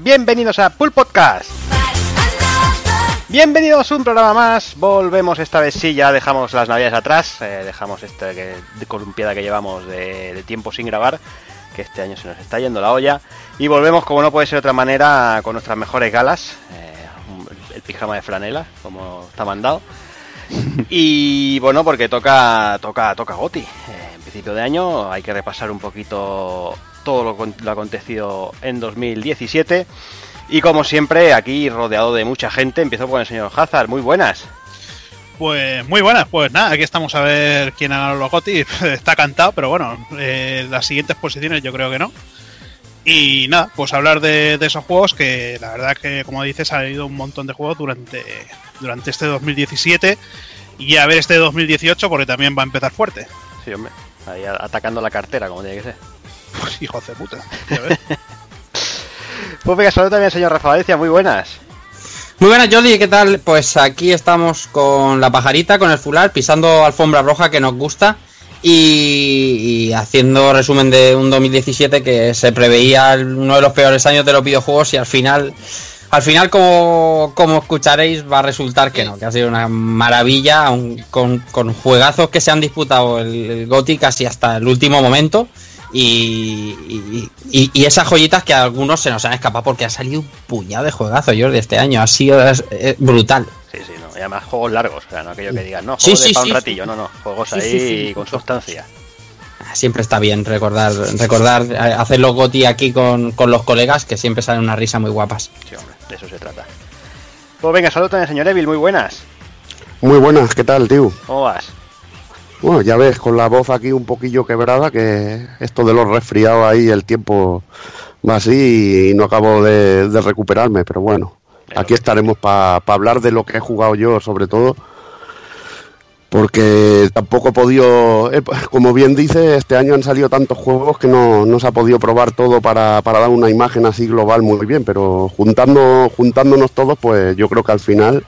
Bienvenidos a Pool Podcast. Bienvenidos a un programa más. Volvemos esta vez sí, ya dejamos las navidades atrás, eh, dejamos esta de columpiada que llevamos de, de tiempo sin grabar, que este año se nos está yendo la olla. Y volvemos, como no puede ser de otra manera, con nuestras mejores galas. eh, el pijama de franela, como está mandado. Y bueno, porque toca toca toca Goti. Eh, en principio de año hay que repasar un poquito todo lo, lo acontecido en 2017. Y como siempre, aquí rodeado de mucha gente, empiezo con el señor Hazard. Muy buenas. Pues muy buenas, pues nada, aquí estamos a ver quién ha ganado los GOTY. Está cantado, pero bueno, eh, las siguientes posiciones yo creo que no. Y nada, pues hablar de, de esos juegos que la verdad que, como dices, ha habido un montón de juegos durante, durante este 2017 y a ver este 2018 porque también va a empezar fuerte. Sí, hombre. Ahí atacando la cartera, como tiene que ser. Pues hijo de puta. Pues venga, saludo también señor Rafa Valencia. Muy buenas. Muy buenas, Jordi, ¿qué tal? Pues aquí estamos con la pajarita, con el fular, pisando alfombra roja que nos gusta y, haciendo resumen de un 2017 que se preveía uno de los peores años de los videojuegos y al final, al final como, como escucharéis, va a resultar que no, que ha sido una maravilla aun con, con juegazos que se han disputado el, el GOTY casi hasta el último momento. Y, y, y- y esas joyitas que a algunos se nos han escapado porque ha salido un puñado de juegazos, Jordi, este año. Ha sido es- es brutal. Sí, sí, no. Y además juegos largos. O sea, no aquello que digan, no, Sí, juegos de sí, pa' un sí, ratillo. No, no. Juegos Sí, ahí sí, sí. con sustancia. Ah, Siempre está bien recordar, recordar eh, hacer los goti aquí con, con los colegas, que siempre salen unas risas muy guapas. Sí, hombre. De eso se trata. Pues venga, saludo también señor Evil. Muy buenas. Muy buenas, ¿qué tal, tío? ¿Cómo vas? Bueno, ya ves, con la voz aquí un poquillo quebrada, que esto de los resfriados ahí, el tiempo va así y no acabo de, de recuperarme, pero bueno, Pero- aquí estaremos para hablar de lo que he jugado yo, sobre todo, porque tampoco he podido, eh, como bien dice, este año han salido tantos juegos que no, no se ha podido probar todo para, para dar una imagen así global muy bien, pero juntando, juntándonos todos, pues yo creo que al final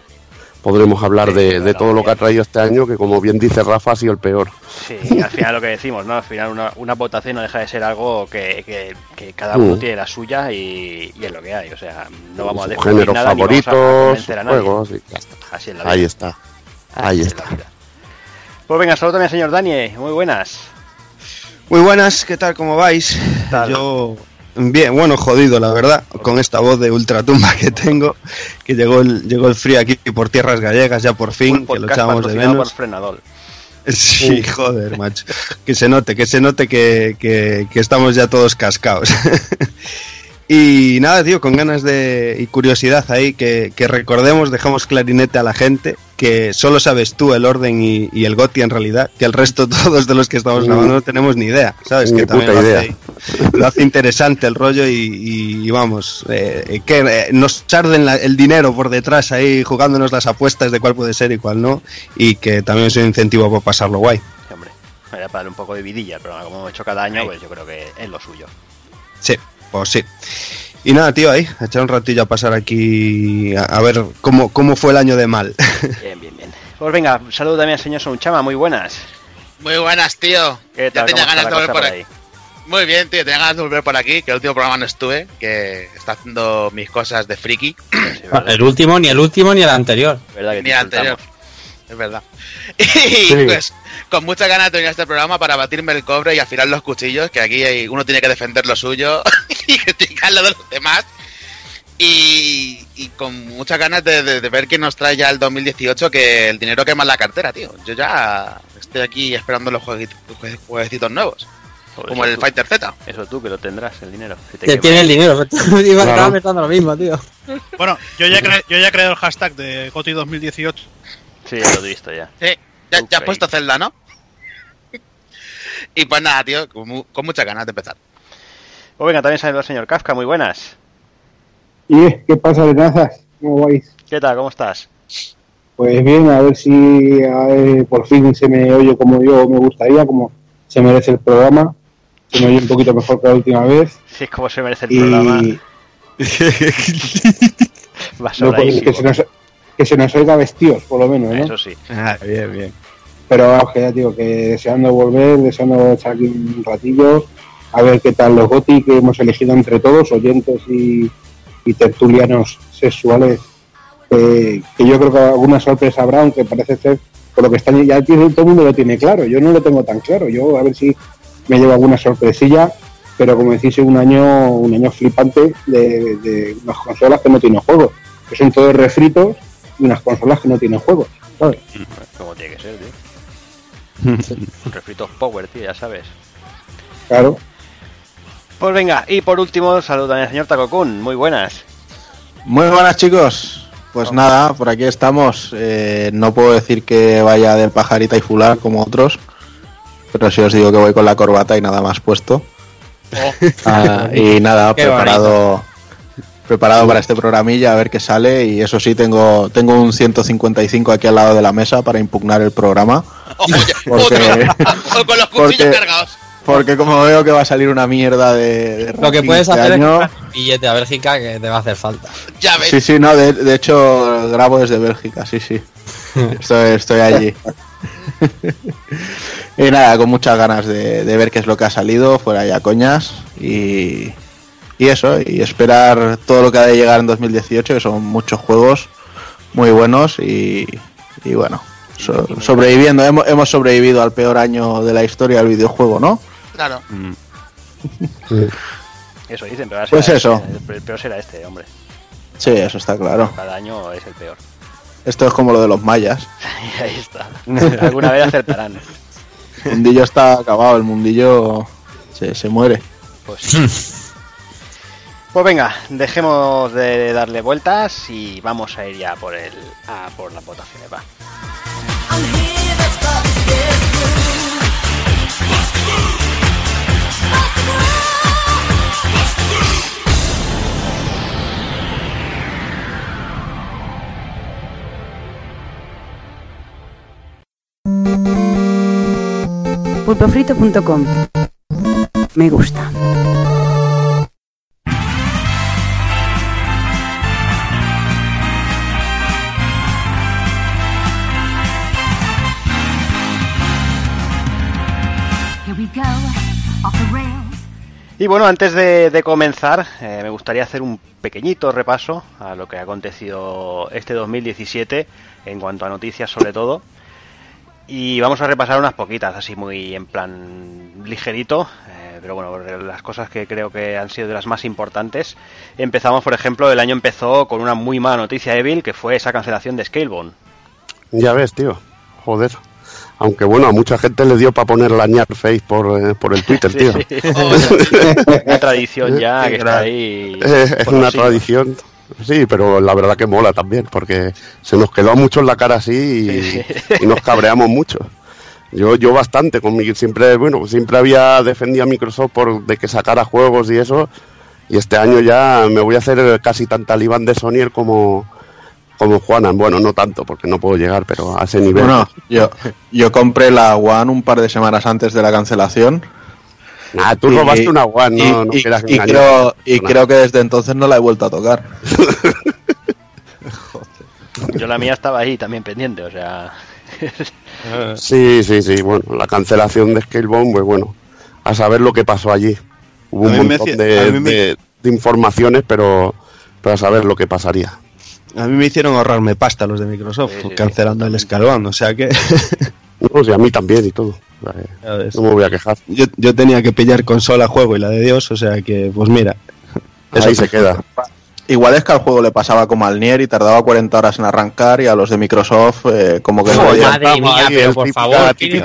podremos hablar Sí, de, de todo lo que ha traído este año, que como bien dice Rafa, ha sido el peor. Sí, al final lo que decimos, ¿no? Al final una, una votación no deja de ser algo que, que- que cada uno Mm. tiene la suya y, y es lo que hay. O sea, no vamos a sus descubrir géneros nada ni vamos a favoritos, a nadie. juegos, y ya está. Así es la vida. Ahí está. Ahí es está. Pues venga, saludo también al señor Dani. Muy buenas. Muy buenas, ¿qué tal? ¿Cómo vais? tal? Yo bien, bueno, jodido, la verdad, con esta voz de ultratumba que tengo, que llegó el, llegó el frío aquí por tierras gallegas ya por fin, que lo echábamos de menos. por. Sí, joder, macho. Que se note, que se note que, que- que estamos ya todos cascados. y nada, tío, con ganas de y curiosidad ahí, que, que recordemos, dejamos clarinete a la gente, que solo sabes tú el orden y, y el goti en realidad, que el resto todos de los que estamos Ni- grabando no tenemos ni idea, ¿sabes? ni que también puta lo hace, lo hace interesante el rollo y, y- y vamos, eh, que eh, nos charden la- el dinero por detrás ahí jugándonos las apuestas de cuál puede ser y cuál no, y que también es un incentivo para pasarlo guay. Sí, hombre. Era para darle un poco de vidilla, pero como hemos hecho cada año, pues yo creo que es lo suyo. Sí, pues sí. Y nada, tío, ahí, a echar un ratillo a pasar aquí a, a ver cómo, cómo fue el año de mal. Bien, bien, bien. Pues venga, saludo también al señor Sonchama. Muy buenas. Muy buenas, tío. ¿Qué tal? Ya tenía ¿Cómo está ganas de volver por aquí. Muy bien, tío. Tenía ganas de volver por aquí, que el último programa no estuve, que está haciendo mis cosas de friki. Sí, ¿verdad? El último, ni el último, ni el anterior. ¿Verdad que Ni el anterior. Es verdad. Y pues, con muchas ganas de venir a este programa para batirme el cobre y afilar los cuchillos, que aquí hay- uno tiene que defender lo suyo y criticar lo de los demás. Y, y con muchas ganas de, de- de ver qué nos trae ya el 2018, que el dinero quema en la cartera, tío. Yo ya estoy aquí esperando los jueguitos, jue- jueguecitos nuevos, Joder, como el tú- Fighter Z. Eso tú, que lo tendrás, el dinero. Que tiene el dinero. Iba Claro. pensando lo mismo, tío. Bueno, yo ya, cre- yo ya he creado el hashtag de GOTY 2018. Sí, ya lo he visto ya. Sí, ya, ya has puesto Zelda, ¿no? y pues nada, tío, con, mu- con muchas ganas de empezar. Pues venga, también saludo al señor Kafka. Muy buenas. ¿Y qué pasa, tenazas? ¿Cómo vais? ¿Qué tal? ¿Cómo estás? Pues bien, a ver si a ver, por fin se me oye como yo me gustaría, como se merece el programa. Se me oye un poquito mejor que la última vez. Sí, es como se merece el programa. Y Va no, sobradísimo. que, se nos, que se nos oiga vestidos, por lo menos, ¿no? Eso sí. Ah, bien, bien. Pero vamos, que ya digo, que deseando volver, deseando echar aquí un ratillo a ver qué tal los GOTI que hemos elegido entre todos, oyentes y, y tertulianos sexuales, eh, que yo creo que alguna sorpresa habrá, aunque parece ser, por lo que están ya tiene, todo el mundo lo tiene claro, yo no lo tengo tan claro, yo a ver si me llevo alguna sorpresilla, pero como decís, es un año, un año flipante de, de unas consolas que no tienen juegos, que son todos refritos y unas consolas que no tienen juegos. ¿sabes? Como tiene que ser, tío. Refritos Power, tío, ya sabes. Claro. Pues venga, y por último, saludan al señor Takokun. Muy buenas. Muy buenas chicos. Pues nada, por aquí estamos. Eh, no puedo decir que vaya de pajarita y fular como otros, pero sí os digo que voy con la corbata y nada más puesto. Ah, y nada, Qué preparado preparado para este programilla a ver qué sale y eso sí tengo tengo un 155 aquí al lado de la mesa para impugnar el programa Oye, Porque-. O con los cuchillos porque- cargados. porque como veo que va a salir una mierda de, de Lo que puedes este hacer año- es un billete a Bélgica que te va a hacer falta. Ya ves. Sí, sí, no, de, de hecho grabo desde Bélgica, sí, sí. Estoy, estoy allí. y nada, con muchas ganas de, de ver qué es lo que ha salido, fuera ya coñas. Y, y eso, y esperar todo lo que ha de llegar en 2018, que son muchos juegos muy buenos y, y bueno, so- sobreviviendo. Hemos, hemos sobrevivido al peor año de la historia del videojuego, ¿no? Claro. Eso dicen, pero ahora Pues será eso. este. El peor será este, hombre. Sí, eso está claro. Cada año es el peor. Esto es como lo de los mayas. Ahí está. Alguna vez acertarán. El mundillo está acabado, el mundillo se, se muere. Pues sí. Pues venga, dejemos de darle vueltas y vamos a ir ya por el a por las votaciones, va. Pulpofrito.com Me gusta. Y bueno, antes de, comenzar, eh, me gustaría hacer un pequeñito repaso a lo que ha acontecido este 2017 en cuanto a noticias sobre todo. Y vamos a repasar unas poquitas, así muy en plan ligerito, eh, pero bueno, las cosas que creo que han sido de las más importantes. Empezamos, por ejemplo, el año empezó con una muy mala noticia Evil, que fue esa cancelación de Scalebone. Ya ves, tío. Joder. Aunque bueno, a mucha gente le dio para poner la ñar face por, eh, por el Twitter, tío. Una tradición ya que está ahí. Es una tradición. Sí, pero la verdad que mola también, porque se nos quedó mucho en la cara así y, y nos cabreamos mucho. Yo, yo bastante, con mi, siempre, bueno, siempre había defendido a Microsoft por de que sacara juegos y eso, y este año ya me voy a hacer casi tan talibán de Sony como, como Juanan. Bueno, no tanto, porque no puedo llegar, pero a ese nivel. Bueno, yo, yo compré la One un par de semanas antes de la cancelación. Nah, tú y- robaste una One, y, no, creo, y creo que desde entonces no la he vuelto a tocar. Yo la mía estaba ahí también pendiente, o sea. Sí, sí, sí. Bueno, la cancelación de Scalebone, pues bueno, a saber lo que pasó allí. Hubo A un me montón de- de informaciones, pero, pero a saber lo que pasaría. A mí me hicieron ahorrarme pasta los de Microsoft, Sí, sí, sí, cancelando el escalón, o sea que No, sí, a mí también y todo. No me voy a quejar. yo, yo tenía que pillar consola, juego y la de Dios, o sea que, pues mira. Ahí se queda. Igual es que al juego le pasaba como al Nier y tardaba 40 horas en arrancar y a los de Microsoft eh, como que no ya- madre mía, ahí, pero por típica- favor, ¿qué típica le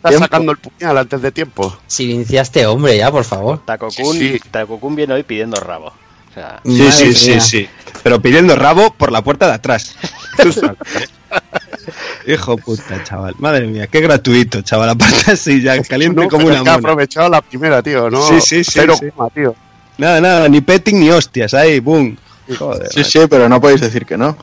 pasa sacando el puñal antes de tiempo. Silencia a este hombre ya, por favor. Takokun, Sí. Takokun viene hoy pidiendo rabo. O sea, Sí, sí, sí, mía. sí. Pero pidiendo rabo por la puerta de atrás. Hijo puta, chaval. Madre mía, qué gratuito, chaval. Aparte así, ya caliente No, como pero una es que ha mona. aprovechado la primera, tío. No, Sí, sí, sí, Cero sí. coma, tío. Nada, nada, ni petting ni hostias, ahí, boom. Joder, Sí, sí, pero no podéis decir que no.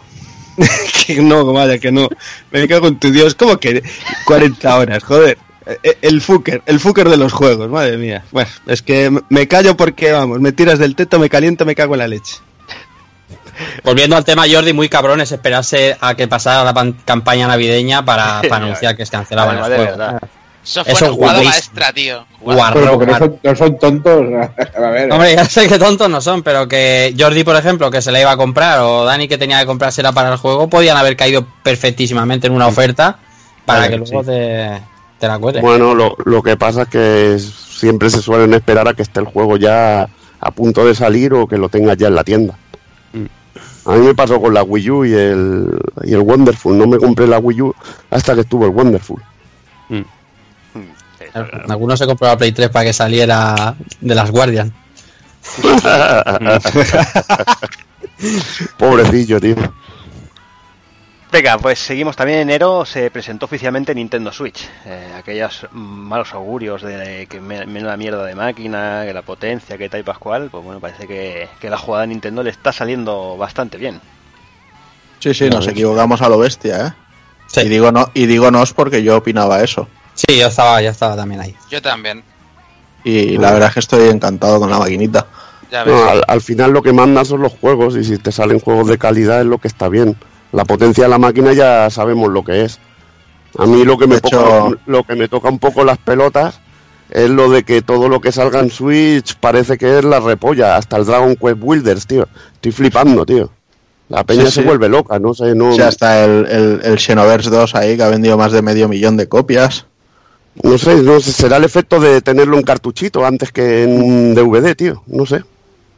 que no, vaya, que no. Me cago en tu Dios, ¿cómo que 40 horas? Joder. Eh, El fucker, el fucker de los juegos, madre mía. Bueno, es que me callo porque, vamos, me tiras del teto, me caliento, me cago en la leche. Volviendo al tema, Jordi, muy cabrón es esperarse a que pasara la pan- campaña navideña para, para anunciar que se cancelaban Además, el de juego. verdad. Eso fue una jugada maestra, tío. Guarro, no son, no son tontos. A ver, Hombre, ya sé que tontos no son, pero que Jordi, por ejemplo, que se la iba a comprar, o Dani que tenía que comprársela para el juego, podían haber caído perfectísimamente en una oferta para que luego sí. te, te la. Bueno, lo, lo que pasa es que siempre se suelen esperar a que esté el juego ya a punto de salir o que lo tengas ya en la tienda. A mí me pasó con la Wii U y el, y el Wonderful. No me compré la Wii U hasta que estuvo el Wonderful. Algunos se compró la Play 3 para que saliera de las Guardian. Pobrecillo, tío. Venga, pues seguimos también en enero, se presentó oficialmente Nintendo Switch. Eh, aquellos malos augurios de que me- menuda mierda de máquina, que la potencia, que tal y pascual, pues bueno, parece que, que la jugada de Nintendo le está saliendo bastante bien. Sí, sí, nos equivocamos a lo bestia, ¿eh? Sí. Y digo no, y digo nos porque yo opinaba eso. Sí, yo estaba, yo estaba también ahí. Yo también. Y la verdad es que estoy encantado con la maquinita. Ya ves. No, al, al final lo que manda son los juegos y si te salen juegos de calidad es lo que está bien. La potencia de la máquina ya sabemos lo que es. A mí lo que me, toca, hecho- lo que me toca un poco las pelotas es lo de que todo lo que salga en Switch parece que es la repolla, hasta el Dragon Quest Builders, tío. Estoy flipando, tío. La peña Sí, se sí. vuelve loca, no sé, no, O sea, está el, el, el Xenoverse 2 ahí que ha vendido más de medio millón de copias. no sé, no sé, será el efecto de tenerlo en cartuchito antes que en DVD, tío, no sé.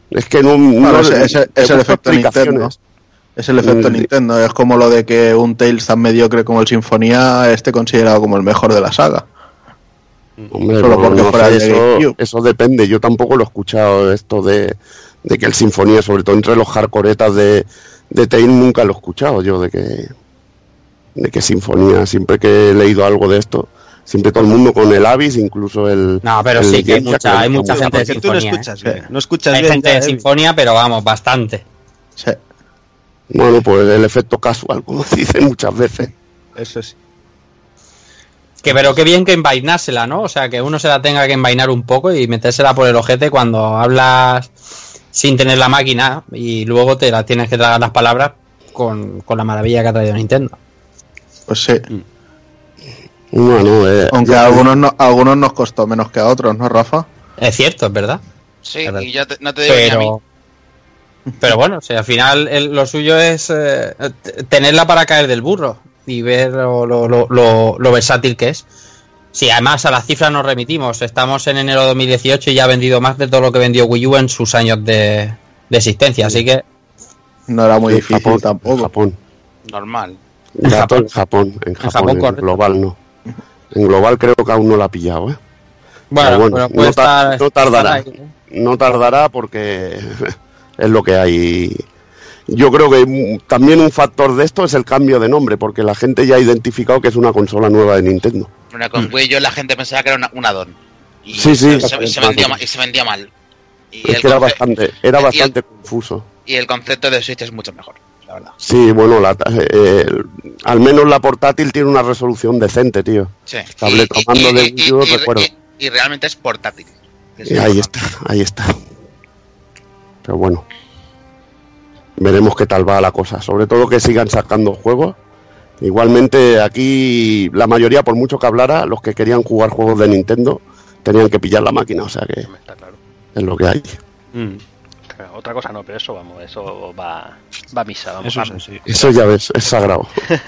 Es que no, Claro, no ese- ese- te es el efecto Nintendo. Es el efecto Mm. Nintendo. Es como lo de que un Tales tan mediocre como el Sinfonía esté considerado como el mejor de la saga. Hombre, Solo no, porque no fuera sé, de eso, eso depende. Yo tampoco lo he escuchado esto de, de que el Sinfonía, sobre todo entre los hardcoretas de, de Tail, nunca lo he escuchado yo de que de que Sinfonía, siempre que he leído algo de esto, siempre todo el mundo con el Avis, incluso el No, pero el sí que hay mucha, hay mucha gente de Porque tú no sinfonía. escuchas ¿eh? bien. No escuchas Hay bien. gente ya, de eh. sinfonía, pero vamos, bastante. Sí. Bueno, pues el efecto casual, como se dice muchas veces. Eso sí. Que pero qué bien que envainársela, ¿no? O sea, que uno se la tenga que envainar un poco y metérsela por el ojete cuando hablas sin tener la máquina y luego te la tienes que tragar las palabras con, con la maravilla que ha traído Nintendo. Pues sí. Bueno, eh, Aunque ya- a algunos, no- a algunos nos costó menos que a otros, ¿no, Rafa? Es cierto, es verdad. Sí, y yo te- no te digo ni a mí. Pero, bueno, o sea, al final el- lo suyo es eh, tenerla para caer del burro y ver lo, lo- lo- lo- versátil que es. Sí, además a las cifras nos remitimos. Estamos en enero de 2018 y ya ha vendido más de todo lo que vendió Wii U en sus años de, de existencia. Así que No era muy difícil Japón, tampoco. En Japón. Normal. Dato en Japón, en Japón, Japón, en global no. En global creo que aún no la ha pillado, ¿eh? bueno, Pero bueno, pero no ta- estar- no tardará. estar ahí, ¿eh? no tardará porque es lo que hay. Yo creo que mm, también un factor de esto es el cambio de nombre, porque la gente ya ha identificado que es una consola nueva de Nintendo. Bueno, con Wii U la gente pensaba que era una- un addon. Y Sí, sí. Se, se vendía, ma- y se vendía mal. Y Es el, que era bastante, era y el- bastante confuso. y el concepto de Switch es mucho mejor, la verdad. Sí, bueno, la, eh, al menos la portátil tiene una resolución decente, tío. Sí. Tableta, mando de Wii U, recuerdo. y- y realmente es portátil. Es Y ahí está, ahí está. Pero bueno, veremos qué tal va la cosa. Sobre todo que sigan sacando juegos. Igualmente aquí la mayoría, por mucho que hablara, los que querían jugar juegos de Nintendo tenían que pillar la máquina, o sea que Está claro. es lo que hay. Mm. Otra cosa no, pero eso vamos, eso va, va a misa, vamos. Eso vamos. Eso ya ves, es sagrado.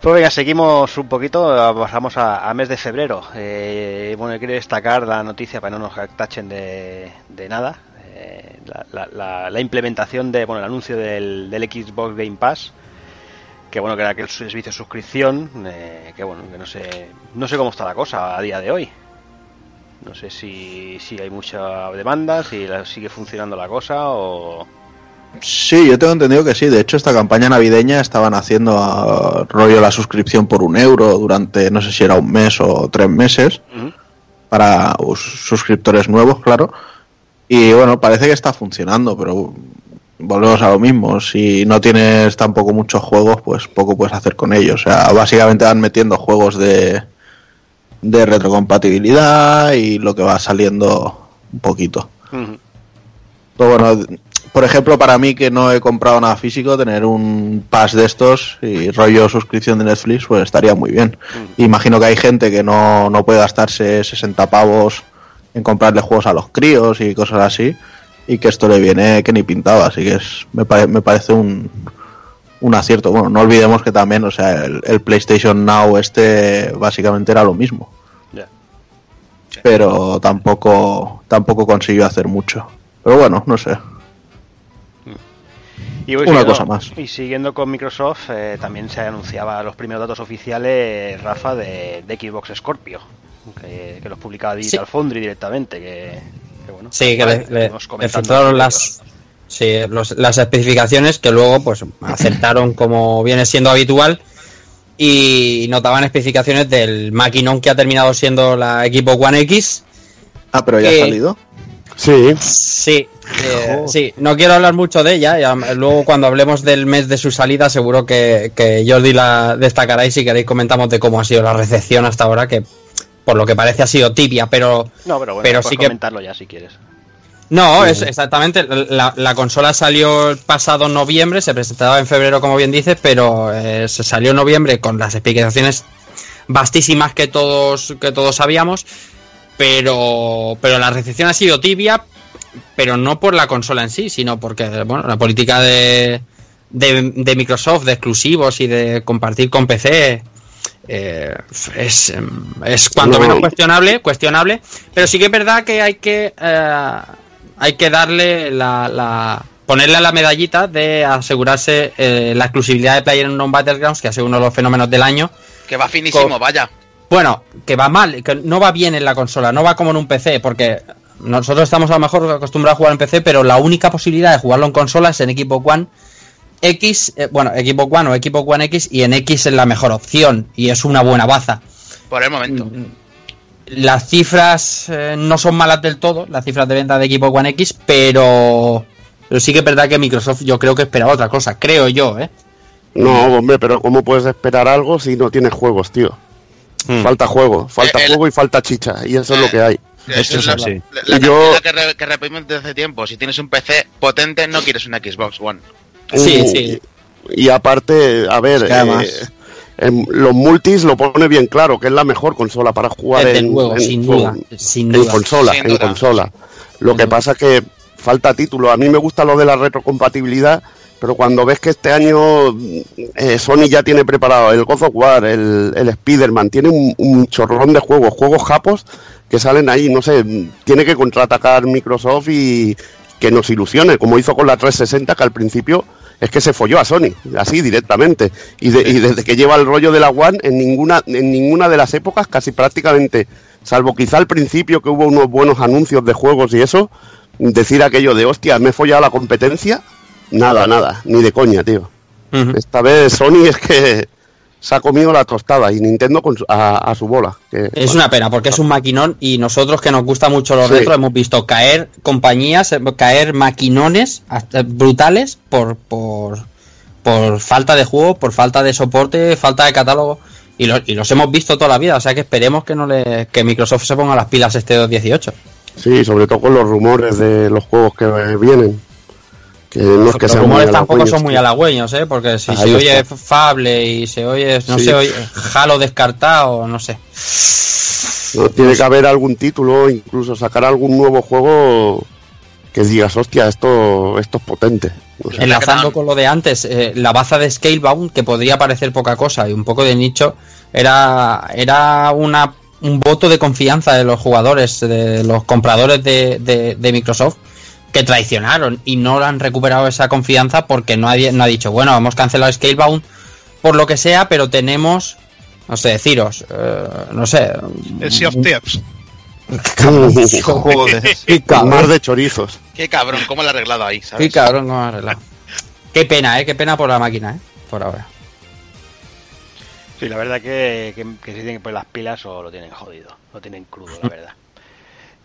Pues venga, seguimos un poquito, pasamos a, a mes de febrero. Eh, bueno, quiero destacar la noticia para no nos tachen de, de nada. La, la- la- la implementación de, bueno, el anuncio del, del Xbox Game Pass, que bueno, que era aquel servicio de suscripción, eh, que bueno, que no sé, no sé cómo está la cosa a día de hoy. No sé si, si hay mucha demanda, si la- sigue funcionando la cosa o... Sí, yo tengo entendido que sí. De hecho, esta campaña navideña estaban haciendo ah, rollo la suscripción por un euro durante, no sé si era un mes o tres meses, para us- suscriptores nuevos, claro. Y bueno, parece que está funcionando, pero volvemos a lo mismo. Si no tienes tampoco muchos juegos, pues poco puedes hacer con ellos. O sea, básicamente van metiendo juegos de, de retrocompatibilidad y lo que va saliendo un poquito. Pero bueno, por ejemplo, para mí que no he comprado nada físico, tener un pass de estos y rollo suscripción de Netflix, pues estaría muy bien. Imagino que hay gente que no, no puede gastarse 60 pavos en comprarle juegos a los críos y cosas así, y que esto le viene que ni pintado, así que es, me, pare- me parece un, un acierto. Bueno, no olvidemos que también, o sea, el, el PlayStation Now este básicamente era lo mismo, Ya. pero tampoco, tampoco consiguió hacer mucho. Pero bueno, no sé. Y voy Una siguiendo- cosa más. Y siguiendo con Microsoft, eh, también se anunciaba los primeros datos oficiales, Rafa, de, de Xbox Scorpio, que, que los publicaba Digital Foundry directamente. Que, que bueno, Sí, que le, le- en las, sí, los- las especificaciones que luego pues aceptaron como viene siendo habitual y notaban especificaciones del maquinón que ha terminado siendo la equipo One X. Ah, pero ya Que- ha salido. Sí, Sí, eh, sí, no quiero hablar mucho de ella. ya, luego cuando hablemos del mes de su salida seguro que, que Jordi la destacará y si queréis comentamos de cómo ha sido la recepción hasta ahora, que por lo que parece ha sido tibia, pero No, pero bueno, pero puedes sí que comentarlo ya si quieres. no, es exactamente. La, la consola salió el pasado noviembre, se presentaba en febrero, como bien dices, pero eh, se salió en noviembre con las explicaciones vastísimas que todos que todos sabíamos, pero pero la recepción ha sido tibia, pero no por la consola en sí, sino porque bueno, la política de de, de Microsoft de exclusivos y de compartir con PC eh, es, em, es cuanto No. menos cuestionable, cuestionable, pero sí que es verdad que hay que eh, hay que darle la, la- ponerle la medallita de asegurarse eh, la exclusividad de PlayerUnknown Battlegrounds, que ha sido uno de los fenómenos del año. Que va finísimo, vaya. Bueno, que va mal, que no va bien en la consola, no va como en un PC, porque nosotros estamos a lo mejor acostumbrados a jugar en PC, pero la única posibilidad de jugarlo en consola es en equipo One X, eh, bueno, equipo One o equipo One X, y en X es la mejor opción, y es una buena baza. Por el momento. Mm, Las cifras eh, no son malas del todo, las cifras de venta de equipo One X, pero, pero sí que es verdad que Microsoft yo creo que esperaba otra cosa, creo yo, ¿eh? no, hombre, pero ¿cómo puedes esperar algo si no tienes juegos, tío? Hmm. Falta juego, falta Eh, el- juego y falta chicha, y eso es lo que hay. Esto es así. La, la Yo- que, re- que repetimos desde hace tiempo. Si tienes un PC potente, no quieres una Xbox One. Sí, Uh, sí. Y, y aparte, a ver, que además- eh, en los multis lo pone bien claro, que es la mejor consola para jugar Desde en, luego, en- sin duda, en- sin en consola, Sin en consola. Lo que pasa es que falta título. A mí me gusta lo de la retrocompatibilidad, pero cuando ves que este año eh, Sony ya tiene preparado el God of War, el, el Spider-Man, tiene un, un chorrón de juegos, juegos japos que salen ahí, no sé, tiene que contraatacar Microsoft y que nos ilusione, como hizo con la 360, que al principio es que se folló a Sony, así directamente. Y, de- y desde que lleva el rollo de la One, en ninguna, en ninguna de las épocas, casi prácticamente, salvo quizá al principio que hubo unos buenos anuncios de juegos y eso, decir aquello de hostia, me he follado la competencia, nada, nada, ni de coña, tío. Esta vez Sony es que se ha comido la tostada y Nintendo con su- a, a su bola. que- Es una pena porque es un maquinón y nosotros que nos gusta mucho los Sí. retro hemos visto caer compañías, eh, caer maquinones brutales por, por, por falta de juego, por falta de soporte, falta de catálogo y, lo- y los hemos visto toda la vida, o sea que esperemos que no le, que Microsoft se ponga las pilas este 2018. Sí, sobre todo con los rumores de los juegos que vienen. Que no es que Los rumores muy tampoco son muy halagüeños, ¿eh? porque si Ahí se oye está. Fable y se oye, no Sí. se oye Halo descartado, no sé. No, tiene que haber algún título, incluso sacar algún nuevo juego que digas, hostia, esto, esto es potente. Enlazando con lo de antes, eh, la baza de Scalebound, que podría parecer poca cosa y un poco de nicho, era, era una, un voto de confianza de los jugadores, de los compradores de, de- de Microsoft, que traicionaron y no han recuperado esa confianza porque nadie no ha dicho, bueno, hemos cancelado Scalebound por lo que sea, pero tenemos, no sé, deciros, eh, no sé. El Sea of Thieves. Qué cabrón. más de chorizos. Qué cabrón, cómo lo ha arreglado ahí, Qué ¿sabes? cabrón, cómo ha arreglado. Qué pena, eh, qué pena por la máquina, eh, por ahora. Sí, la verdad que, que, que se tienen que poner las pilas o lo tienen jodido, lo tienen crudo, la verdad.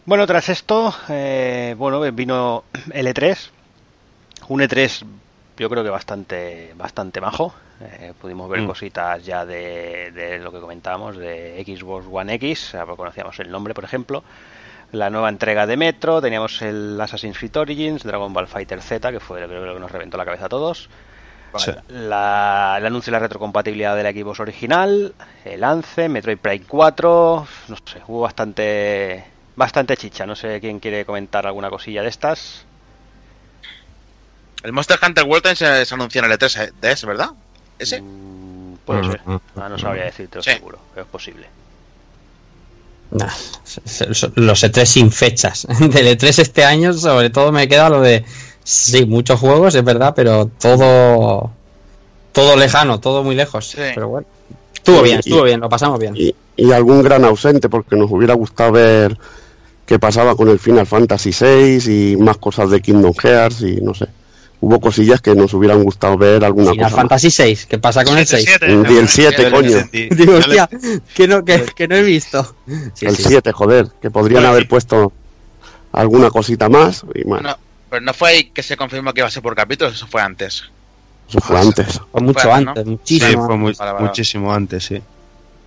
Bueno, tras esto, eh, bueno, vino el E3, un E3 yo creo que bastante bastante majo. Eh, pudimos ver Mm. cositas ya de, de lo que comentábamos de Xbox One X, conocíamos el nombre, por ejemplo. la nueva entrega de Metro, teníamos el Assassin's Creed Origins, Dragon Ball Fighter Z, que fue creo lo que nos reventó la cabeza a todos. Sí. La- el anuncio de la retrocompatibilidad del Xbox original, el Lance, Metroid Prime 4, no sé, hubo bastante bastante chicha, no sé quién quiere comentar alguna cosilla de estas. El Monster Hunter World se, se anunció en el E3 de ese, ¿verdad? ¿Ese? Mm, puede ser, ah, no sabría decirte Sí. seguro, pero es posible. Nah, los E3 sin fechas. Del E3 este año, sobre todo, me queda lo de. Sí, muchos juegos, es verdad, pero todo. Todo lejano, todo muy lejos. Sí. Pero bueno. Estuvo bien, estuvo bien, lo pasamos bien. Y, y algún gran ausente, porque nos hubiera gustado ver qué pasaba con el Final Fantasy VI y más cosas de Kingdom Hearts y no sé. Hubo cosillas que nos hubieran gustado ver alguna Final cosa. Fantasy 6, ¿qué pasa con el 6? 7-7. Y el 7, Yo le coño. Digo, hostia, que no, que, que no he visto. Sí, el sí. 7, joder, que podrían Bueno, haber puesto alguna cosita más y bueno, No, pero no fue ahí que se confirmó que iba a ser por capítulos, eso fue antes. eso fue antes. Fue mucho antes, Sí, muchísimo. fue muy- Vale, vale. muchísimo antes, sí.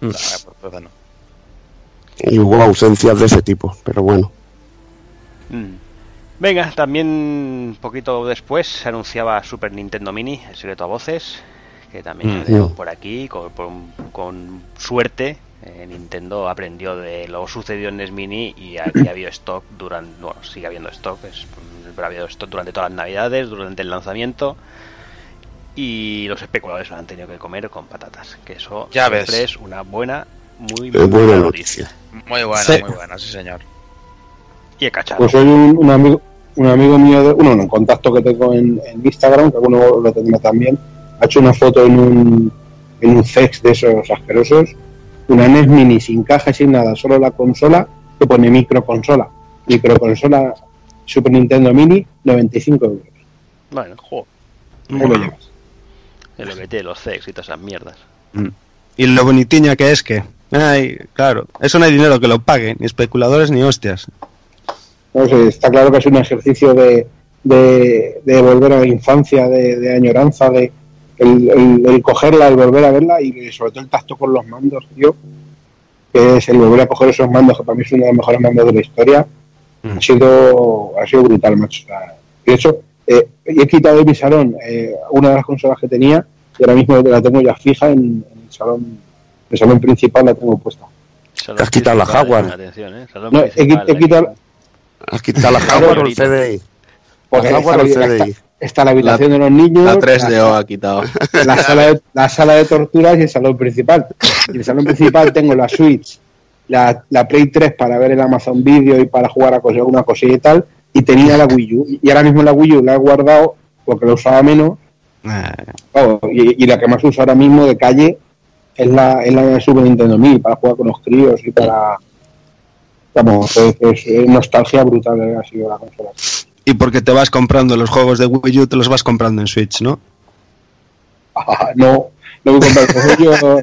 Mm. Ah, pues, pues no. Y hubo ausencias de ese tipo, pero bueno. Mm. Venga, también un poquito después se anunciaba Super Nintendo Mini, el secreto a voces, que también Mm. se dio por aquí, con, con- con suerte. eh, Nintendo aprendió de lo sucedido en NES Mini y aquí ha habido stock durante, bueno, sigue habiendo stock, es, pero ha habido stock durante todas las navidades, durante el lanzamiento y los especuladores lo han tenido que comer con patatas, que eso Ya siempre ves. es una buena, muy, muy buena buena noticia. noticia. Muy buena, Sí. muy buena, sí señor. Y he cachado. Pues soy un, un amigo un amigo mío, de, uno, un contacto que tengo en, en Instagram, que alguno lo tendrá también, ha hecho una foto en un, en un sex de esos asquerosos, una NES Mini sin caja y sin nada, solo la consola, que pone microconsola. Microconsola Super Nintendo Mini, 95 euros. Bueno, jo, Ahí lo llevas. es lo que tiene los CEX y todas esas mierdas. Mm. Y lo bonitiña que es que, ay, claro, eso no hay dinero que lo pague, ni especuladores ni hostias. No sé, está claro que es un ejercicio de, de, de volver a la infancia, de, de añoranza, de el, el- el cogerla, el volver a verla y sobre todo el tacto con los mandos, tío, que es el volver a coger esos mandos, que para mí es uno de los mejores mandos de la historia, Mm. ha sido ha sido brutal, macho. O sea, de hecho, eh, he quitado de mi salón eh, una de las consolas que tenía y ahora mismo la tengo ya fija en, en el salón el salón principal la tengo puesta. Salón has quitado la Jaguar. eh, Atención, eh. Salón No, he, quitado Has quitado la Jaguar o el CDI. porque La Jaguar o el CDI. está la habitación de los niños, La la- 3DO ha quitado. la sala, de, la sala de torturas y el salón principal. Y en el salón principal tengo la Switch, la, la Play 3 para ver el Amazon Video y para jugar a cosas, alguna cosilla y tal, y tenía la Wii U. Y ahora mismo la Wii U la he guardado porque la usaba menos, Eh, y la que más uso ahora mismo de calle es la, es la Super Nintendo 1000 para jugar con los críos y para... Vamos, es, nostalgia brutal eh, ha sido la consola. y porque te vas comprando los juegos de Wii U, te los vas comprando en Switch, ¿no? Ah, no, no voy comprando. Yo-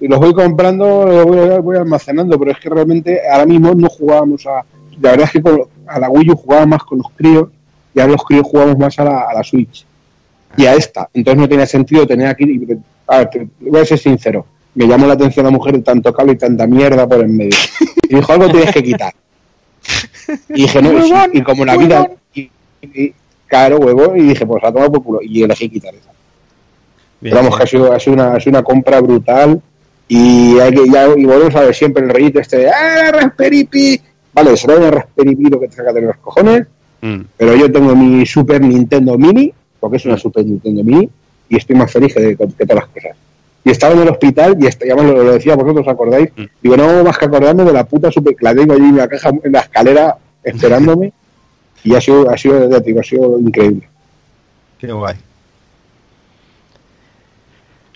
los voy comprando, los voy, voy almacenando, pero es que realmente ahora mismo no jugábamos a. La verdad es que con- a la Wii U jugaba más con los críos y ahora los críos jugamos más a la, a la Switch y a esta. Entonces no tenía sentido tener aquí. A ver, te- voy a ser sincero. Me llamó la atención la mujer de tanto cable y tanta mierda por en medio. Y dijo, algo tienes que quitar. Y dije, no, y, como la vida. Y, y- claro, huevo, y dije, pues a tomar por culo. Y elegí quitar esa. Bien, Pero vamos, que ha sido, ha sido una, ha sido una compra brutal y hay que, ya, y volvemos a ver siempre el rollito este de ¡Ah, Raspberry Pi! Vale, será una Raspberry Pi lo que te saca de los cojones, Mm. pero yo tengo mi Super Nintendo Mini, porque es una Super Nintendo Mini, y estoy más feliz que, que todas las cosas. Y estaba en el hospital, y ya me lo, lo decía vosotros, ¿os acordáis? Mm. Digo, no más que acordarme de la puta Super, que la tengo allí en la caja, en la escalera, esperándome, y ha sido, ha sido, ya te digo, ha sido increíble. Qué guay.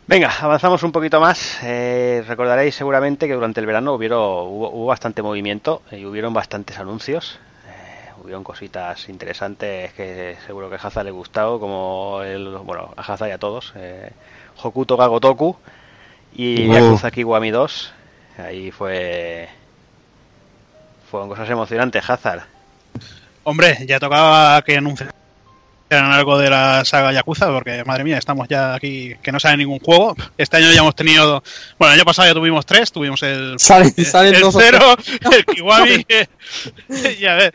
Venga, avanzamos un poquito más. Eh, recordaréis seguramente que durante el verano hubieron, hubo, hubo bastante movimiento y hubieron bastantes anuncios. Hubieron cositas interesantes que seguro que a Haza le gustado, como el, bueno, a Haza y a todos. Eh, Hokuto ga Gotoku y Uh. Yakuza Kiwami 2. Ahí fue... Fueron cosas emocionantes, Hazard. Hombre, ya tocaba que anuncie anunciaran algo de la saga Yakuza, porque madre mía, estamos ya aquí que no sale ningún juego. Este año ya hemos tenido, bueno, el año pasado ya tuvimos tres, tuvimos el, Salen- el, salen el dos o cero, el Kiwami, y a ver.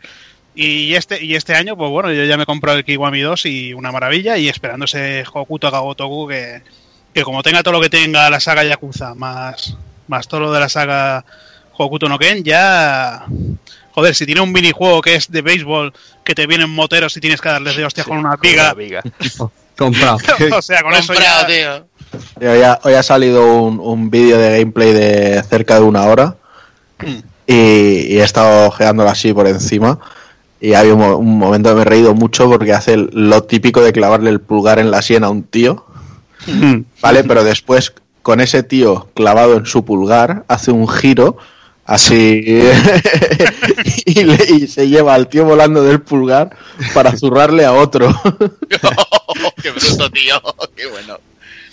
Y este, y este año, pues bueno, yo ya me compro el Kiwami 2 y una maravilla, y esperando ese Hokuto Gagotoku que, que como tenga todo lo que tenga la saga Yakuza, más, más todo lo de la saga Hokuto no Ken, ya... Joder, si tiene un minijuego que es de béisbol, que te vienen moteros y tienes que darles de hostias con una viga. Comprado. o sea, con eso Comprado, ya... tío. Hoy ha, hoy ha salido un, un vídeo de gameplay de cerca de una hora y, y he estado ojeándolo así por encima y había un, un momento que me he reído mucho porque hace lo típico de clavarle el pulgar en la sien a un tío, ¿vale? Pero después con ese tío clavado en su pulgar hace un giro así y, le- y se lleva al tío volando del pulgar para zurrarle a otro. Qué bruto, tío. Qué bueno.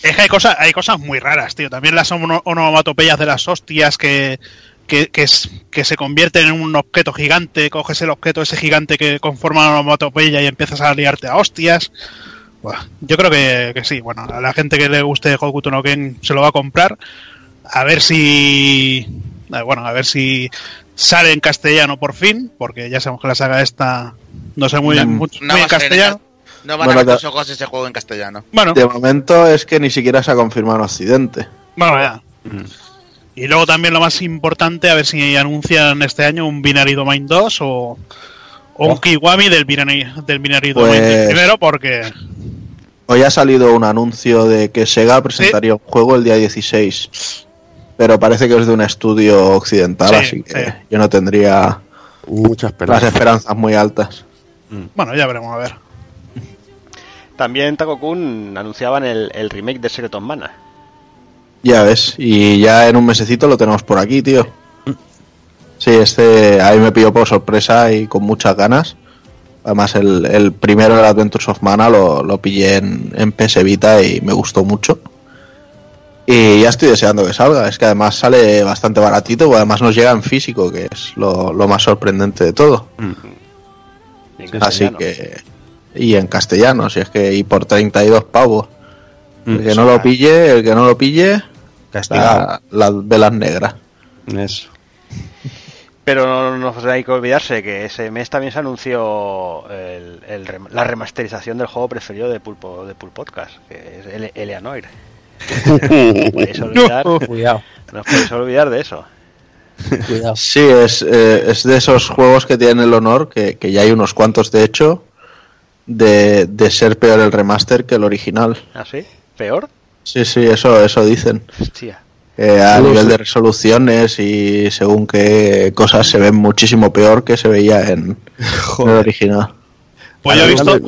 Es que hay cosas, hay cosas muy raras, tío. También las ono- onomatopeyas de las hostias que, que, que, es- que se convierten en un objeto gigante, coges el objeto ese gigante que conforma la onomatopeya y empiezas a liarte a hostias. Buah, yo creo que, que sí, bueno, a la gente que le guste Hokuto no Ken se lo va a comprar. A ver si. eh, Bueno, a ver si sale en castellano por fin, porque ya sabemos que la saga esta no sé muy, No, mucho, no muy en castellano. No van Bueno, a ver tus ojos ese juego en castellano. Bueno, De momento es que ni siquiera se ha confirmado en Occidente. Bueno, ya. Y luego también lo más importante, a ver si anuncian este año un Binary Domain 2 o, o un Kiwami del Binary, del binary Domain Pues- del primero, porque Hoy ha salido un anuncio de que Sega presentaría un juego el día 16. Pero parece que es de un estudio occidental, Sí, así que sí. yo no tendría Muchas las esperanzas. muy altas. bueno, ya veremos a ver. También Takokun anunciaban el, el remake de Secret of Mana. Ya ves, y ya en un mesecito lo tenemos por aquí, tío. Sí, este ahí me pilló por sorpresa y con muchas ganas. Además, el, el primero, el Adventures of Mana, lo, lo pillé en, en PS Vita y me gustó mucho. Y ya estoy deseando que salga. Es que además sale bastante baratito, o además nos llega en físico, que es lo, lo más sorprendente de todo. En Así que. Y en castellano, si es que. Y por 32 pavos. El que no lo pille, el que no lo pille, Castigado. la- las velas negras. Eso. Pero no nos hay que olvidarse que ese mes también se anunció el- el la remasterización del juego preferido de Pulpo de Pulp Podcast, que es Ele- Eleanor. No os podéis olvidar, Cuidado, no os podéis olvidar de eso. cuidado. Sí, es, eh, es de esos juegos que tienen el honor, que, que ya hay unos cuantos de hecho, de, de ser peor el remaster que el original. ¿Ah, sí? ¿Peor? Sí, sí, eso, eso dicen. Hostia. Que a No nivel sé. de resoluciones y según qué cosas se ven muchísimo peor que se veía en, en el original. Pues yo he visto.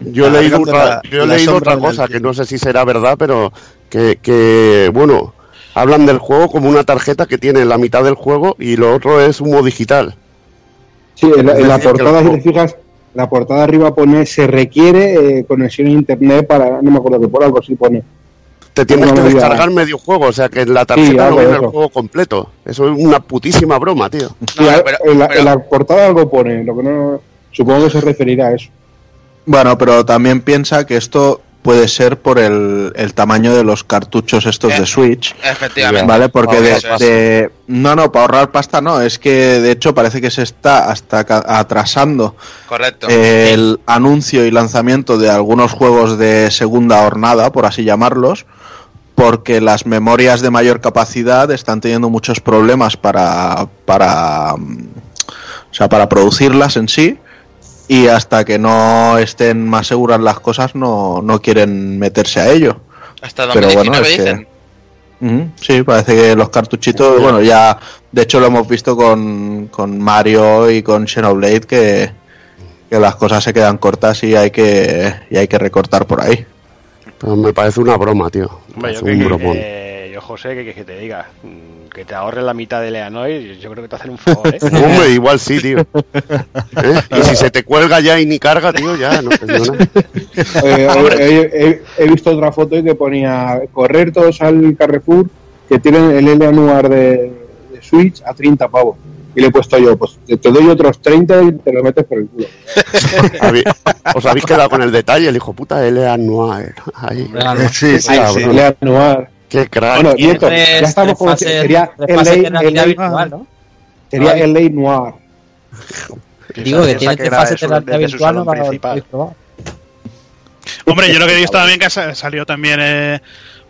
Yo he leído, yo he leído otra cosa que no sé si será verdad, pero que, que, bueno, hablan del juego como una tarjeta que tiene la mitad del juego y lo otro es humo digital. Sí, en la, en portada, si te fijas, la portada arriba pone se requiere eh, conexión a internet para, no me acuerdo que por algo sí pone. Te tienes No, que descargar medio juego, o sea que en la tarjeta no viene el juego completo. Eso es una putísima broma, tío. Sí, No, a- pero- en, la, pero- en la portada algo pone, lo que no supongo que se referirá a eso. Bueno, pero también piensa que esto puede ser por el, el tamaño de los cartuchos estos Eh, de Switch. Efectivamente. Vale, porque de, no, no, para ahorrar pasta no, es que de hecho parece que se está hasta atrasando Correcto. el anuncio y lanzamiento de algunos juegos de segunda hornada, por así llamarlos, porque las memorias de mayor capacidad están teniendo muchos problemas para para mm, o sea, para producirlas en sí y hasta que no estén más seguras las cosas no, no quieren meterse a ello. Hasta pero 2019 bueno, es que- dicen. Sí, parece que los cartuchitos, bueno, ya de hecho lo hemos visto con, con Mario y con Xenoblade que, que las cosas se quedan cortas y hay que y hay que recortar por ahí. Pero me parece una broma, tío. Hombre, un que- bromón. eh, José, que, que te diga, mm, que te ahorre la mitad de Leanoy, yo creo que te hacen un favor, ¿eh? Hombre, igual sí, tío. ¿Eh? Y si se te cuelga ya y ni carga, tío, ya no. Eh, he, he- he visto otra foto y que ponía correr todos al Carrefour que tienen el anuar de, de Switch a 30 pavos. y le he puesto yo, pues te, doy otros 30 y te lo metes por el culo. Os habéis quedado con el detalle, el hijo puta Noir. Ahí. Sí, sí, sí. Noir. Qué crack. Bueno, Y Nieto, ya estamos fases- sería Ay. LA Noir. Digo que tiene que tres fases de realidad virtual, para. Hombre, yo lo que he visto también que sa- salió también eh,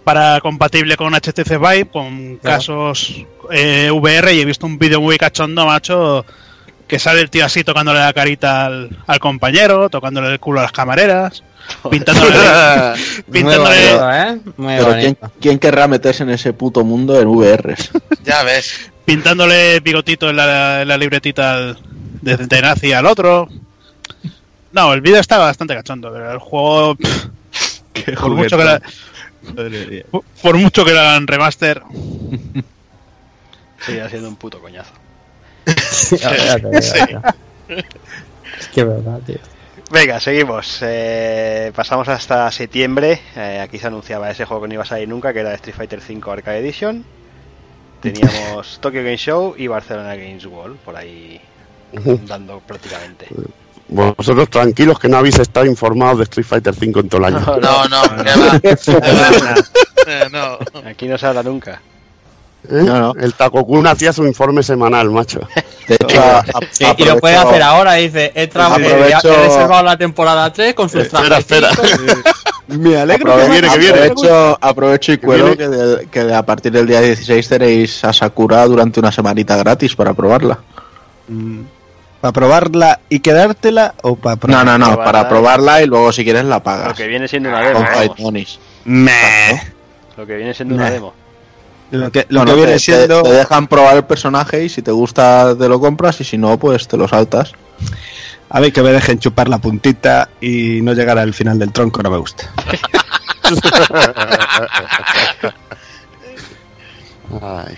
para compatible con HTC Vive, con casos eh, VR, y he visto un vídeo muy cachondo, macho, que sale el tío así tocándole la carita al, al compañero, tocándole el culo a las camareras, pintándole, Muy pintándole, bonito, ¿eh? Muy Pero ¿quién, querrá meterse en ese puto mundo en VRs? Ya ves. pintándole bigotito en la, en la libretita de, de nazi al otro. No, el vídeo está bastante cachondo, pero el juego, pff, por mucho que la- por- por mucho que lo hagan remaster, Sigue siendo un puto coñazo. Digo, ya. Es que es verdad, tío. Venga, seguimos. Eh, pasamos hasta septiembre. Eh, aquí se anunciaba ese juego que no iba a salir nunca, que era Street Fighter V Arcade Edition. Teníamos Tokyo Game Show y Barcelona Games World por ahí dando prácticamente. Vosotros tranquilos que no habéis estado informados de Street Fighter 5 en todo el año. No, no, que va. Que va. Eh, no. Aquí no se habla nunca. ¿Eh? No, no. El Takokun hacía su informe semanal, macho. De hecho, a- a- Sí, y lo puede aprovecho- hacer ahora, dice, he, Aprovecho- he reservado la temporada 3 con sus Espera, espera. Me alegro Aprove- que viene, que viene. Aprovecho, aprovecho y viene. que, de- que de- a partir del día 16 tenéis a Sakura durante una semanita gratis para probarla. ¿Para probarla y quedártela o para No, no, no, probarla. para probarla y luego si quieres la Lo pagas. que viene siendo una demo. Con Fight vamos. Monies. Meh. Lo que viene siendo una demo. Lo que, lo Bueno, que viene te, siendo. te- te dejan probar el personaje y si te gusta te lo compras y si no, pues te lo saltas. A ver, que me dejen chupar la puntita y no llegar al final del tronco, no me gusta. Ay,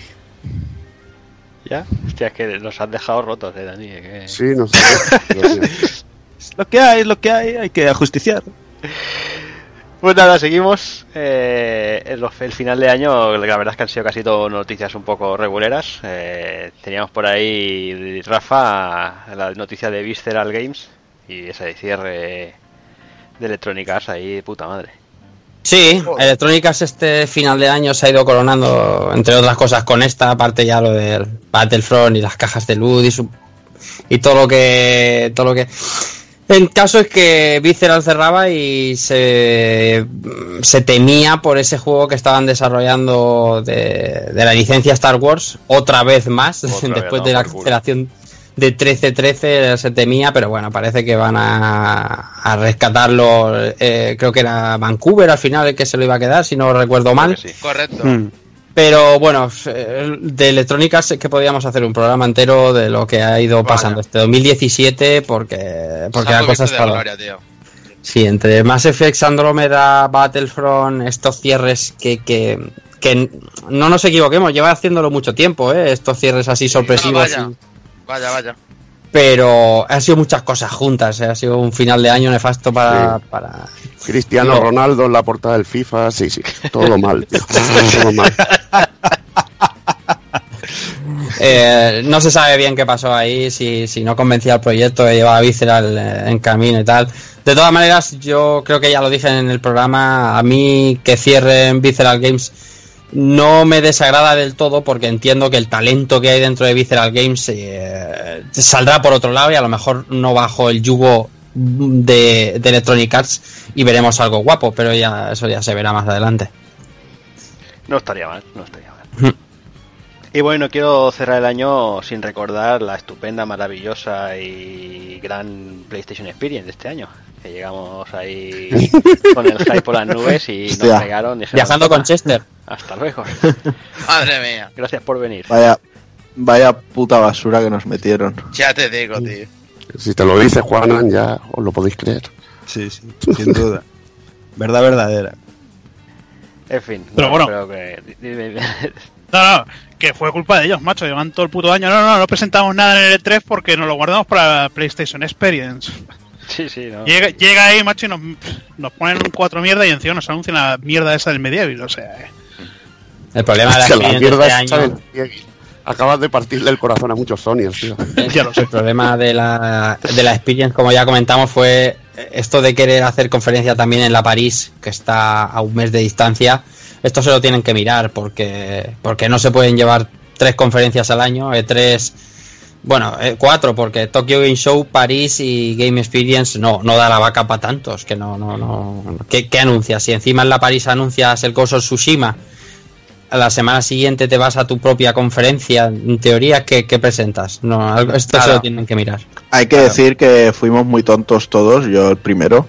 ¿Ya? Hostia, es que nos has dejado rotos, eh, Dani. que- sí, no sé. Dios mío. Es lo que hay, es lo que hay, hay que ajusticiar. Pues nada, seguimos. Eh, el, final de año, la verdad es que han sido casi todo noticias un poco reguleras. Eh, teníamos por ahí, Rafa, la noticia de Visceral Games y esa de cierre de Electronic Arts ahí, puta madre. Sí, Electrónicas este final de año se ha ido coronando, entre otras cosas, con esta, aparte ya lo del Battlefront y las cajas de luz y, su- y todo lo que... todo lo que... El caso es que Visceral cerraba y se, se temía por ese juego que estaban desarrollando de, de la licencia Star Wars, otra vez más, Otra vez, después no, de la cancelación de 13-13 se temía, pero bueno, parece que van a, a rescatarlo. eh, creo que era Vancouver al final el que se lo iba a quedar, si no recuerdo mal. Sí. Correcto. Hmm. Pero bueno, eh, de electrónicas es que podíamos hacer un programa entero de lo que ha ido pasando este 2017 porque, porque la Santo cosa Cristo está... de gloria, tío. Sí, entre Mass Effect, Andromeda, Battlefront, estos cierres que, que, que no nos equivoquemos, lleva haciéndolo mucho tiempo, ¿eh? estos cierres así sorpresivos. vaya. y- Vaya, vaya. Pero han sido muchas cosas juntas, ¿eh? ha sido un final de año nefasto para... para... Cristiano No. Ronaldo en la portada del FIFA, sí, sí, todo mal, tío, todo mal. Eh, no se sabe bien qué pasó ahí, si, si no convencía al proyecto, llevaba Visceral eh, en camino y tal. De todas maneras, yo creo que ya lo dije en el programa, a mí que cierren Visceral Games no me desagrada del todo porque entiendo que el talento que hay dentro de Visceral Games eh, saldrá por otro lado y a lo mejor no bajo el yugo de, de Electronic Arts y veremos algo guapo, pero ya eso ya se verá más adelante. No estaría mal, no estaría mal. Y bueno, quiero cerrar el año sin recordar la estupenda, maravillosa y gran PlayStation Experience de este año. Que llegamos ahí con el hype por las nubes y nos Hostia. pegaron. dijeron, Viajando con "Toma, Chester. Hasta luego. Madre mía. Gracias por venir. Vaya, vaya puta basura que nos metieron. Ya te digo, tío. Si te lo dice Juanan, ya os lo podéis creer. Sí, sí, sin duda. Verdad verdadera. En fin, Pero bueno. creo que... No, no, que fue culpa de ellos, macho. Llevan todo el puto año. No, no, no presentamos nada en el E3 porque nos lo guardamos para PlayStation Experience. Sí, sí, no. Llega, llega ahí, macho, y nos, nos ponen cuatro mierda y encima nos anuncian la mierda esa del medieval. O sea, eh. El problema de la la de este año... Acabas de partirle el corazón a muchos Sonyers, tío. El problema de la, de la Experience, como ya comentamos, fue esto de querer hacer conferencia también en la París, que está a un mes de distancia. Esto se lo tienen que mirar porque, porque no se pueden llevar tres conferencias al año, eh, tres, bueno, eh, cuatro, porque Tokyo Game Show, París y Game Experience no, no da la vaca para tantos, que no, no, no. ¿Qué, qué anuncias? Si encima en la París anuncias el Ghost of Tsushima, a la semana siguiente te vas a tu propia conferencia, en teoría, ¿qué, qué presentas? No, esto se lo tienen que mirar. Hay que decir que fuimos muy tontos todos, yo el primero,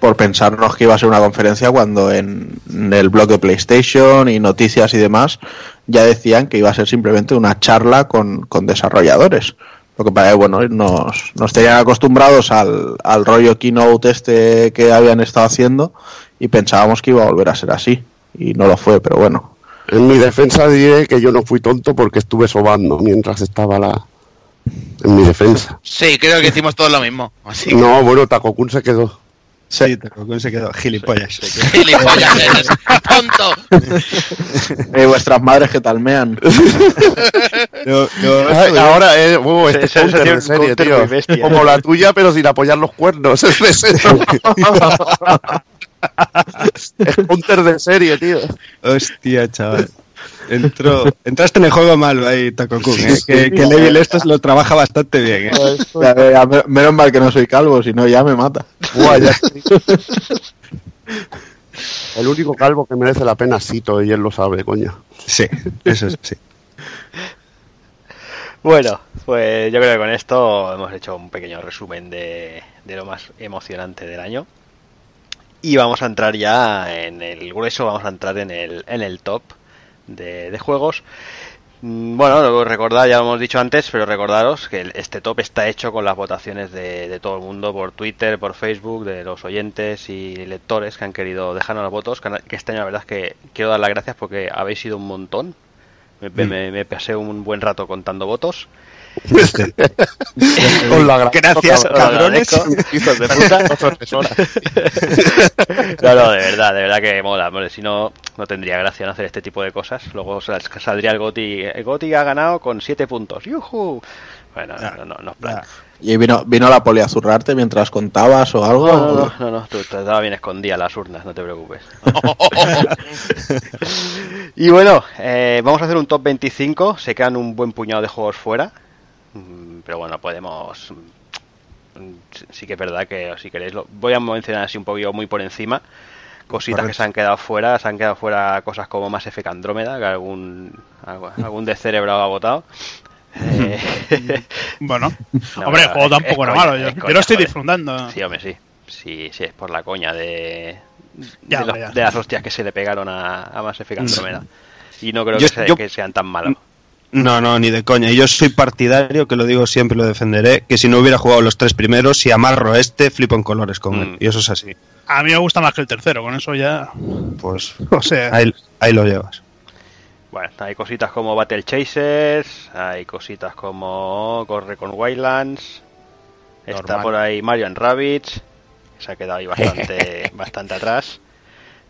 por pensarnos que iba a ser una conferencia cuando en, en el blog de PlayStation y noticias y demás ya decían que iba a ser simplemente una charla con, con desarrolladores. Lo que para bueno, nos, nos tenían acostumbrados al, al rollo keynote este que habían estado haciendo y pensábamos que iba a volver a ser así. Y no lo fue, pero bueno. En mi defensa diré que yo no fui tonto porque estuve sobando mientras estaba la... En mi defensa. Sí, creo que hicimos todos lo mismo. Así que- No, bueno, Takokun se quedó. Sí, Takokun se quedó gilipollas. Gilipollas eres, tonto. Eh, vuestras madres que talmean. Ay, ahora, eh, uh, este Se- se- counter se de serie, tío. bestia. Como la tuya, pero sin apoyar los cuernos. Es de serio. es counter de serie, tío. Hostia, chaval. Entró, entraste en el juego malo ahí, Takokun. ¿eh? Que, que. Level estos lo trabaja bastante bien. ¿eh? Ya, ya, me- menos mal que no soy calvo, si no ya me mata. Ya. El único calvo que merece la pena es Sito, y él lo sabe, coño. Sí, eso es, sí. Bueno, pues yo creo que con esto hemos hecho un pequeño resumen de, de lo más emocionante del año. Y vamos a entrar ya en el grueso, vamos a entrar en el, en el top de, de juegos. Mm, Bueno, recordad, ya lo hemos dicho antes, pero recordaros que este top está hecho con las votaciones de, de todo el mundo por Twitter, por Facebook, de los oyentes y lectores que han querido dejarnos los votos. Que este año la verdad es que quiero dar las gracias porque habéis sido un montón. Me, me- me pasé un buen rato contando votos. Gra- Gracias, cabrones. hijos de puta. No, no, de verdad, de verdad que mola. hombre, Si no, no tendría gracia no hacer este tipo de cosas. Luego sal- saldría el Goti. El Goti ha ganado con 7 puntos. ¡Yujú! Bueno, no, no, no plan. ¿Y vino, vino la poli a zurrarte mientras contabas o algo? No, no, no, no, tú estaba bien escondida las urnas, no te preocupes. y bueno, eh, vamos a hacer un top 25. Se quedan un buen puñado de juegos fuera. Mm, Pero bueno, podemos. mm, sí- que es verdad que si queréis, lo, voy a mencionar así un poquillo muy por encima. Cositas que se han quedado fuera, se han quedado fuera cosas como Mass Effect Andrómeda, que algún, algún de cerebro ha votado. Eh, Bueno, No, hombre, el juego tampoco es era coña, malo. Yo, es yo coña, lo estoy joder. disfrutando. Sí, hombre, sí. Sí, sí, es por la coña de, Ya, de, de las hostias que se le pegaron a, a Mass Effect Andromeda. Y no creo Yo- que, se- yo- que sean tan malos. No, no, ni de coña. Yo soy partidario, que lo digo siempre y lo defenderé, que si no hubiera jugado los tres primeros, si amarro este, flipo en colores con Mm. él. Y eso es así. A mí me gusta más que el tercero, con eso ya. Pues O sea, ahí, ahí lo llevas. Bueno, hay cositas como Battle Chasers, hay cositas como Corre con Wildlands, está por ahí Mario and Rabbids, que se ha quedado ahí bastante, bastante atrás.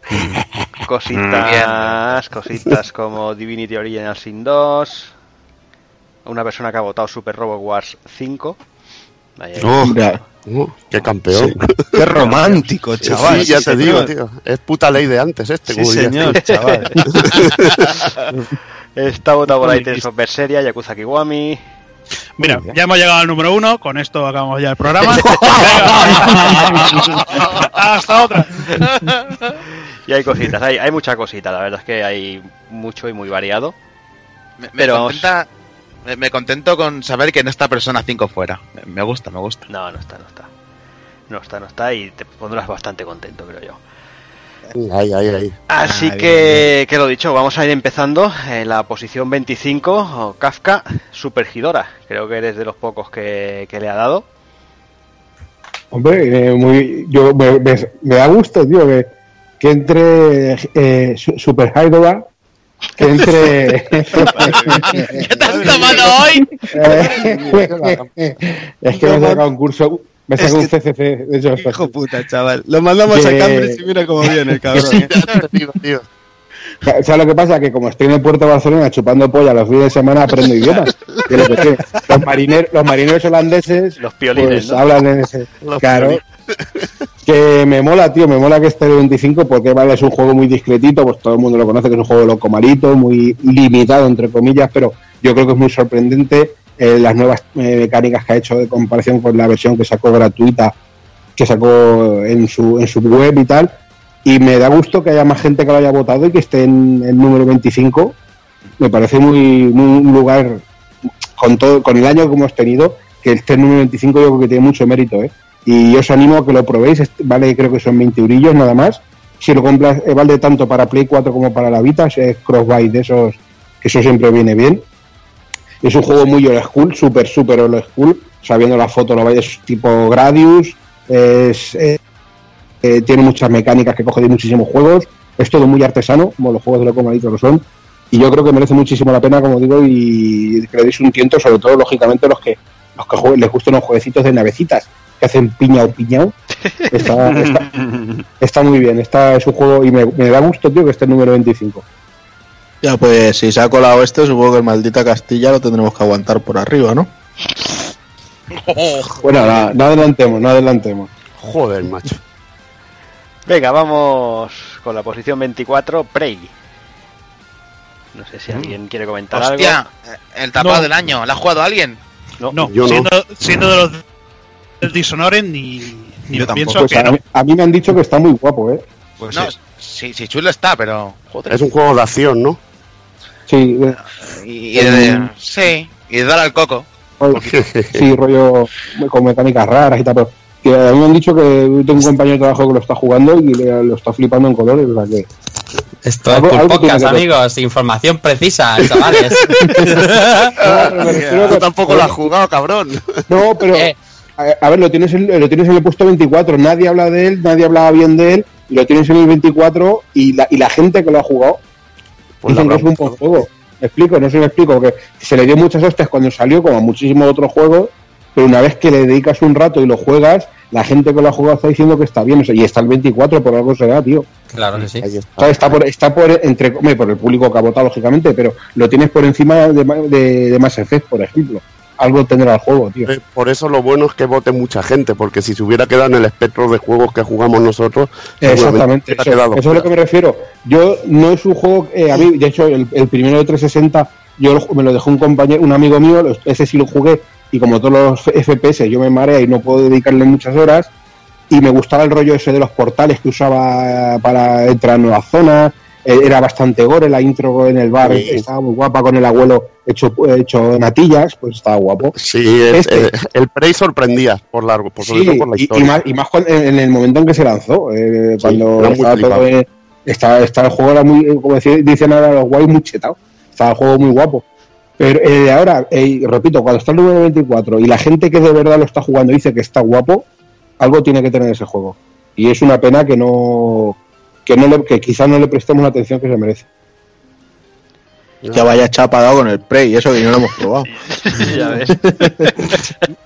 Cositas, cositas como Divinity Original Sin 2, una persona que ha votado Super Robot Wars 5. Ahí hay- Oh, Uh, qué campeón. qué romántico, Sí, chaval. ya Sí, te digo, tío. Es puta ley de antes este. Sí, señor, chaval. Está votado por ahí of Berseria, Yakuza Kiwami. Mira, ya hemos llegado al número uno. Con esto acabamos ya el programa. Hasta otra. Y hay cositas, hay, hay mucha cosita, la verdad es que hay mucho y muy variado. Me, me Pero contenta- me, me contento con saber que no está persona 5 fuera. Me, me gusta, me gusta. No, no está, no está. No está, no está y te pondrás bastante contento, creo yo. Ahí, ahí, ahí. Así Ah, que, que lo dicho, vamos a ir empezando en la posición 25, o Kafka Supergidora. Creo que eres de los pocos que, que le ha dado. Hombre, eh, muy, yo, me, me- me da gusto, tío, que, que entre eh, Su- Super Hydra, que entre... ¿Qué te has tomado hoy? es que me he sacado un curso, me sacado un CCC, de hecho, Hijo puta, chaval. Lo mandamos Que- a Cambridge y mira cómo viene el cabrón. ¿eh? Tío, tío. O sea, lo que pasa que como estoy en el puerto de Barcelona chupando polla los fines de semana aprendo idiomas. Y lo que sé, los, marineros, los marineros holandeses Los piolines, pues, ¿no? hablan en ese. Los claro. piolines. Que me mola, tío, me mola que esté el 25 porque vale, es un juego muy discretito, pues todo el mundo lo conoce que es un juego loco marito, muy limitado entre comillas, pero yo creo que es muy sorprendente eh, las nuevas eh, mecánicas que ha hecho de comparación con la versión que sacó gratuita, que sacó en su, en su web y tal. Y me da gusto que haya más gente que lo haya votado y que esté en el número 25. Me parece muy, muy un lugar con todo, con el año que hemos tenido, que esté en el número 25 yo creo que tiene mucho mérito, ¿eh? Y os animo a que lo probéis, vale, creo que son 20 eurillos nada más. Si lo compras, eh, vale tanto para Play 4 como para la Vita, es crossbuy de esos, que eso siempre viene bien. Es un juego muy old school, súper, súper old school. Sabiendo la foto, lo veis tipo Gradius. Es, eh, eh, tiene muchas mecánicas que coge de muchísimos juegos. Es todo muy artesano, como los juegos de Loco Malito lo son. Y yo creo que merece muchísimo la pena, como digo, y que le deis un tiento, sobre todo, lógicamente, los que los que jueguen- les gustan los jueguecitos de navecitas, que hacen piñao piñao. Está, está, está muy bien, está, es un juego y me, me da gusto, tío, que esté el número 25. Ya, pues si se ha colado este, supongo que el maldita Castilla lo tendremos que aguantar por arriba, ¿no? Bueno, no, no adelantemos, no adelantemos. Joder, macho. Venga, vamos con la posición 24, Prey. No sé si alguien quiere comentar Hostia, algo. eh, el tapado No. del año. ¿La ha jugado alguien? No, No, yo no. siendo, siendo de los del Dishonored ni, ni Yo lo pienso Pues que a, no. mí, a mí me han dicho que está muy guapo, ¿eh? Pues no, sí. sí, sí, chulo está, pero. Joder. Es un juego de acción, ¿no? Sí, eh, Y, y de, sí, y de dar al coco. sí, rollo con mecánicas raras y tal, pero que a mí me han dicho que tengo un compañero de trabajo que lo está jugando y le- lo está flipando en colores, o sea que... Esto es tiene Podcast, amigos. Información precisa, chavales. No, Tú tampoco lo has jugado, cabrón. No, pero Eh. a, a ver, lo tienes, en, lo tienes en el puesto 24, nadie habla de él, nadie hablaba bien de él, y lo tienes en el 24 y la, y la gente que lo ha jugado Pues dicen que es un buen juego. ¿Me explico? No sé si me explico, porque se le dio muchas hostias cuando salió, como a muchísimos otros juegos, pero una vez que le dedicas un rato y lo juegas, la gente que lo ha jugado está diciendo que está bien, o sea, y está el 24, por algo será, tío. claro que sí. Está. sea, está por, está por, entre, hombre, por el público que ha votado, lógicamente, pero lo tienes por encima de, de, de Mass Effect, por ejemplo. Algo tendrá el juego, tío. Eh, Por eso lo bueno es que vote mucha gente, porque si se hubiera quedado en el espectro de juegos que jugamos nosotros, Exactamente, eso, quedado eso es lo que me refiero. Yo no es un juego, eh, a mí, de hecho, el, el primero de 360, yo lo- me lo dejó un compañero, un amigo mío, ese sí lo jugué, y como todos los FPS, yo me marea y no puedo dedicarle muchas horas, y me gustaba el rollo ese de los portales que usaba para entrar a nuevas zonas, era bastante gore, la intro en el bar Sí. estaba muy guapa con el abuelo hecho, hecho natillas, pues estaba guapo. Sí, el, Este. el- el Prey sorprendía por largo, por, sobre Sí, todo por la historia. y más, y más cuando- en, el momento en que se lanzó, eh, cuando estaba, todo, eh, estaba, estaba el juego era muy, eh, como decía- dicen ahora los guays, muy chetado. Estaba el juego muy guapo. Pero eh, ahora, eh, repito, cuando está el número 24 y la gente que de verdad lo está jugando dice que está guapo, algo tiene que tener ese juego. Y es una pena que no que no le, que quizás no le prestemos la atención que se merece. Que vaya chapa dado con el Prey, eso que no lo hemos probado. ya ves.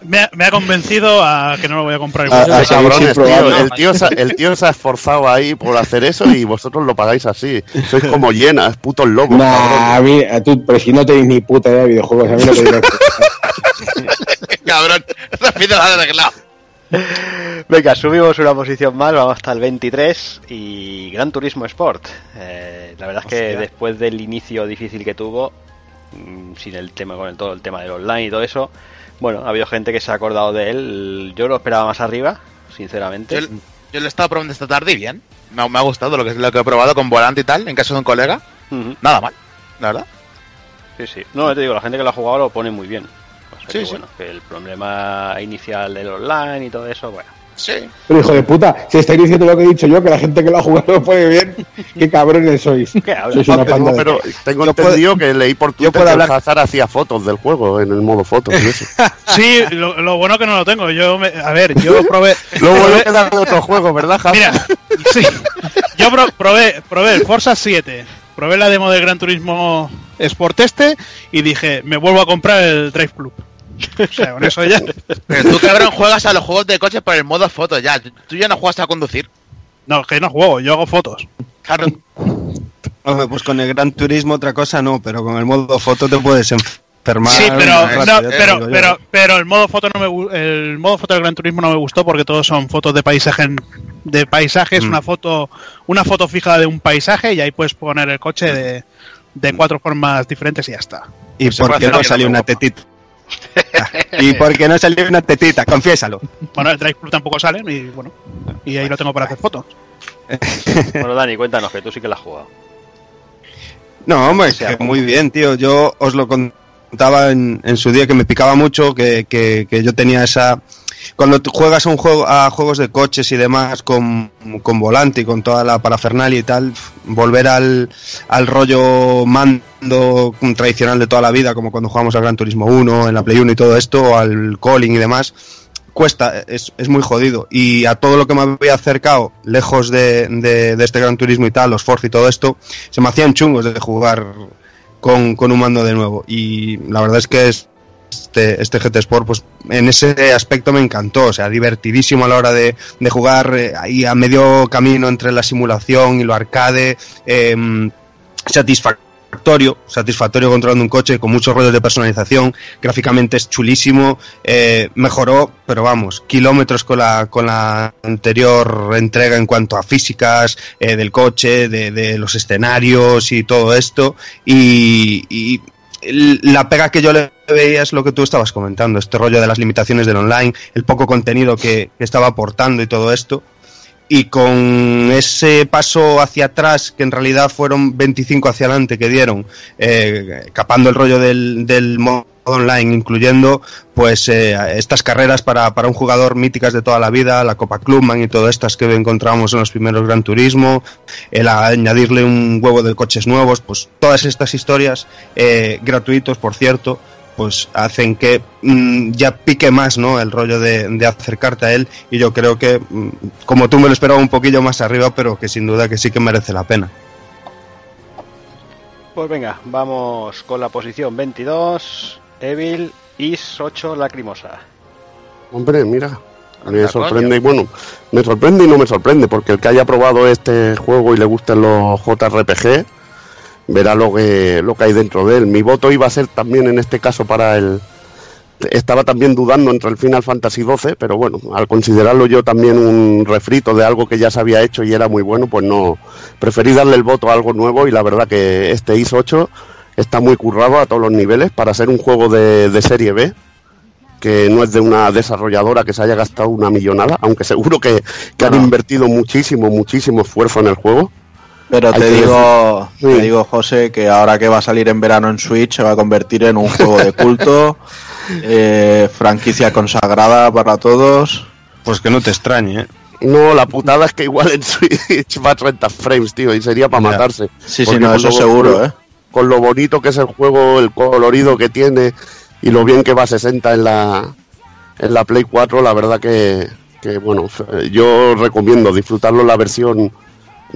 Me ha, me ha convencido a que no lo voy a comprar cabrones, tío, el, tío se, el tío se ha esforzado ahí por hacer eso y vosotros lo pagáis así. Sois como llenas, putos lobos. Nah, a mí, a tú, pero si no tenéis ni puta idea de videojuegos, a mí lo que digo Cabrón, repite la de lado. Venga, subimos una posición más, vamos hasta el 23 y Gran Turismo Sport. Eh, la verdad es que Hostia. después del inicio difícil que tuvo, mm, sin el tema con el, todo el tema del online y todo eso, bueno, ha habido gente que se ha acordado de él. Yo lo esperaba más arriba, sinceramente. Yo, yo lo he estado probando esta tarde y bien. Me, me ha gustado lo que, lo que he probado con volante y tal, en caso de un colega. Nada mal, la verdad. Sí, sí. No, te digo, la gente que lo ha jugado lo pone muy bien. O sea Sí, que, sí. bueno, que el problema inicial del online y todo eso, bueno. Sí. Pero hijo de puta, si estáis diciendo lo que he dicho yo, que la gente que lo ha jugado lo puede bien, qué cabrones sois. ¿Qué? Sois una No, panda de- pero tengo Yo puedo- entendido que leí por Twitter puedo que el hablar- Hazard hacía fotos del juego en el modo fotos y eso. Sí, lo, lo bueno que no lo tengo. Yo, me- a ver, yo probé. Lo bueno probé- que da de otro juego, ¿verdad, Hazard? Mira, sí. Yo pro- probé, probé el Forza 7, probé la demo del Gran Turismo Sport este y dije, me vuelvo a comprar el Drive Club. O sea, con eso ya. Pero tú, cabrón, juegas a los juegos de coches por el modo foto ya. Tú ya no juegas a conducir. No, que no juego, yo hago fotos. Claro. Hombre, pues con el Gran Turismo otra cosa no, pero con el modo foto te puedes enfermar. Sí, pero, no, pero, pero, pero el modo foto no me el modo foto del Gran Turismo no me gustó porque todos son fotos de paisajes de paisajes, Mm. una foto una foto fija de un paisaje y ahí puedes poner el coche de, de cuatro formas diferentes y ya está. ¿Y Pues por qué no salió una tetita? ¿Y por qué no salió una tetita? Confiésalo. Bueno, el Drive Club tampoco sale y bueno, y ahí lo tengo para hacer fotos. Bueno, Dani, cuéntanos que tú sí que la has jugado. No, hombre, sea, que muy bien, tío. Yo os lo contaba en, en su día que me picaba mucho, que, que- que yo tenía esa... Cuando juegas a, un juego, a juegos de coches y demás con, con volante y con toda la parafernalia y tal, volver al, al rollo mando tradicional de toda la vida, como cuando jugamos al Gran Turismo 1, en la Play 1 y todo esto, al Calling y demás, cuesta, es, es muy jodido. Y a todo lo que me había acercado, lejos de, de- de este Gran Turismo y tal, los Forza y todo esto, se me hacían chungos de jugar con, con un mando de nuevo. Y la verdad es que es- este, este GT Sport, pues en ese aspecto me encantó. O sea, divertidísimo a la hora de, de jugar eh, ahí a medio camino entre la simulación y lo arcade. em, satisfactorio, satisfactorio controlando un coche con muchos rollos de personalización, gráficamente es chulísimo, eh, mejoró, pero vamos, kilómetros con la, con la anterior entrega en cuanto a físicas eh, del coche, de, los escenarios y todo esto, y, y la pega que yo le veía es lo que tú estabas comentando, este rollo de las limitaciones del online, el poco contenido que, estaba aportando y todo esto y con ese paso hacia atrás, que en realidad fueron 25 hacia adelante que dieron, eh, capando el rollo del, del modo online, incluyendo pues eh, estas carreras para, para un jugador míticas de toda la vida, la Copa Clubman y todas estas que encontramos en los primeros Gran Turismo, el añadirle un huevo de coches nuevos, pues todas estas historias, eh, gratuitos por cierto, pues hacen que mm, ya pique más ¿no? el rollo de, de acercarte a él y yo creo que mm, como tú me lo esperaba un poquillo más arriba pero que sin duda que sí que merece la pena Pues venga, vamos con la posición 22. Evil Is 8 Lacrimosa. Hombre, mira, me sorprende y bueno, me sorprende y no me sorprende, porque el que haya probado este juego y le gusten los JRPG, verá lo que, lo que hay dentro de él. Mi voto iba a ser también en este caso para el... Estaba también dudando entre el Final Fantasy XII, pero bueno, al considerarlo yo también un refrito de algo que ya se había hecho y era muy bueno, pues no, preferí darle el voto a algo nuevo y la verdad que este IS 8 está muy currado a todos los niveles para ser un juego de, de serie B, que no es de una desarrolladora que se haya gastado una millonada, aunque seguro que, que han invertido muchísimo, muchísimo esfuerzo en el juego. Pero te digo, Sí. te digo, José, que ahora que va a salir en verano en Switch se va a convertir en un juego de culto, eh, franquicia consagrada para todos. pues que no te extrañe ¿eh? No, la putada es que igual en Switch va a 30 frames, tío, y sería para matarse. Sí, sí, no, con eso lo- seguro, ¿eh? Con lo bonito que es el juego, el colorido que tiene y lo bien que va a 60 en la, en la Play 4, la verdad que, que, bueno, yo recomiendo disfrutarlo en la versión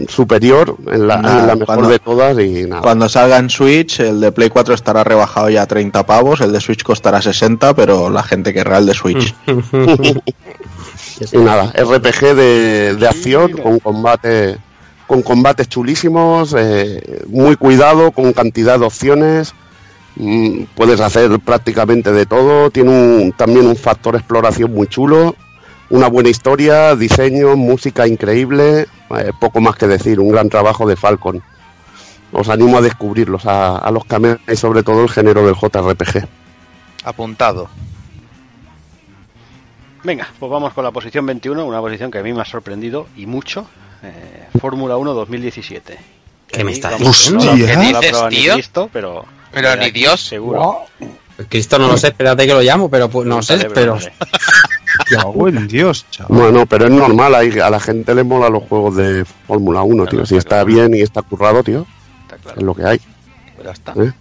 superior, en la, Nada, en la mejor cuando- de todas y nada. Cuando salga en Switch, el de Play 4 estará rebajado ya a 30 pavos, el de Switch costará 60, pero la gente querrá el de Switch. Y nada, RPG de, de acción con combate con combates chulísimos, eh, muy cuidado, con cantidad de opciones. mm, puedes hacer prácticamente de todo. Tiene un- también un factor exploración muy chulo, una buena historia, diseño, música increíble. eh, poco más que decir, un gran trabajo de Falcon. Os animo a descubrirlos, a, a los que améis sobre todo el género del JRPG. Apuntado. Venga, pues vamos con la posición 21, una posición que a mí me ha sorprendido y mucho. Eh, Fórmula 1 2017. ¿Qué me estás diciendo? no, no ¿Qué dices, ni tío? Cristo, pero, Pero ni Dios. Seguro. Cristo no lo sé, espérate que lo llamo, pero pues, no sé, pero... pregúntale. buen Dios chaval. Bueno, pero es normal, ahí a la gente le mola los juegos de Fórmula 1, tío. Si está bien y está currado, tío, Está es lo que hay. Pues ya está. ¿eh?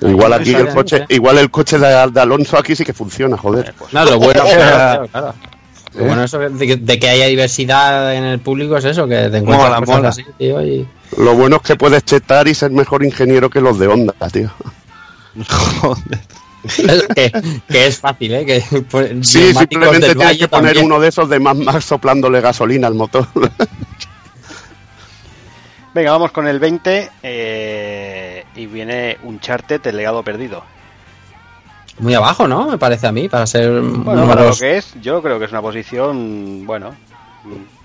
Igual aquí el coche, igual el coche de, de Alonso aquí sí que funciona, joder. Eh, pues, No, lo bueno, Eh. claro, claro. Lo bueno eso de, que- de que haya diversidad en el público es eso, que te encuentras Mola, personas mola. así, tío, y... Lo bueno es que puedes chetar y ser mejor ingeniero que los de Honda, tío. que, que es fácil, ¿eh? Que pues, Sí, simplemente del tienes Valle que poner también. uno de esos de Mad Max soplándole gasolina al motor. Venga, vamos con el 20 eh, y viene Uncharted, el legado perdido. Muy abajo, ¿no? Me parece a mí, para ser Bueno, para lo que es, yo creo que es una posición, bueno,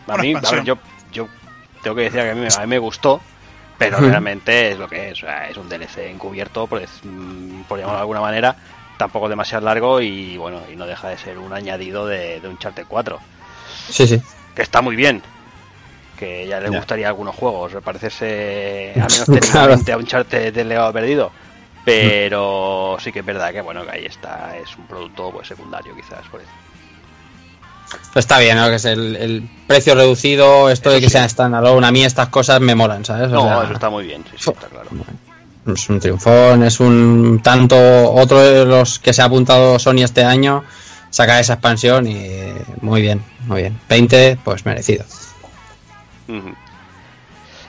a mí, a ver, yo, yo tengo que decir que a mí, me- a mí me gustó, pero realmente es lo que es, o sea, es un DLC encubierto, pues, mm, por llamarlo de alguna manera, tampoco demasiado largo y bueno, y no deja de ser un añadido de, de Uncharted 4, Sí, sí. que está muy bien. Que ya le gustaría a algunos juegos, parecerse al menos técnicamente a Uncharted del legado perdido. Pero sí que es verdad que bueno que ahí está, es un producto pues secundario quizás por eso. Pero está bien, ¿no? Que es el, el precio reducido, esto de que sea standalone. A mí estas cosas me molan, ¿sabes? O No, sea, eso está muy bien, sí, sí, está claro. Es un triunfón, es un tanto otro de los que se ha apuntado Sony este año. Sacar esa expansión y muy bien, muy bien. 20, pues merecido.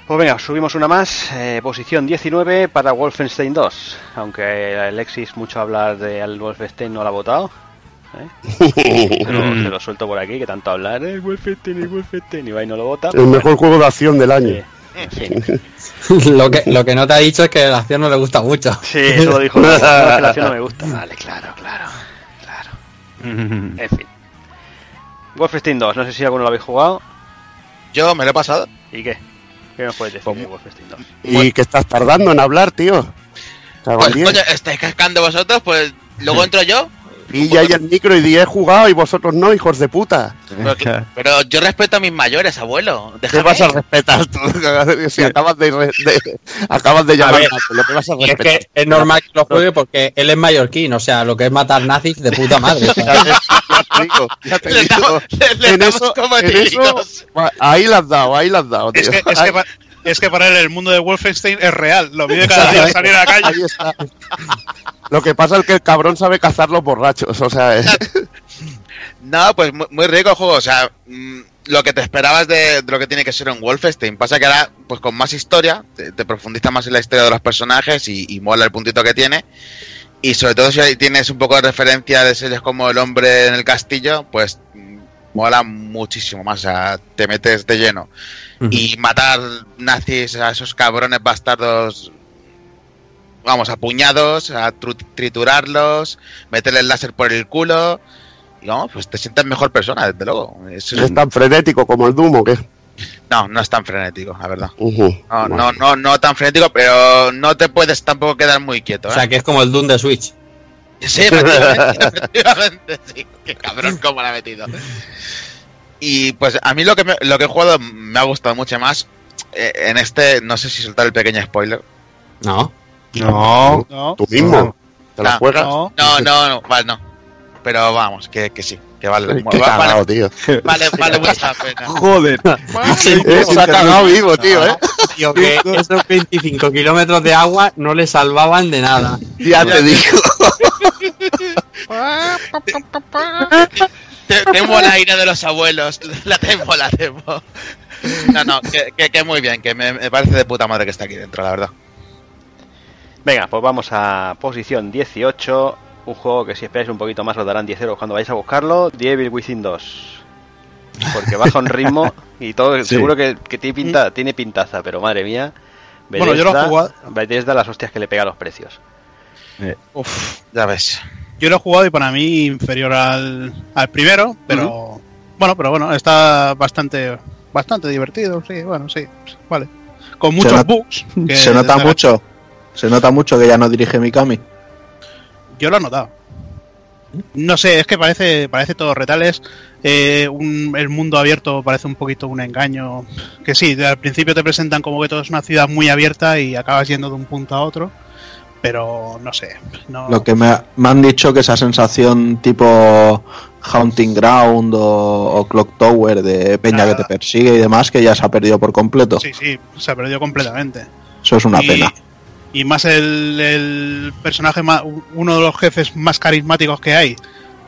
Pues venga, subimos una más. eh, posición 19 para Wolfenstein 2. Aunque Alexis mucho hablar de al Wolfenstein no lo ha votado. ¿Eh? Se, lo, se lo suelto por aquí, que tanto hablar. Eh, Wolfenstein, Wolfenstein. Y va y no lo vota. El mejor juego de acción del año. Sí, lo, que, lo que no te ha dicho es que la acción no le gusta mucho. Sí, eso lo dijo. No, no, es que la acción no me gusta. Vale, claro, claro. Claro. En fin. Wolfenstein 2, no sé si alguno lo habéis jugado. Yo me lo he pasado. ¿Y qué? ¿Qué nos puedes decir de Wolfenstein 2? Y que estás tardando en hablar, tío. Pues coño, estáis cascando vosotros, pues luego entro yo. Pilla ahí el micro y di he jugado y vosotros no, hijos de puta. Pero, que- pero yo respeto a mis mayores, abuelo. ¿Qué Déjame. vas a respetar tú? Si acabas de, de- acabas de llamar ver, a lo que vas a Y es respetar. que es normal que lo juegue porque él es mallorquín, o sea, lo que es matar nazis de puta madre. o sea, Ya te digo, ya te Le digo. damos- le- le En eso- como en eso- ahí las has dado, ahí las has dado, tío. Es que, es, que Ahí- pa- es que para él el mundo de Wolfenstein es real. Lo vive cada día al salir a la calle. Ahí está. Lo que pasa es que el cabrón sabe cazar los borrachos, o sea, es- No, pues muy, muy rico el juego. O sea, mm, lo que te esperabas de, de lo que tiene que ser un Wolfenstein. Pasa que ahora, pues con más historia, te, te profundiza más en la historia de los personajes y, y mola el puntito que tiene. Y sobre todo si ahí tienes un poco de referencia de series como El hombre en el castillo, pues mm, mola muchísimo más. O sea, te metes de lleno. Y matar nazis a esos cabrones bastardos, vamos, a puñados, a tru- triturarlos, meterle el láser por el culo. Y vamos, pues te sientes mejor persona, desde luego. Es- es tan frenético como el Doom, ¿o qué? no, no es tan frenético, la verdad. No, Bueno. no, no, no tan frenético, pero no te puedes tampoco quedar muy quieto. o ¿eh? sea, que es como el Doom de Switch. Sí, efectivamente, efectivamente, sí. Qué cabrón cómo la ha metido. Y pues a mí lo que, me- lo que he jugado me ha gustado mucho más. Eh, en este, no sé si soltar el pequeño spoiler. No. No. No, Tú mismo. ¿Te la No, juegas? no. No, no, no, vale, no. Pero vamos, que, que sí, que vale. Qué va- cagado, vale, tío. vale, vale mucha la pena. Joder. Se ha cagado vivo, tío, ¿eh? Tío, que esos 25 kilómetros de agua no le salvaban de nada. Ya te digo. Te- Temo la ira de los abuelos. La temo, la temo. No, no, que, que, que muy bien, que me, me parece de puta madre que está aquí dentro, la verdad. Venga, pues vamos a posición 18. Un juego que si esperáis un poquito más os darán 10 euros cuando vayáis a buscarlo. The Evil Within 2. Porque baja un ritmo y todo. Sí. Seguro que, que tiene, pinta, tiene pintaza, pero madre mía. Bueno, yo lo he jugado. Bethesda las hostias que le pega a los precios. Uf. Ya ves. Yo lo he jugado y para mí inferior al, al primero, pero bueno, pero bueno, está bastante bastante divertido, sí, bueno, sí, vale. Con muchos not- bugs. que Se nota mucho. Se nota mucho que ya no dirige Mikami. Yo lo he notado. No sé, es que parece parece todo retales. eh, un- el mundo abierto parece un poquito un engaño. Que sí, al principio te presentan como que todo es una ciudad muy abierta y acabas yendo de un punto a otro. Pero no sé. No, Lo que me, me han dicho que esa sensación tipo Haunting Ground o, o Clock Tower de peña que te persigue y demás que ya se ha perdido por completo. Sí, sí, se ha perdido completamente. Eso es una y, pena. Y más el, el personaje, más, uno de los jefes más carismáticos que hay,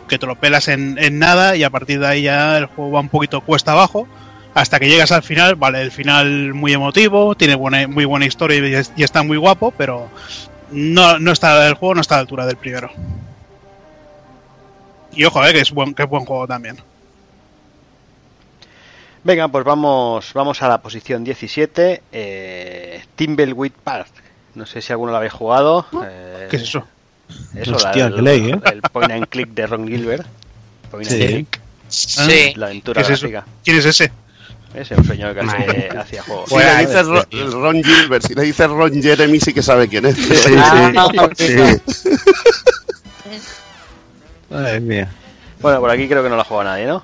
que te lo pelas en, en nada y a partir de ahí ya el juego va un poquito cuesta abajo. Hasta que llegas al final, vale, el final muy emotivo, tiene buena, muy buena historia y está muy guapo, pero no, no está, el juego no está a la altura del primero. Y ojo, eh, que es buen, que es buen juego también. Venga, pues vamos, vamos a la posición 17, eh, Timbleweed Park. No sé si alguno lo habéis jugado. eh, ¿Qué es eso? Eso, Hostia, la- ¿eh? el point and click de Ron Gilbert. Point and click, Sí. la aventura ¿Qué es eso? gráfica. ¿Quién es ese? Es un señor que hace- hacía juegos. Si le dices Ron, Ron Gilbert, si le dices Ron Jeremy, sí que sabe quién es. Ah, Sí. Madre mía. Bueno, por aquí creo que no lo ha jugado nadie, ¿no?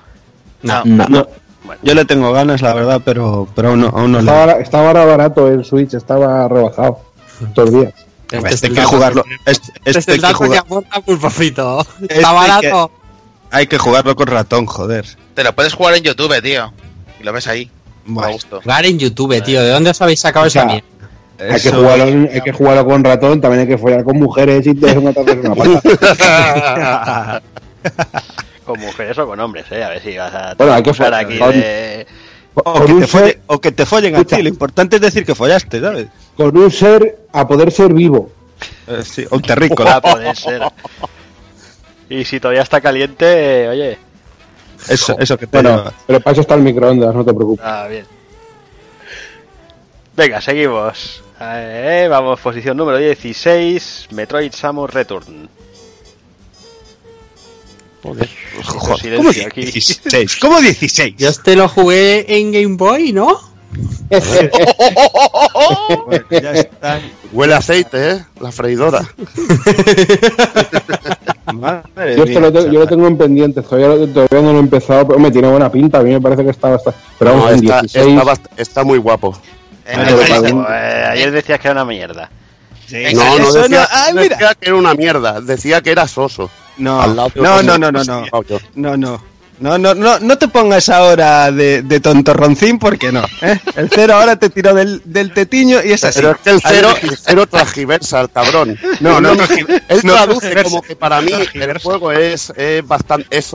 No. No. Bueno, Yo le tengo ganas, la verdad, pero, pero aún no, aún no le- Estaba, ahora barato el Switch, estaba rebajado estos días. Este Este es hay el que jugarlo. Este, Este es este hay el que jugar-. Este Está que- barato. hay que jugarlo con ratón, joder. Te lo puedes jugar en YouTube, tío. Y lo ves ahí. A Bueno, gusto. Jugar en YouTube, tío. ¿De dónde os habéis sacado O sea, esa mierda? Hay que, jugarlo, hay que jugarlo con ratón, también hay que follar con mujeres y te una tarde una pata. con mujeres o con hombres, ¿eh? A ver si vas a Bueno, hay que follar, aquí con- de... o, que te ser- folle- o que te follen a ti. Lo importante es decir que follaste, ¿sabes? Con un ser a poder ser vivo. Eh, sí, un terrícola. A poder ser. Y si todavía está caliente, oye, Eso, eso que te Bueno, pero para eso está el microondas, no te preocupes. ah, bien. Venga, seguimos. Eh, vamos, posición número 16, Metroid Samus Return. Joder, silencio ¿cómo aquí. 16? ¿Cómo 16? Yo este lo jugué en Game Boy, ¿no? Bueno, ya está. Huele aceite, ¿eh? La freidora. Madre Yo, esto mía, lo, tengo- yo lo tengo en pendiente, todavía, no lo he empezado, pero me tiene buena pinta, a mí me parece que está bastante... Pero vamos, No, está, 16, está bast- está muy guapo. Eh, eh, eh, Eh, ayer decías que era una mierda. Sí, No, no decía, mira. decía que era una mierda, decía que era soso. No, Al lado de no, no, no, no, no. No, no. No, no, no, no te pongas ahora de, de tontorroncín porque no. ¿eh? El cero ahora te tiró del, del tetiño y es así. Pero es que el cero, el cero transgiversa al cabrón. No, no, transgiver- Él no traduce como que para mí el juego es, es bastante es.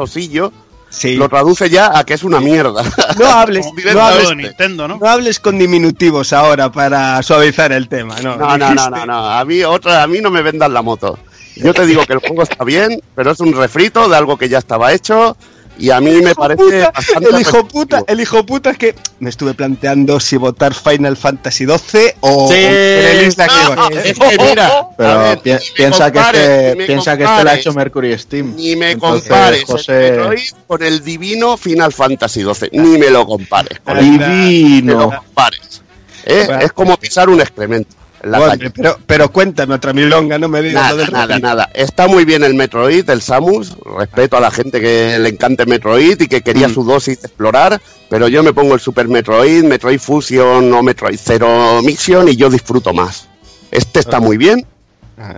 Sí. Lo traduce ya a que es una mierda. No hables, no hables, de Nintendo, ¿no? no hables con diminutivos ahora para suavizar el tema. No, No, no, no, no, no. A mí otra, a mí no me vendan la moto. Yo te digo que el juego está bien, pero es un refrito de algo que ya estaba hecho y a mí me parece puta, el hijo puta, el hijo puta es que me estuve planteando si votar Final Fantasy XII o Sí. el Isla que iba. Es que mira, Pero ver, pi- ni me piensa, que este, piensa que este lo ha hecho Mercury Steam. Ni me Entonces, compares José- con el divino Final Fantasy XII. Ni me lo compares. con él. Ni me lo Divino. compares. ¿Eh? Bueno. Es como pisar un excremento en la pero, pero cuéntame otra milonga, no me digas Nada, lo del nada, nada. Está muy bien el Metroid, el Samus. Respeto a la gente que le encante Metroid y que quería Mm. su dosis de explorar. Pero yo me pongo el Super Metroid, Metroid Fusion o Metroid Zero Mission y yo disfruto más. Este está muy bien,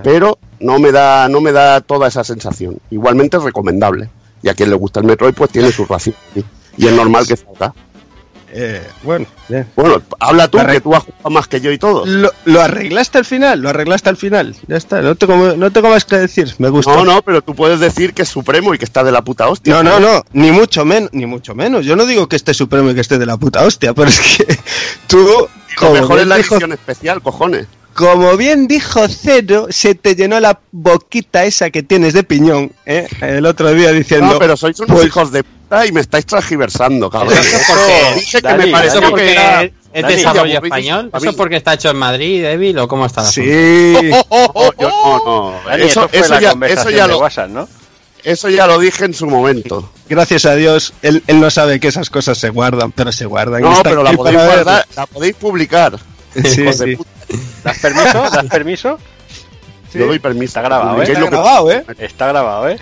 pero no me da, no me da toda esa sensación. Igualmente es recomendable. Y a quien le gusta el Metroid, pues tiene su ración. Y es normal que salga. Eh, bueno. Bueno, habla tú, que tú has jugado más que yo y todo. Lo, lo arreglaste al final, lo arreglaste al final. Ya está, no tengo, no tengo más que decir. Me gustó. No, no, pero tú puedes decir que es supremo y que está de la puta hostia. No, no, no, ni mucho menos, ni mucho menos. Yo no digo que esté supremo y que esté de la puta hostia, pero es que tú, Lo mejor es la dijo, edición especial, cojones. como bien dijo Cero, se te llenó la boquita esa que tienes de piñón, ¿eh? el otro día diciendo. No, pero sois unos pues- hijos de puta y me estáis transgiversando, cabrón. Eso Eso, porque- dije que Dani, me pareció ¿Eso porque que era... es Dani, desarrollo español? ¿Eso porque está hecho en Madrid, Evil, o cómo está? Sí. No, Eso, ya, conversación eso, ya de lo, WhatsApp, ¿no? eso ya lo dije en su momento. Gracias a Dios, él, él no sabe que esas cosas se guardan, pero se guardan. y No, pero la podéis guardar, la podéis publicar. Sí, sí. ¿Das permiso? ¿Das permiso? Yo doy permiso. Está grabado, ¿eh? Está grabado, ¿eh? Está grabado, ¿eh?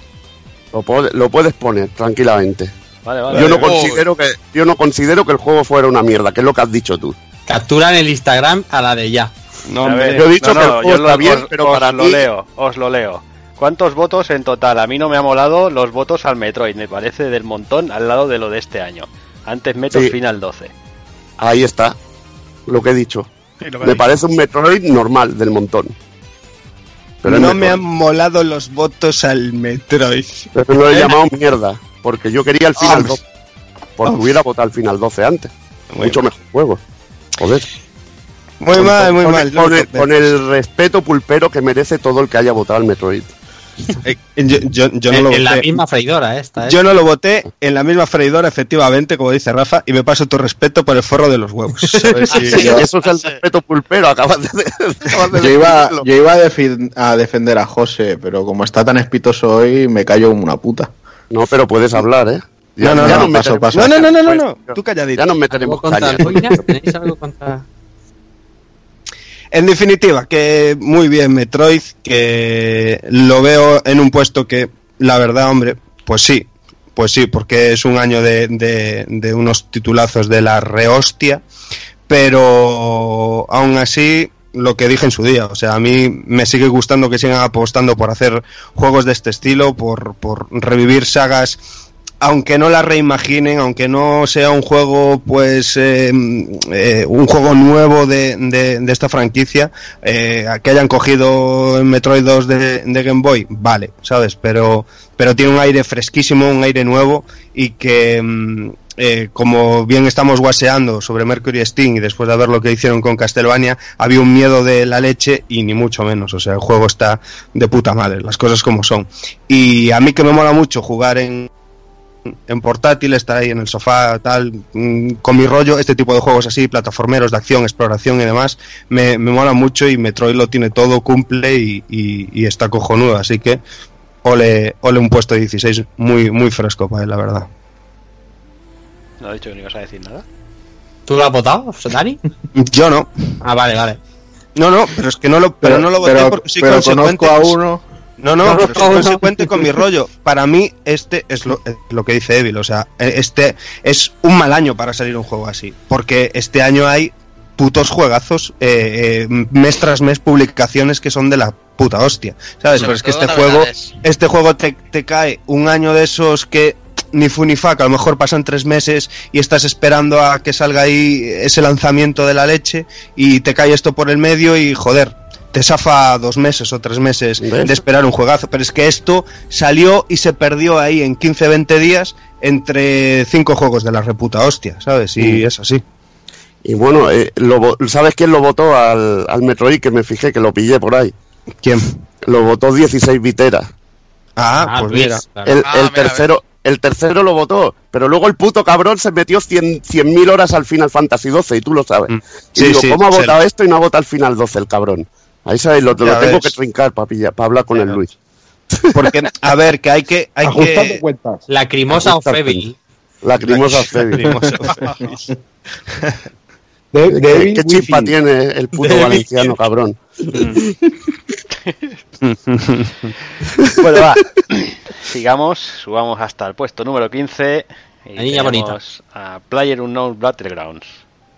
Lo lo puedes poner tranquilamente. Vale, vale. Yo no considero que yo no considero que el juego fuera una mierda, que es lo que has dicho tú. Captura en el Instagram a la de ya. No, ver, yo he dicho que el juego yo está bien, os, pero os para lo mí- leo, os lo leo. ¿Cuántos votos en total? A mí no me ha molado los votos al Metroid, me parece del montón al lado de lo de este año. Antes meto Sí. Final 12. Ahí está. Lo que he dicho. Sí, lo que Me parece un Metroid normal del montón. Pero no me han molado los votos al Metroid. Pero lo he llamado mierda, porque yo quería el Final Ah, 12. Porque ah. hubiera votado el Final 12 antes. Muy Mucho mejor juego. Joder. Muy Con- mal, muy con, mal. Con el, con el respeto pulpero que merece todo el que haya votado el Metroid. Eh, yo, yo- yo no en, lo en la voté. misma freidora esta, ¿eh? Yo no lo voté en la misma freidora, efectivamente, como dice Rafa, y me paso tu respeto por el forro de los huevos. ¿sabes? Y- Sí, eso es el respeto pulpero, acabas de, acabas de Yo iba, yo iba a, defender a José, pero como está tan espitoso hoy, me callo como una puta. No, pero puedes hablar, ¿eh? No, no, ya no, paso, paso. No, no, no, no, no, caña, no, tú calladito. Ya nos ¿Algo meteremos caña. ¿Tenéis algo contra...? En definitiva, que muy bien Metroid, que lo veo en un puesto que, la verdad, hombre, pues sí, pues sí, porque es un año de, unos titulazos de la rehostia, pero aún así, lo que dije en su día, o sea, a mí me sigue gustando que sigan apostando por hacer juegos de este estilo, por, por revivir sagas aunque no la reimaginen, aunque no sea un juego, pues, eh, eh, un juego nuevo de, de- esta franquicia, eh, que hayan cogido Metroid 2 de, de Game Boy, vale, ¿sabes? Pero, pero tiene un aire fresquísimo, un aire nuevo y que, mm, eh, como bien estamos guaseando sobre Mercury Steam y después de ver lo que hicieron con Castlevania, había un miedo de la leche y ni mucho menos, o sea, el juego está de puta madre, las cosas como son. Y a mí que me mola mucho jugar en, en portátil, estar ahí en el sofá, tal, mm, con mi rollo, este tipo de juegos así, plataformeros de acción, exploración y demás, me, me mola mucho y Metroid lo tiene todo, cumple y, y- y está cojonudo, así que ole, ole un puesto 16 muy, muy fresco para él, la verdad. No he dicho que no ibas a decir nada. ¿Tú lo has votado, Dani? Yo no, Ah, vale, vale. no, no, pero es que no lo, pero, no lo voté pero- porque soy pero consecuente. conozco a uno. No, no, No, pero soy consecuente con mi rollo. Para mí, este es lo, es lo que dice Evil. O sea, este es un mal año para salir un juego así. Porque este año hay putos juegazos, eh, eh, mes tras mes, publicaciones que son de la puta hostia. ¿Sabes? Sobre Pero es que este juego, este juego te, te cae un año de esos que ni fu ni fa, que a lo mejor pasan tres meses y estás esperando a que salga ahí ese lanzamiento de la leche y te cae esto por el medio y joder, te zafa dos meses o tres meses ¿Ves? de esperar un juegazo. Pero es que esto salió y se perdió ahí en 15-20 días entre cinco juegos de la reputa hostia, ¿sabes? Y Mm. es así. Y bueno, eh, lo ¿sabes quién lo votó al, al Metroid? Que me fijé, que lo pillé por ahí. ¿Quién? Lo votó 16 Viteras. Ah, Ah, pues Luis, mira. claro. El, Ah, el mira, tercero el tercero lo votó, pero luego el puto cabrón se metió 100 100.000 horas al Final Fantasy 12 y tú lo sabes. Mm. Y Sí, digo, sí, ¿cómo ha votado esto y no ha votado al Final 12 el cabrón? Ahí sabéis, lo, lo tengo que trincar para hablar con el Luis. Porque, a ver, que hay que. Hay que cuentas. Lacrimosa o Fevil. Lacrimosa Febi. De, ¿Qué, David qué chispa tiene el puto David. valenciano, cabrón? Bueno, va. Sigamos, subamos hasta el puesto número 15. Y La niña tenemos a Player Unknown Battlegrounds.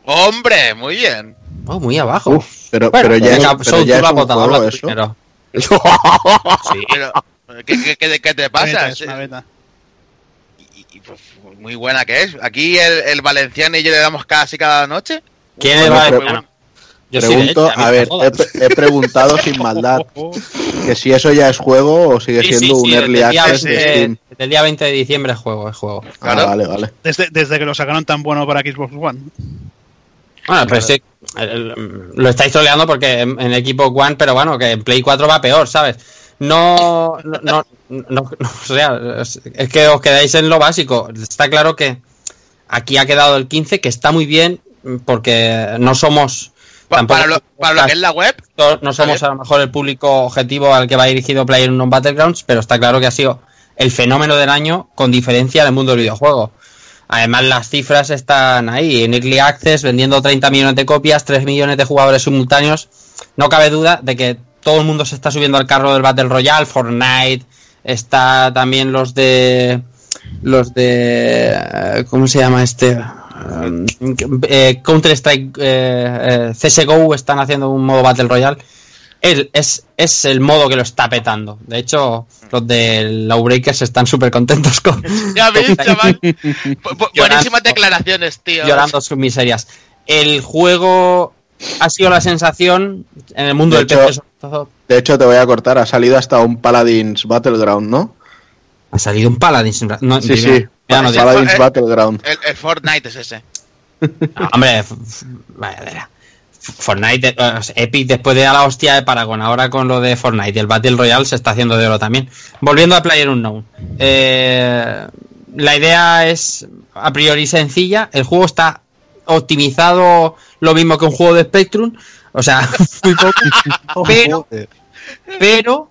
¡Hombre! Muy bien. Oh, muy abajo. Uf, Pero, Bueno, pero ya es, pero ya es un juego eso. primero. Pero, ¿qué, qué, qué- qué te pasa? Beta, es una beta. Y- y, pues, muy buena que es. Aquí el, el valenciano y yo le damos casi cada noche. ¿Quién Bueno, es pero- valenciano? Yo Pregunto, mí a ver, he, he preguntado sin maldad que si eso ya es juego o sigue Sí, siendo sí, un sí, early desde el día access de 20 Steam. desde el día 20 de diciembre es juego, es juego. Ah, Claro. vale, vale. Desde, desde que lo sacaron tan bueno para Xbox One. Bueno, pero sí, el- lo estáis troleando porque en, en equipo One, pero bueno, que en Play 4 va peor, ¿sabes? No, no, no, no- no- o sea, es, que os quedáis en lo básico. Está claro que aquí ha quedado el 15, que está muy bien, porque no somos... Pa- tampoco- para, lo, para lo que es la web, no somos a lo mejor el público objetivo al que va dirigido Player Battlegrounds, pero está claro que ha sido el fenómeno del año con diferencia en el mundo del videojuego. Además, las cifras están ahí, en Early Access, vendiendo 30 millones de copias, 3 millones de jugadores simultáneos. No cabe duda de que todo el mundo se está subiendo al carro del Battle Royale, Fortnite, está también los de... Los de... eh, ¿Cómo se llama este? Eh, Counter Strike eh, eh, CSGO están haciendo un modo Battle Royale. El- es, es el modo que lo está petando. De hecho, los de Lawbreakers están súper contentos con ya ves, chaval. Bu- bu- Buenísimas declaraciones, tío. llorando sus miserias. El juego ha sido la sensación en el mundo De del hecho- PC. De hecho, te voy a cortar, ha salido hasta un Paladins Battleground, ¿no? Ha salido un Paladins. No, Sí, sí. no. Paladins Battleground. El, el Fortnite es ese. No, hombre, vaya, vaya. Fortnite, eh, Epic después de a la hostia de Paragon, ahora con lo de Fortnite, el Battle Royale se está haciendo de oro también. Volviendo a Player Unknown. Eh, la idea es a priori sencilla, el juego está optimizado lo mismo que un juego de Spectrum, o sea, muy poco, pero, pero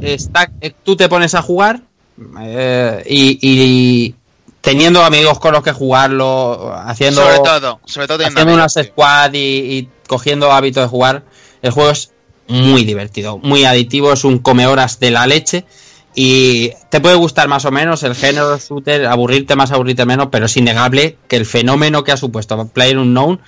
está, eh, tú te pones a jugar eh, y, y teniendo amigos con los que jugarlo, haciendo, Sobre todo, sobre todo haciendo amigos, unas squad y, y cogiendo hábito de jugar, el juego es muy divertido, muy adictivo, es un come horas de la leche y te puede gustar más o menos el género shooter, aburrirte más, aburrirte menos, pero es innegable que el fenómeno que ha supuesto Player Unknown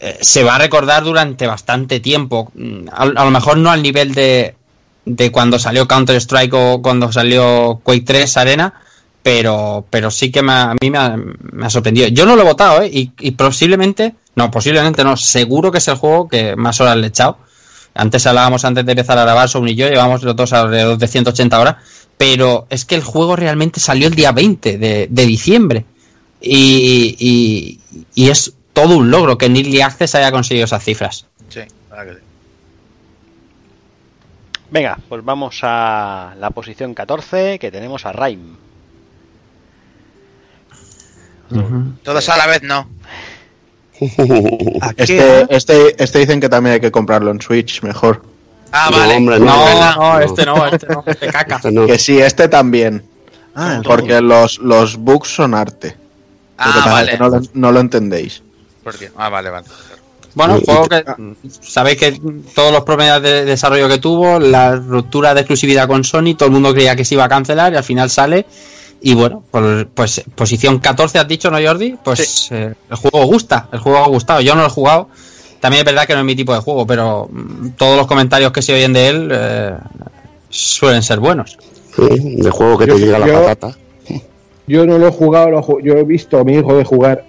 eh, se va a recordar durante bastante tiempo. Mm, A, a lo mejor no al nivel de, de cuando salió Counter Strike o cuando salió Quake 3 Arena, pero, pero sí que me a mí me ha, sorprendido. Yo no lo he votado, ¿eh? Y, y posiblemente, no, posiblemente no, seguro que es el juego que más horas le he echado. Antes hablábamos antes de empezar a grabar, Soun y yo, llevamos los dos alrededor de 180 horas, pero es que el juego realmente salió el día 20 de, de diciembre. Y, y, es todo un logro que en Early Access haya conseguido esas cifras. Sí, la verdad que sí. Venga, pues vamos a la posición 14 que tenemos a Todos a la vez no. Este, este, este dicen que también hay que comprarlo en Switch, mejor. Ah, No, vale. hombre, No, no. no, este no, este no, este caca. Este no. Que sí, este también. Ah, Porque los, los bugs son arte. Ah, vale. que no, lo, no lo entendéis. ¿Por qué? Ah, vale, vale. Bueno, juego que sabéis que todos los problemas de desarrollo que tuvo, la ruptura de exclusividad con Sony, todo el mundo creía que se iba a cancelar y al final sale. Y bueno, pues, pues posición 14 has dicho, ¿no, Jordi? Pues eh, el juego gusta, el juego ha gustado. Yo no lo he jugado. También es verdad que no es mi tipo de juego, pero mm, todos los comentarios que se oyen de él eh, suelen ser buenos. Sí, de juego que Yo- te llega la patata. Yo no lo he jugado, lo yo he visto a mi hijo de jugar,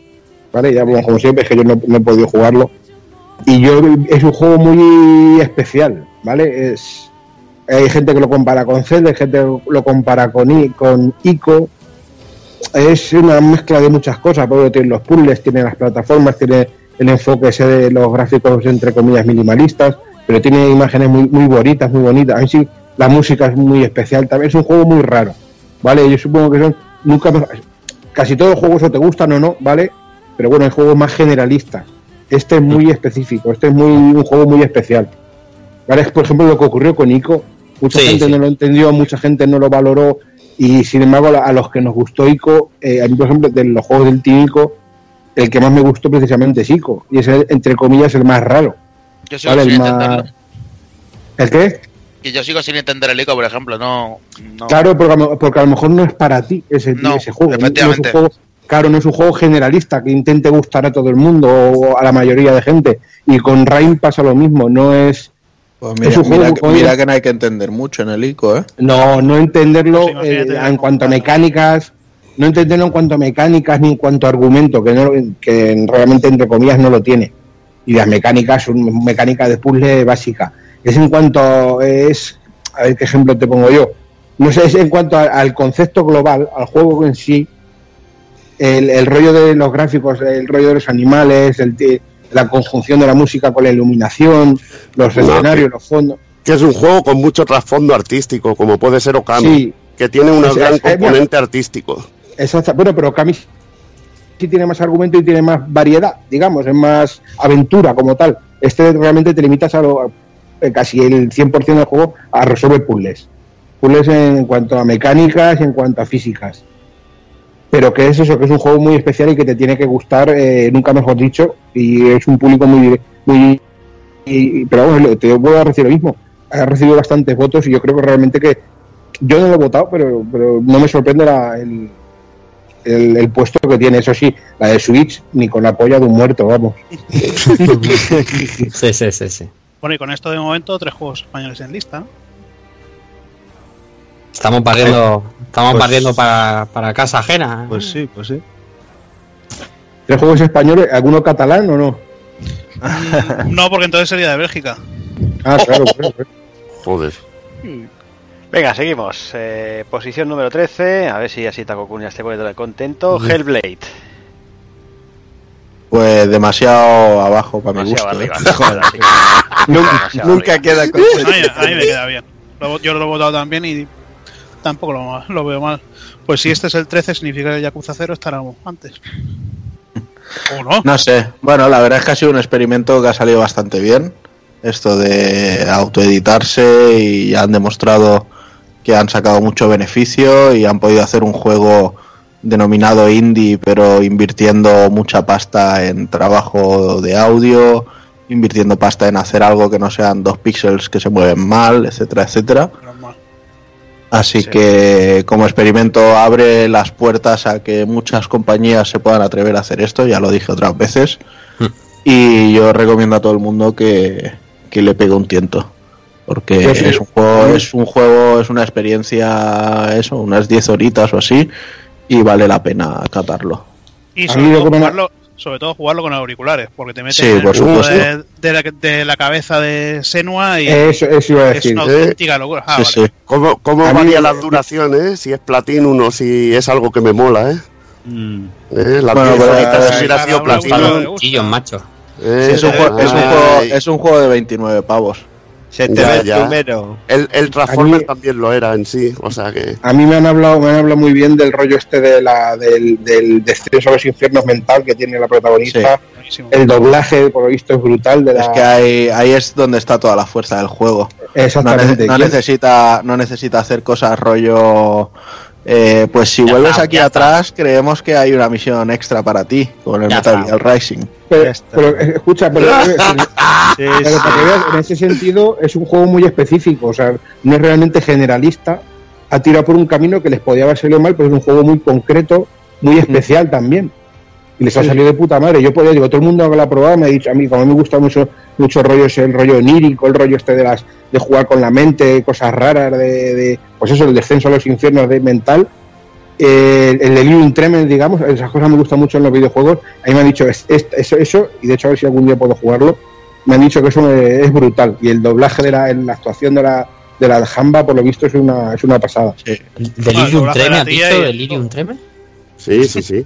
¿vale? Ya como como siempre, es que yo no, no he podido jugarlo. Y yo es un juego muy especial, ¿vale? Es hay gente que lo compara con Zelda, hay gente que lo compara con, I- con Ico. Es una mezcla de muchas cosas, porque tiene los puzzles, tiene las plataformas, tiene el enfoque ese de los gráficos entre comillas minimalistas, pero tiene imágenes muy, muy bonitas, muy bonitas. A mí sí, la música es muy especial, también es un juego muy raro, ¿vale? Yo supongo que son nunca casi todos los juegos o te gustan o no, ¿vale? Pero bueno, hay juegos más generalistas. Este es muy específico, este es muy un juego muy especial. ¿Vale? Es por ejemplo lo que ocurrió con Ico. Mucha Sí, gente sí. no lo entendió, mucha gente no lo valoró y sin embargo a los que nos gustó Ico, eh, a mí por ejemplo de los juegos del Team Ico, el que más me gustó precisamente es Ico y es el, entre comillas el más raro. Yo sigo ¿Vale? sin El más... ¿El qué? Y yo sigo sin entender el ICO, por ejemplo. No. no. Claro, porque a, lo- porque a lo mejor no es para ti ese, No, ese juego. No es un efectivamente. juego. Claro, no es un juego generalista que intente gustar a todo el mundo o a la mayoría de gente. Y con Rain pasa lo mismo, no es. Pues Es mira, un juego mira que- mira no hay que entender mucho en el ICO, ¿eh? No, no entenderlo Pues eh, en cuanto a mecánicas, no entenderlo en cuanto a mecánicas ni en cuanto a argumento, que, no, que realmente entre comillas no lo tiene. Y las mecánicas son mecánicas de puzzle básica. Es en cuanto es, a ver qué ejemplo te pongo yo. No sé, es en cuanto a- al concepto global, al juego en sí, el, el rollo de los gráficos, el rollo de los animales, el, ti- la conjunción de la música con la iluminación, los No, escenarios, que- los fondos. Que es un juego con mucho trasfondo artístico, como puede ser Okami. Sí, Que tiene un gran es- es- componente artístico. Exacto. Bueno, pero Kami sí tiene más argumento y tiene más variedad, digamos, es más aventura como tal. Este realmente te limitas a lo, eh, casi el 100% del juego a resolver puzzles. Puzzles en cuanto a mecánicas y en cuanto a físicas. Pero que es eso, que es un juego muy especial y que te tiene que gustar, eh, nunca mejor dicho, y es un público muy... muy y- pero vamos, te voy a decir lo mismo. Ha recibido bastantes votos y yo creo que realmente que yo no lo he votado, pero, pero no me sorprende la- el, el, el puesto que tiene. Eso sí, la de Switch ni con la polla de un muerto, vamos. Sí, sí, sí, sí. Bueno, y con esto de momento, tres juegos españoles en lista, ¿no? Estamos barriendo, estamos Pues- barriendo para, para casa ajena. Pues sí, pues sí. ¿Tres juegos españoles? ¿Alguno catalán o no? No, porque entonces sería de Bélgica. Ah, claro, claro, claro. Joder. Venga, seguimos. Eh, posición número 13. A ver si así Takokun ya se puede dar contento. Hellblade. Pues demasiado abajo para mi gusto. ¿eh? Joder. Nunca, nunca queda contento. a mí me queda bien. Yo lo he votado también y tampoco lo, lo veo mal. Pues si este es el 13, significa que el Yakuza 0 estará antes. ¿O no? No sé. Bueno, la verdad es que ha sido un experimento que ha salido bastante bien. Esto de autoeditarse y han demostrado que han sacado mucho beneficio y han podido hacer un juego denominado indie, pero invirtiendo mucha pasta en trabajo de audio, invirtiendo pasta en hacer algo que no sean dos píxeles que se mueven mal, etcétera, etcétera. Normal. Así Sí. que como experimento abre las puertas a que muchas compañías se puedan atrever a hacer esto, ya lo dije otras veces. Hmm. Y yo recomiendo a todo el mundo que, que le pegue un tiento. Porque sí. es un juego, es un juego, es una experiencia, eso, unas 10 horitas o así, y vale la pena catarlo. Y jugarlo, sobre todo jugarlo con auriculares, porque te metes Sí, en el por mundo supuesto. de, de la, de la cabeza de Senua y Eso, eso iba a es una ¿eh? auténtica locura. Ah, sí, vale. sí. ¿Cómo, cómo A mí- varía la duración, eh? Si es Platinum o si es algo que me mola, ¿eh? Mm. ¿Eh? La Bueno, pero- eh, sido Platinum. macho. ¿eh? Sí, es, un juego, es, un Ay. juego, es un juego de 29 pavos. Se te Ya, ve el ya. El, el Transformer mí- también lo era en sí, o sea que... A mí me han hablado, me han hablado muy bien del rollo este de la, del, del descenso a los infiernos mental que tiene la protagonista. El doblaje, por lo visto, es brutal de la. Es que ahí, ahí es donde está toda la fuerza del juego. No, Exactamente. no ¿Quién- necesita, no necesita hacer cosas rollo. Eh, pues si Ya vuelves está, aquí está. atrás, creemos que hay una misión extra para ti con el Ya Metal. Gear Rising. pero, escucha, pero, Sí, pero sí. para que veas, en ese sentido es un juego muy específico, o sea, no es realmente generalista, ha tirado por un camino que les podía haber salido mal, pero es un juego muy concreto, muy especial también. Y les ha salido de puta madre. Yo podía, digo, todo el mundo que lo ha probado me ha dicho, a mí, como me gusta mucho, mucho rollo, ese, el rollo onírico, el rollo este de las de jugar con la mente, cosas raras, de, de pues eso, el descenso a los infiernos de mental, eh, el delirium tremens, digamos, esas cosas me gustan mucho en los videojuegos. A mí me han dicho es- es- eso, eso, y de hecho a ver si algún día puedo jugarlo, me han dicho que eso me- es brutal. Y el doblaje de la, la actuación de la, de la Jamba, por lo visto, es una, es una pasada. Delirium doblaje de Treme, la ¿has y- Delirium. Sí, sí, sí.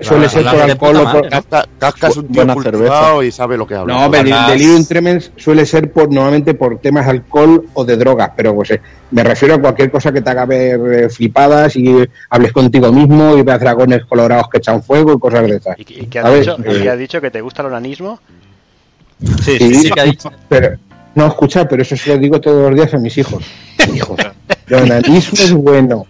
Suele ser por alcohol o por... madre, ¿no? Casca, Casca es un tío Buena cultivado y sabe lo que habla. No, pero el Hablas- delirium tremens suele ser por normalmente por temas de alcohol o de drogas, pero pues eh, me refiero a cualquier cosa que te haga ver eh, flipadas y hables contigo mismo y veas dragones colorados que echan fuego y cosas de esas. ¿Y, y qué A has ver, dicho? eh, ¿Y qué has dicho? ¿Que te gusta el onanismo? Sí, Sí, sí, sí. ¿Qué ha dicho? Pero, no, escucha, pero eso se lo digo todos los días a mis hijos. Hijos, es bueno.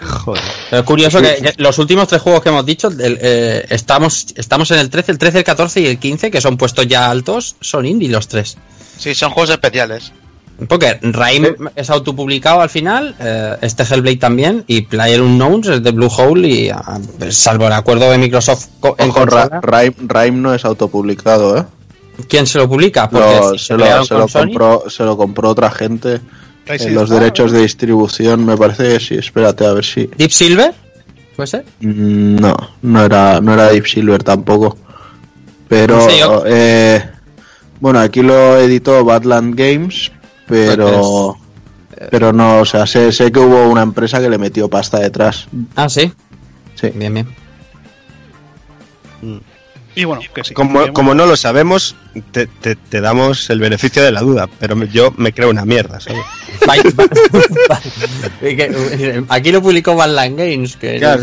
Joder. Pero es curioso que, que los últimos tres juegos que hemos dicho, el, eh, estamos, estamos en el 13, el 13, el 14 y el 15, que son puestos ya altos, son indie los tres. Sí, son juegos especiales. Porque Raim es autopublicado al final, eh, este Hellblade también, y Player Unknowns es de Blue Hole, y ah, salvo el acuerdo de Microsoft co- en Ojo, Ra- consola, Rime, Rime no es autopublicado, ¿eh? ¿Quién se lo publica? Porque Lo- si se, se lo, se lo compró, se lo compró otra gente. En los derechos de distribución, me parece que sí. Espérate a ver si. Deep Silver, ¿puede ser? Mm, No, no era, no era Deep Silver tampoco. Pero, No sé yo. eh, bueno, aquí lo editó Badland Games, pero, pero no, o sea, sé, sé que hubo una empresa que le metió pasta detrás. Ah, sí. Sí. Bien, bien. Y bueno, que sí. Como, como no lo sabemos, te, te- te damos el beneficio de la duda, pero me- yo me creo una mierda, ¿sabes? Que- Aquí lo publicó Badland Games, que Claro.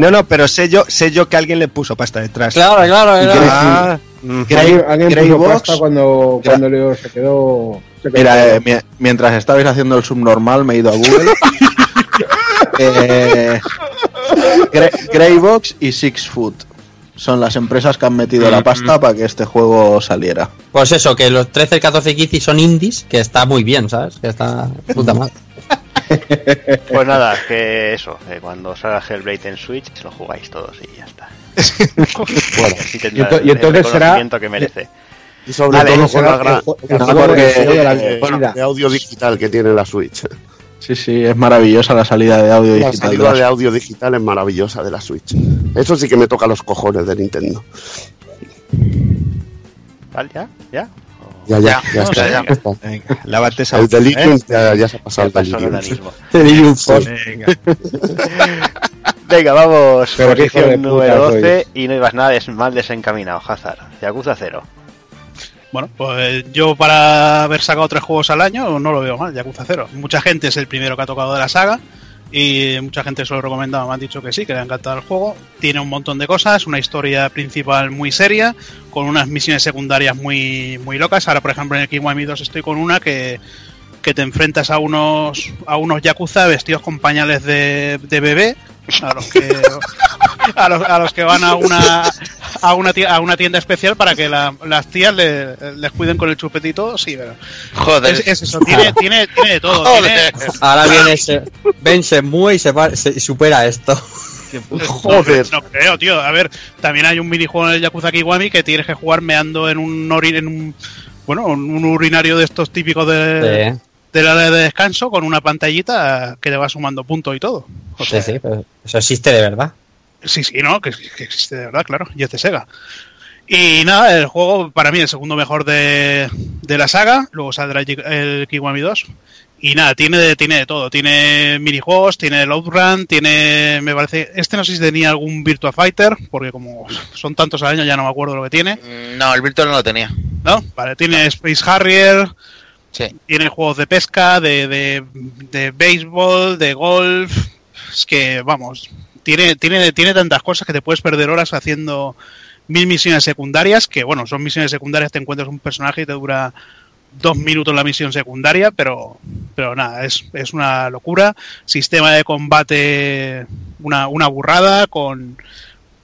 No, no, pero sé yo, sé yo que alguien le puso pasta detrás. Claro, claro, Y claro. que- ah, mm, Alguien, alguien Grey puso Box. pasta cuando, cuando Leo se quedó. se quedó Mira, eh, mi- mientras estabais haciendo el subnormal, me he ido a Google. eh, Gre- Greybox y Six Foot son las empresas que han metido la pasta para que este juego saliera. Pues eso, que los 13, 14 y 15 son indies, que está muy bien, ¿sabes? Que está puta madre. Pues nada, que eso, que cuando salga Hellblade en Switch lo jugáis todos y ya está. Bueno, y tendrá y el entonces será- reconocimiento que merece. Y sobre Vale, todo el el vida. de audio digital que tiene la Switch. Sí, sí, es maravillosa la salida de audio La digital. salida de de la- audio digital es maravillosa de la Switch. Eso sí que me toca los cojones de Nintendo. ¿Vale? ¿Ya? ¿Ya? Ya, ya, Ya, ya, o está, ya. Venga, lávate esa El Delirium ¿eh? ya, ya se ha pasado Ya el Delirium. Venga. Venga, vamos. Pero Posición número sois. 12 y no ibas nada des- mal desencaminado, Hazard. Yakuza 0. Bueno, pues yo para haber sacado tres juegos al año no lo veo mal, Yakuza 0. Mucha gente es el primero que ha tocado de la saga y mucha gente se lo ha recomendado, me han dicho que sí, que le ha encantado el juego. Tiene un montón de cosas, una historia principal muy seria, con unas misiones secundarias muy, muy locas. Ahora, por ejemplo, en el Kiwami 2 estoy con una que, que te enfrentas a unos, a unos Yakuza vestidos con pañales de bebé. A los que a los, a los que van a una a una tienda, a una tienda especial para que la- las tías le- les cuiden con el chupetito sí pero Joder. es, es eso tiene tiene tiene de todo Joder. tiene- Ahora viene ese. Ben se mueve y se, pa- se- supera esto. Joder. no creo tío a ver también hay un minijuego en el Yakuza Kiwami que tienes que jugar meando en un ori- en un bueno un urinario de estos típicos de, Sí, de la de descanso con una pantallita que te va sumando puntos y todo O sí, sea, sí, pero eso existe de verdad. Sí, sí, no, que, que existe de verdad, claro, y es de Sega. Y nada, el juego para mí el segundo mejor de, de la saga, luego saldrá el Kiwami 2. Y nada, tiene de, tiene de todo, tiene minijuegos, tiene el Outrun, tiene, me parece, este no sé si tenía algún Virtua Fighter, porque como son tantos al año ya no me acuerdo lo que tiene, No, el Virtual no lo tenía. ¿no? Vale, tiene Space Harrier, Sí. tiene juegos de pesca, de, de, de béisbol, de golf. Es que, vamos, tiene, tiene, tiene tantas cosas que te puedes perder horas haciendo mil misiones secundarias, que bueno, son misiones secundarias, te encuentras un personaje y te dura dos minutos la misión secundaria, pero, pero nada, es, es una locura. Sistema de combate, una, una burrada con,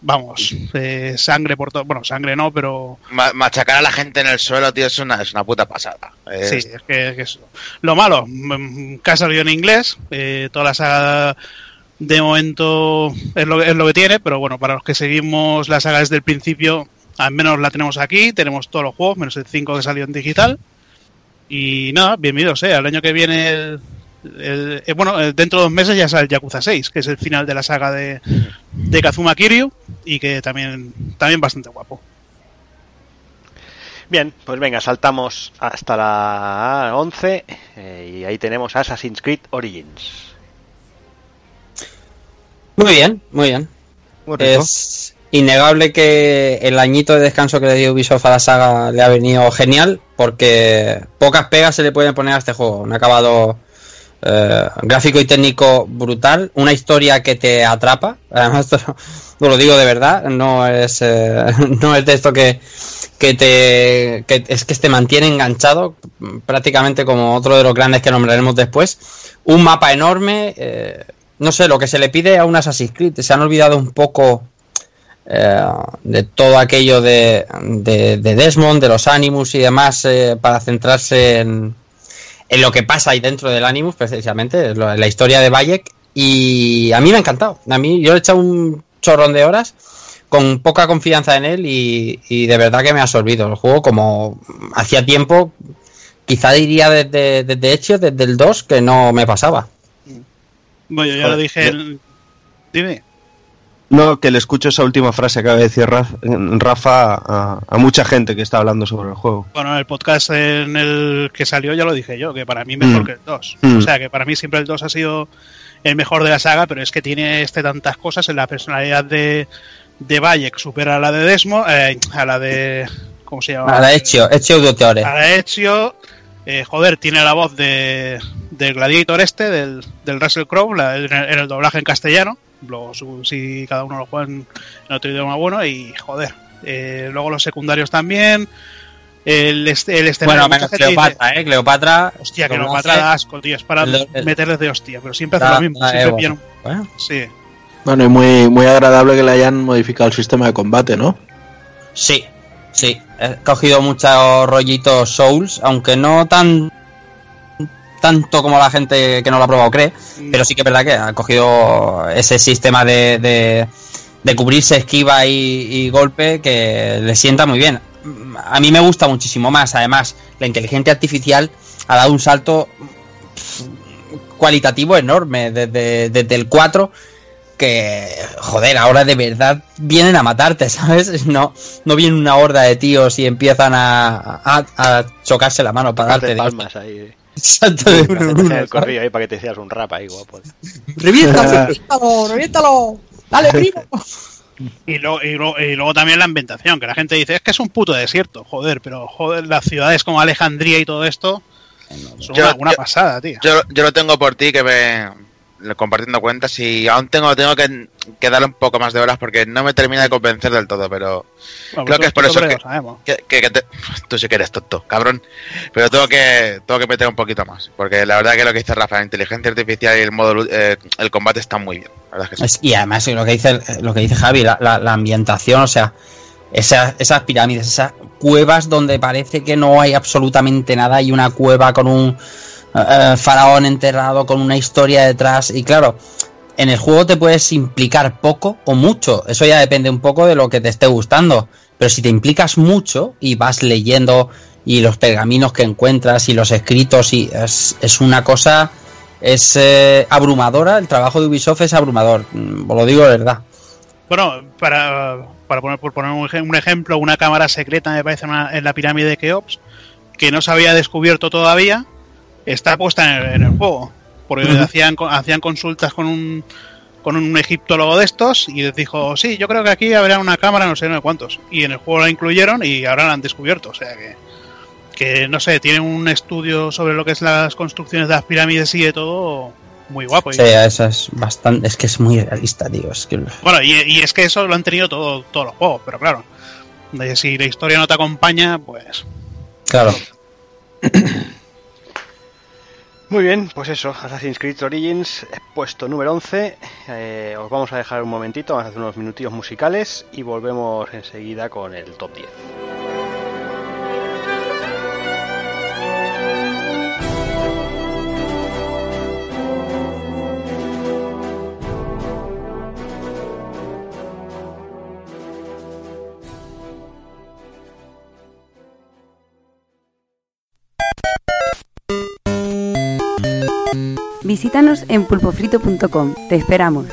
vamos, eh, sangre por todo, bueno, sangre no, pero Ma- machacar a la gente en el suelo, tío, es una, es una puta pasada. Es- Sí, es que, es que eso. Lo malo, mm, que ha salido en inglés, eh, toda la saga de momento es lo, es lo que tiene, pero bueno, para los que seguimos la saga desde el principio, al menos la tenemos aquí, tenemos todos los juegos, menos el 5 que salió en digital. Y nada, bienvenidos, eh, al año que viene, el, el- eh, bueno, eh, dentro de dos meses ya sale el Yakuza 6, que es el final de la saga de, de Kazuma Kiryu, y que también, también bastante guapo. Bien, pues venga, saltamos hasta la 11 eh, y ahí tenemos Assassin's Creed Origins. Muy bien, muy bien. Muy. Es innegable que el añito de descanso que le dio Ubisoft a la saga le ha venido genial, porque pocas pegas se le pueden poner a este juego. Un acabado eh, gráfico y técnico brutal, una historia que te atrapa. Además, esto no lo digo de verdad, no es, eh, no es de esto que, que te que es que te mantiene enganchado, prácticamente como otro de los grandes que nombraremos después. Un mapa enorme. eh, no sé, lo que se le pide a un Assassin's Creed. Se han olvidado un poco de todo aquello de, de, de Desmond, de los Animus y demás, para centrarse en, en lo que pasa ahí dentro del Animus, precisamente, la historia de Bayek. Y a mí me ha encantado. A mí yo he echado un chorrón de horas con poca confianza en él y, y de verdad que me ha absorbido el juego como hacía tiempo, quizá diría desde, desde hecho, desde el 2, que no me pasaba. Bueno, yo ya Joder, lo dije. Dime. No, que le escucho esa última frase que acaba de decir Raf- Rafa a, a mucha gente que está hablando sobre el juego. Bueno, el podcast en el que salió ya lo dije yo, que para mí mejor Mm. que el 2. Mm. O sea, que para mí siempre el 2 ha sido el mejor de la saga, pero es que tiene este tantas cosas en la personalidad de, de Bayek, supera a la de Desmo, eh, a la de... ¿Cómo se llama? A la Ezio, Ezio Auditore. A la Ezio. Eh, joder, tiene la voz de, del Gladiator este, del, del Russell Crowe, la- en, el, en el doblaje en castellano. Luego, su- si cada uno lo juega en, en otro idioma bueno, y joder. Eh, luego los secundarios también. El, este, el escenario. Bueno, menos gente dice, Cleopatra, ¿eh? Cleopatra. Hostia, hace- da asco, tío. Es para meterles de hostia, pero siempre hace lo mismo. da Siempre Sí. Bueno, y muy, muy agradable que le hayan modificado el sistema de combate, ¿no? sí, sí. He cogido muchos rollitos Souls, aunque no tan tanto como la gente que no lo ha probado cree, pero sí que es verdad que ha cogido ese sistema de, de, de cubrirse, esquiva y, y golpe que le sienta muy bien. A mí me gusta muchísimo más, además, la inteligencia artificial ha dado un salto cualitativo enorme desde, desde el 4 que, joder, ahora de verdad vienen a matarte, ¿sabes? No, no viene una horda de tíos y empiezan a, a, a chocarse la mano para Darte palmas ahí. Salto de uno en uno, el corrillo ahí para que te hicieras un rap ahí, guapo. ¡Reviéntalo, reviéntalo, reviéntalo! ¡Dale, primo! Y, lo- y lo- y luego también la ambientación, que la gente dice, es que es un puto desierto, joder, pero joder, las ciudades como Alejandría y todo esto son Yo- una, una yo- pasada, tío. Yo, yo lo tengo por ti que me compartiendo cuentas y aún tengo tengo que, que darle un poco más de horas porque no me termina de convencer del todo, pero Bueno, creo que es por eso que, sabemos. que- que- que te- tú sí que eres tonto, cabrón. Pero tengo que tengo que meter un poquito más, porque la verdad que lo que dice Rafa, la inteligencia artificial y el modo eh, el combate están muy bien, la verdad es que sí. Es- y además lo que dice lo que dice Javi, la, la- la ambientación, o sea, esas, esas pirámides, esas cuevas donde parece que no hay absolutamente nada, hay una cueva con un eh, faraón enterrado, con una historia detrás, y claro, en el juego te puedes implicar poco o mucho, eso ya depende un poco de lo que te esté gustando, pero si te implicas mucho y vas leyendo y los pergaminos que encuentras y los escritos y es, es una cosa es eh, abrumadora, el trabajo de Ubisoft es abrumador, mm, os lo digo de verdad. Bueno, para, para poner, por poner un, eje- un ejemplo, una cámara secreta, me parece, en la pirámide de Keops, que no se había descubierto todavía, está puesta en el, en el juego. Porque Ujú. hacían, co- hacían consultas con un, con un egiptólogo de estos y les dijo, sí, yo creo que aquí habrá una cámara, no sé, no sé cuántos. Y en el juego la incluyeron y ahora la han descubierto. O sea que, que no sé, tienen un estudio sobre lo que es las construcciones de las pirámides y de todo muy guapo. Sí, eso es bastante, es que es muy realista, tío. Es que Bueno, y, y es que eso lo han tenido todo, todos los juegos, pero claro, si la historia no te acompaña, pues claro. Muy bien, pues eso, Assassin's Creed Origins, eh, puesto número 11. Eh, os vamos a dejar un momentito, vamos a hacer unos minutillos musicales y volvemos enseguida con el top 10. Visítanos en pulpofrito.com. Te esperamos.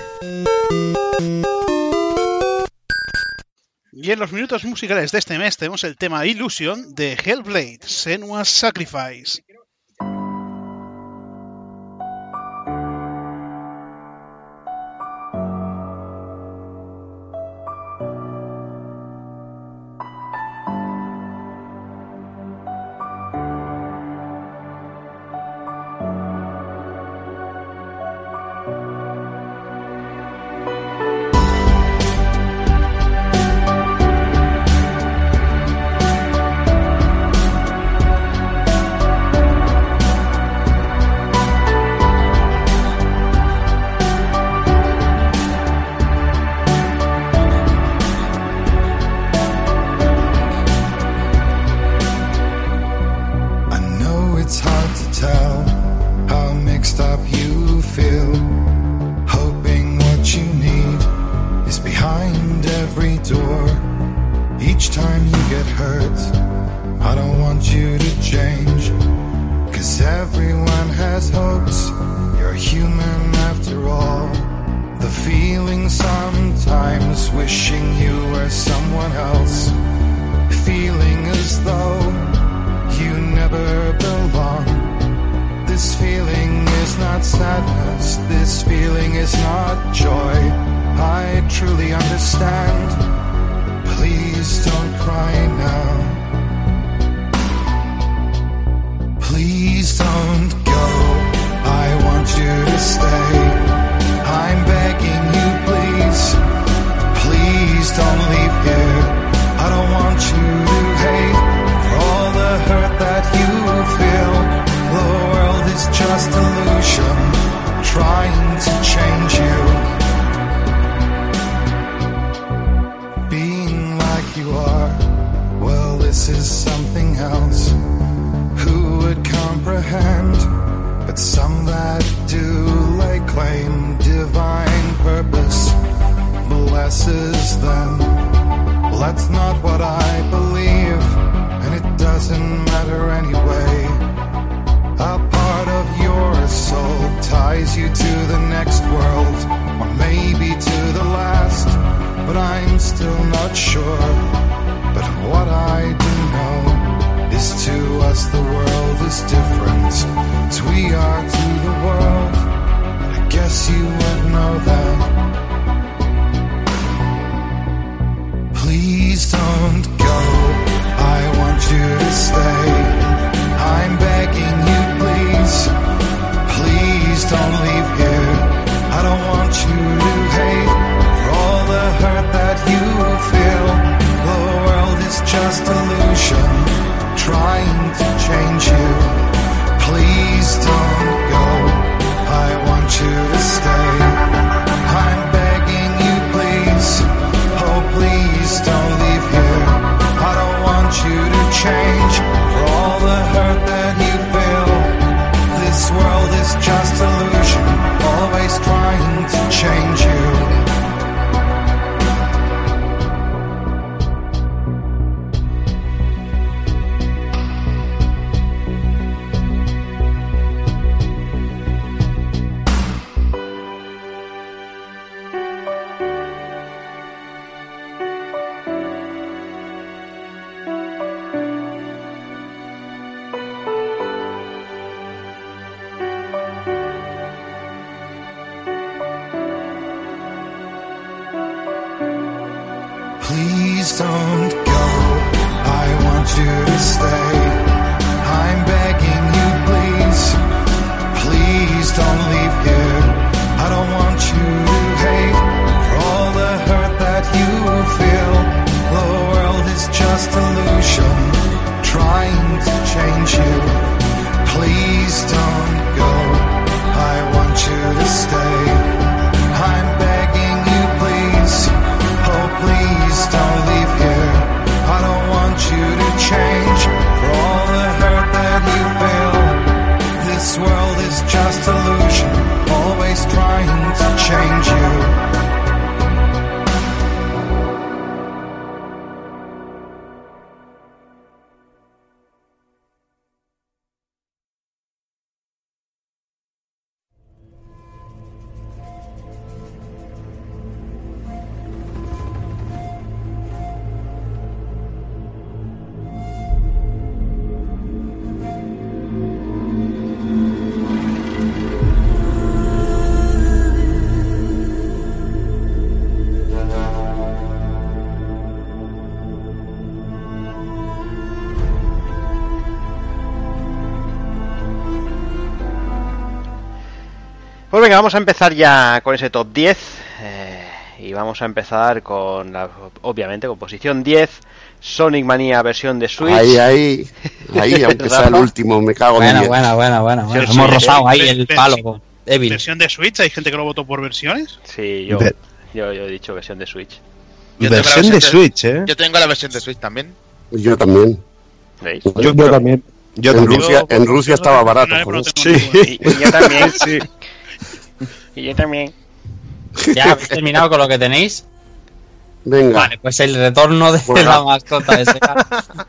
Y en los minutos musicales de este mes tenemos el tema Illusion de Hellblade, Senua's Sacrifice. Venga, vamos a empezar ya con ese top 10. eh, y vamos a empezar con, la, obviamente, con posición 10. Sonic Mania versión de Switch. Ahí, ahí, ahí, aunque sea el último, me cago en buena, buena, buena. buena. Sí, Hemos sí, rozado ahí el palo. Versión de Switch, hay gente que lo votó por versiones. Sí, yo, yo, yo he dicho versión de Switch. Yo tengo la Versión de Switch, ¿eh? Yo tengo la versión de Switch también. Yo también. ¿Veis? Yo, Yo, también. Yo en también. Rusia, en Rusia estaba barato. No, Sí. y yo también. Sí. Y yo también. ¿Ya habéis terminado con lo que tenéis? Venga, Vale, pues el retorno de Bueno. la mascota de Sega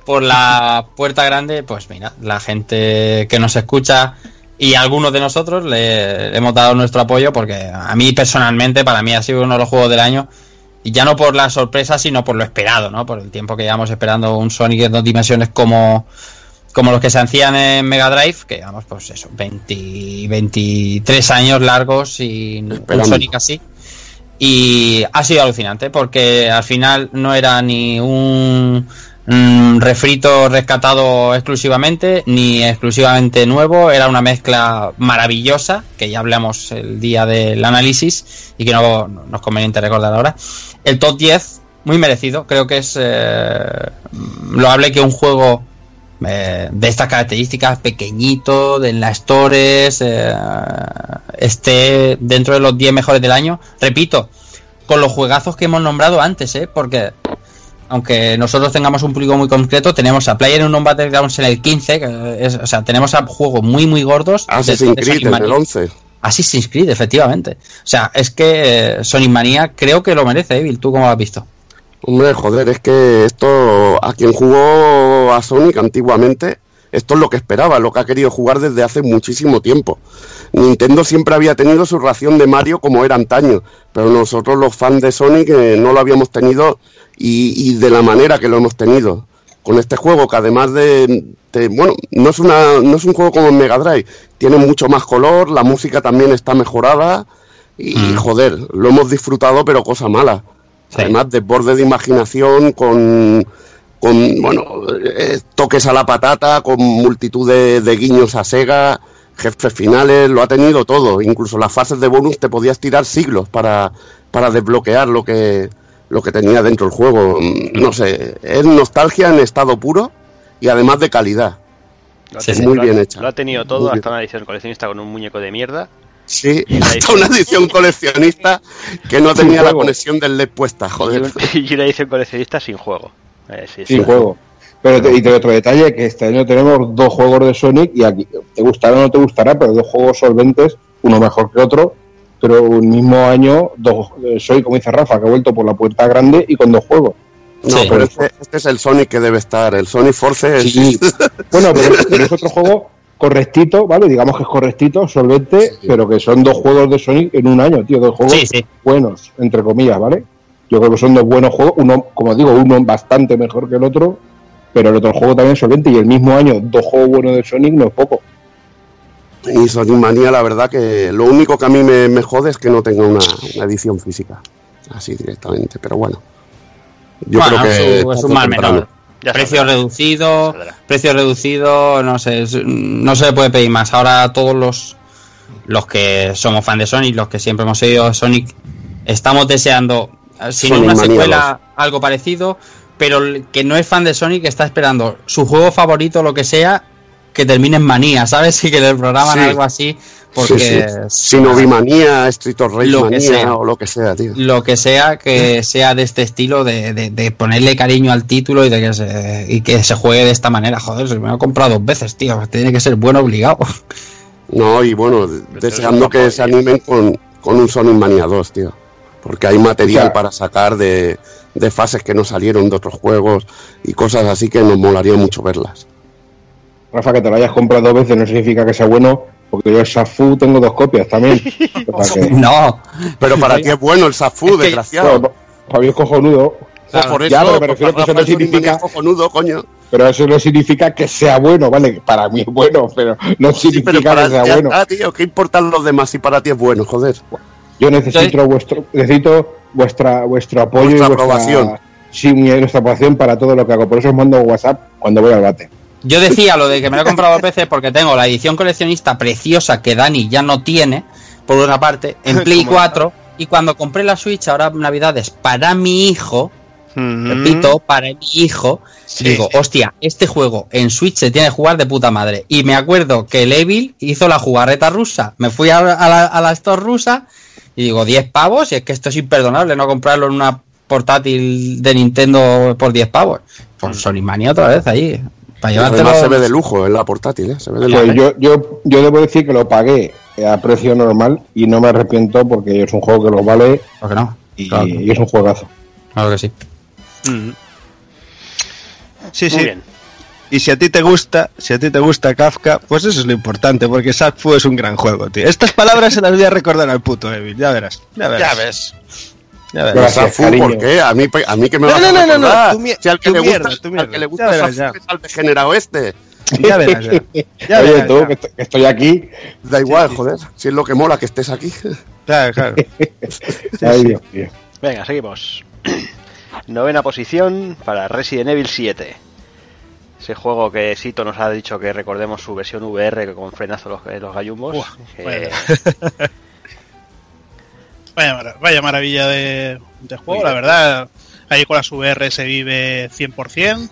por la puerta grande, pues mira, la gente que nos escucha y algunos de nosotros le hemos dado nuestro apoyo porque a mí personalmente, para mí ha sido uno de los juegos del año y ya no por la sorpresa, sino por lo esperado, ¿no? Por el tiempo que llevamos esperando un Sonic en dos dimensiones como como los que se hacían en Mega Drive, que digamos, pues eso, 20, 23 años largos sin un. Sonic así. Y ha sido alucinante porque al final no era ni un mm, refrito rescatado exclusivamente, ni exclusivamente nuevo, era una mezcla maravillosa, que ya hablamos el día del análisis y que no, no es conveniente recordar ahora. El top 10, muy merecido, creo que es eh, loable que un juego eh, de estas características, pequeñito, de en las stores, eh, esté dentro de los 10 mejores del año. Repito, con los juegazos que hemos nombrado antes, ¿eh? porque aunque nosotros tengamos un público muy concreto, tenemos a Player Unknown Battlegrounds en el 15, que es- o sea, tenemos a juegos muy, muy gordos. Assassin's de Creed en el 11. Assassin's Creed, efectivamente. O sea, es que eh, Sonic Mania creo que lo merece, Evil. ¿Tú cómo lo has visto? Hombre, joder, es que esto, a quien jugó a Sonic antiguamente, esto es lo que esperaba, lo que ha querido jugar desde hace muchísimo tiempo. Nintendo siempre había tenido su ración de Mario como era antaño, pero nosotros los fans de Sonic eh, no lo habíamos tenido y, y de la manera que lo hemos tenido. Con este juego que además de, de- bueno, no es una, no es un juego como en Mega Drive, tiene mucho más color, la música también está mejorada y joder, lo hemos disfrutado pero cosa mala. Además, desborde de imaginación, con, con bueno, eh, toques a la patata, con multitud de, de guiños a Sega, jefes finales, lo ha tenido todo. Incluso las fases de bonus te podías tirar siglos para, para desbloquear lo que, lo que tenía dentro el juego. Mm, No sé, es nostalgia en estado puro y además de calidad. Lo Sí, tenido- muy bien hecha. Lo ha tenido todo, hasta una edición coleccionista con un muñeco de mierda. Sí, hasta una edición coleccionista que no tenía la conexión del LED puesta, joder. y una edición coleccionista sin juego. Eh, sí, sí. Sin juego. Pero te, y te otro detalle, que este año tenemos dos juegos de Sonic y aquí te gustará o no te gustará, pero dos juegos solventes, uno mejor que otro, pero un mismo año, dos, eh, soy como dice Rafa, que ha vuelto por la puerta grande y con dos juegos. No, Sí. pero este, este es el Sonic que debe estar. El Sonic Force es. Sí. Bueno, pero, pero es otro juego correctito, ¿vale? Digamos que es correctito, solvente, pero que son dos juegos de Sonic en un año, tío, dos juegos Sí, sí. buenos, entre comillas, ¿vale? Yo creo que son dos buenos juegos, uno, como digo, uno bastante mejor que el otro, pero el otro juego también es solvente y el mismo año dos juegos buenos de Sonic no es poco. Y Sonic Manía, la verdad que lo único que a mí me, me jode es que no tenga una, una edición física. Así directamente, pero bueno. Yo Bueno, creo que es un- es un mal menor. Ya precio saldrá. reducido, Saldrá. precio reducido, no sé, no se le puede pedir más. Ahora todos los los que somos fan de Sonic, los que siempre hemos seguido Sonic, estamos deseando, eh, si no Sonic una secuela, algo parecido, pero el que no es fan de Sonic está esperando su juego favorito, lo que sea, que termine en manía, ¿sabes? Y que le programan Sí. algo así, porque Sí, sí. Sinovimanía, Street of Rage Lo que manía sea. o lo que sea, tío. lo que sea que sea de este estilo de, de- de ponerle cariño al título y de que se y que se juegue de esta manera joder se me ha comprado dos veces tío tiene que ser bueno obligado No, y bueno, deseando que se animen con, con un Sonic Mania 2, tío. Porque hay material para sacar de, de fases que no salieron de otros juegos y cosas así que nos molaría mucho verlas. Rafa, que te lo hayas comprado dos veces no significa que sea bueno, porque yo el Safu tengo dos copias también. O sea que- no Pero para ti es bueno el Safu, que- desgraciado. Bueno, para mí es cojonudo. Pues por eso, Ya, pero me refiero que eso no significa- cojonudo, coño. Pero eso no significa que sea bueno, ¿vale? Para mí es bueno, pero no Sí, significa pero para que sea ya bueno. está, tío, ¿qué importan los demás si para ti es bueno, joder? Yo necesito vuestro, necesito vuestra vuestro apoyo Vuestra y vuestra aprobación. Sí, mi- vuestra aprobación para todo lo que hago. Por eso os mando WhatsApp cuando voy al bate. Yo decía lo de que me lo he comprado dos veces porque tengo la edición coleccionista preciosa que Dani ya no tiene por una parte en Play ¿Cómo 4 y cuando compré la Switch ahora navidades para mi hijo repito, para mi hijo, digo, hostia, este juego en Switch se tiene que jugar de puta madre. Y me acuerdo que el Evil hizo la jugarreta rusa. Me fui a, a la, a la store rusa y digo, 10 pavos, y es que esto es imperdonable no comprarlo en una portátil de Nintendo por 10 pavos. Pues Sonic Mania otra vez ahí. Para llevártelo. Además se ve de lujo en la portátil, ¿eh? Se ve de lujo. yo, yo, yo debo decir que lo pagué a precio normal y no me arrepiento porque es un juego que lo vale ¿Por qué no? y, Claro. y es un juegazo. Claro que sí. Sí, Muy sí. bien. Y si a ti te gusta, si a ti te gusta Kafka, pues eso es lo importante, porque Sackfu es un gran juego, tío. Estas palabras se las voy a recordar al puto Evil, ya verás. Ya verás. Ya ves. Verás. Gracias. ¿por qué? A mí, a mí que me No, vas no, a no, no, no, mier- Si al que le mierda, gusta, al mierda. que le Ya gusta verás, Safu ya. es al degenerado este. Ya verás, ya. Ya Oye, verás, tú, ya. que, est- que estoy aquí. Da igual, joder. Si es lo que mola que estés aquí. Claro, claro. Ay, Dios mío. Venga, seguimos. Novena posición para Resident Evil 7. Ese juego que Sito nos ha dicho que recordemos su versión VR que con frenazo los, los gallumbos. Que- vaya. Vaya, vaya maravilla de, de juego, la verdad. Ahí con las VR se vive 100%.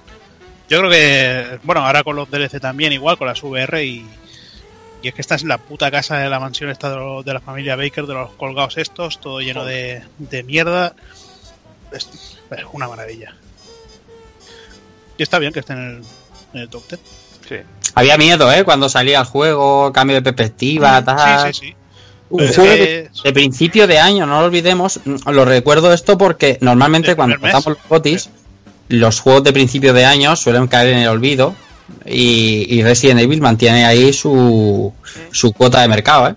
Yo creo que, bueno, ahora con los DLC también igual, con las VR y, y es que esta es la puta casa de la mansión esta de, lo- de la familia Baker, de los colgados estos, todo lleno de, de mierda. Es, es una maravilla. Y está bien que esté en el, en el top 10. sí. Había miedo, ¿eh? Cuando salía el juego, cambio de perspectiva, tal. Sí, sí, sí. Un Es juego que- de, principio de año, no lo olvidemos. mm, Lo recuerdo esto porque normalmente ¿El cuando empezamos los GOTIS, los juegos de principio de año suelen caer en el olvido. Y, y Resident Evil mantiene ahí su, su cuota de mercado, ¿eh?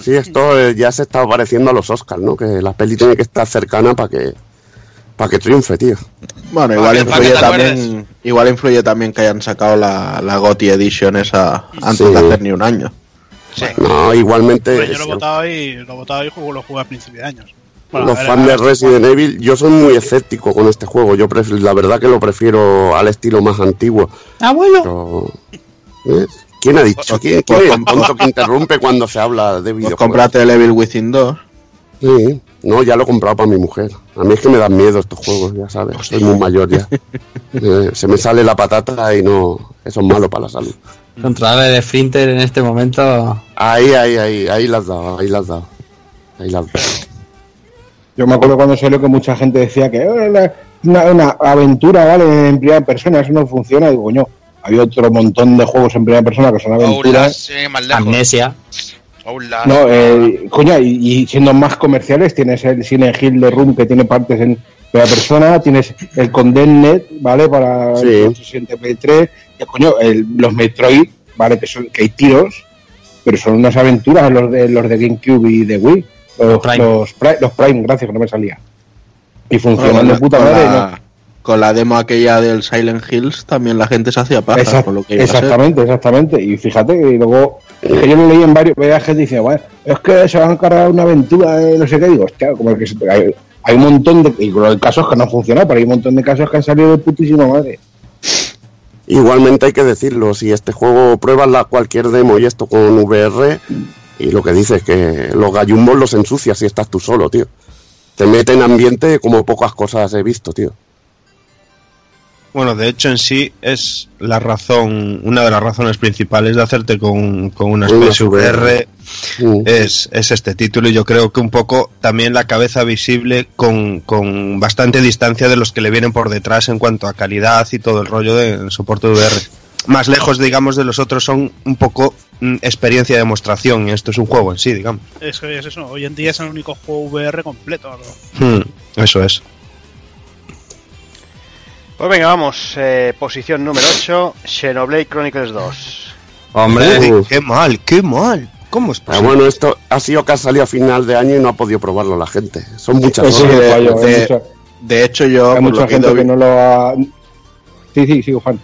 Sí, esto eh, ya se está pareciendo a los Oscars, ¿no? Que la peli tiene que estar cercana para que para que triunfe, tío. Bueno, igual influye también, igual influye también que hayan sacado la, la GOTY Edition esa antes Sí. de hacer ni un año. Sí. No, igualmente Hombre, yo lo he si votado ahí, lo votado y juego, lo jugué a principio de años. Bueno, los ver, fans de Resident Evil, yo soy muy escéptico con este juego. Yo pref- la verdad que lo prefiero al estilo más antiguo. ¡Abuelo! Pero, ¿eh? ¿Quién ha dicho? ¿Quién, Pues quién es el tonto que interrumpe cuando se habla de Pues videojuegos? cómprate el Evil Within 2. Sí, no, ya lo he comprado para mi mujer. A mí es que me dan miedo estos juegos, ya sabes. Soy muy mayor ya. Eh, se me sale la patata y no. Eso es malo para la salud. Controlar el Sprinter en este momento. Ahí, ahí, ahí, ahí las dado, ahí las dado. Ahí las dado. Yo me acuerdo cuando salió que mucha gente decía que "Eh, la- una, una aventura, ¿vale? En primera persona, eso no funciona. Digo, coño, había otro montón de juegos en primera persona que son Outlast, aventuras. sí, más lejos. Amnesia. Outlast. No, eh, coño, y, y siendo más comerciales, tienes el Cine Hill de Room que tiene partes en primera persona, tienes el Condemned, ¿vale? Para Sí. el 873, y, coño, el- los Metroid, ¿vale? Que, son, que hay tiros, pero son unas aventuras los de, los de GameCube y de Wii. Los Prime. Los, Prime, los Prime, gracias, que no me salía. Y funcionan Con de la- puta con madre. la- ¿no? Con la demo aquella del Silent Hills también la gente se hacía paja Exact- con lo que iba a ser. exactamente, exactamente. Y fíjate, y luego, que yo lo leí en varios viajes diciendo, bueno, es que se van a encargar una aventura de no sé qué. Digo, hostia, como que se, hay- un montón de, casos que no han funcionado, pero hay un montón de casos que han salido de putísima madre. Igualmente hay que decirlo, si este juego pruebas la, cualquier demo y esto con VR, y lo que dices que los gallumbos los ensucias si estás tú solo, tío. Te mete en ambiente como pocas cosas he visto, tío. Bueno, de hecho en sí es la razón, una de las razones principales de hacerte con, con una especie VR Mm. es, es este título y yo creo que un poco también la cabeza visible con, con bastante distancia de los que le vienen por detrás en cuanto a calidad y todo el rollo del soporte VR. Más lejos, digamos, de los otros son un poco mm, experiencia de demostración y esto es un juego en sí, digamos. Eso es eso. Hoy en día es el único juego VR completo. ¿no? Hmm, eso es. Pues venga, vamos. eh, posición número 8, Xenoblade Chronicles 2. Hombre, Uy, qué mal, qué mal. ¿Cómo es Ah, bueno, esto ha sido que ha salido a final de año y no ha podido probarlo la gente. Son muchas es el de- de- De hecho, yo. hay mucha que gente que no lo ha. Sí, sí, sí, Juan.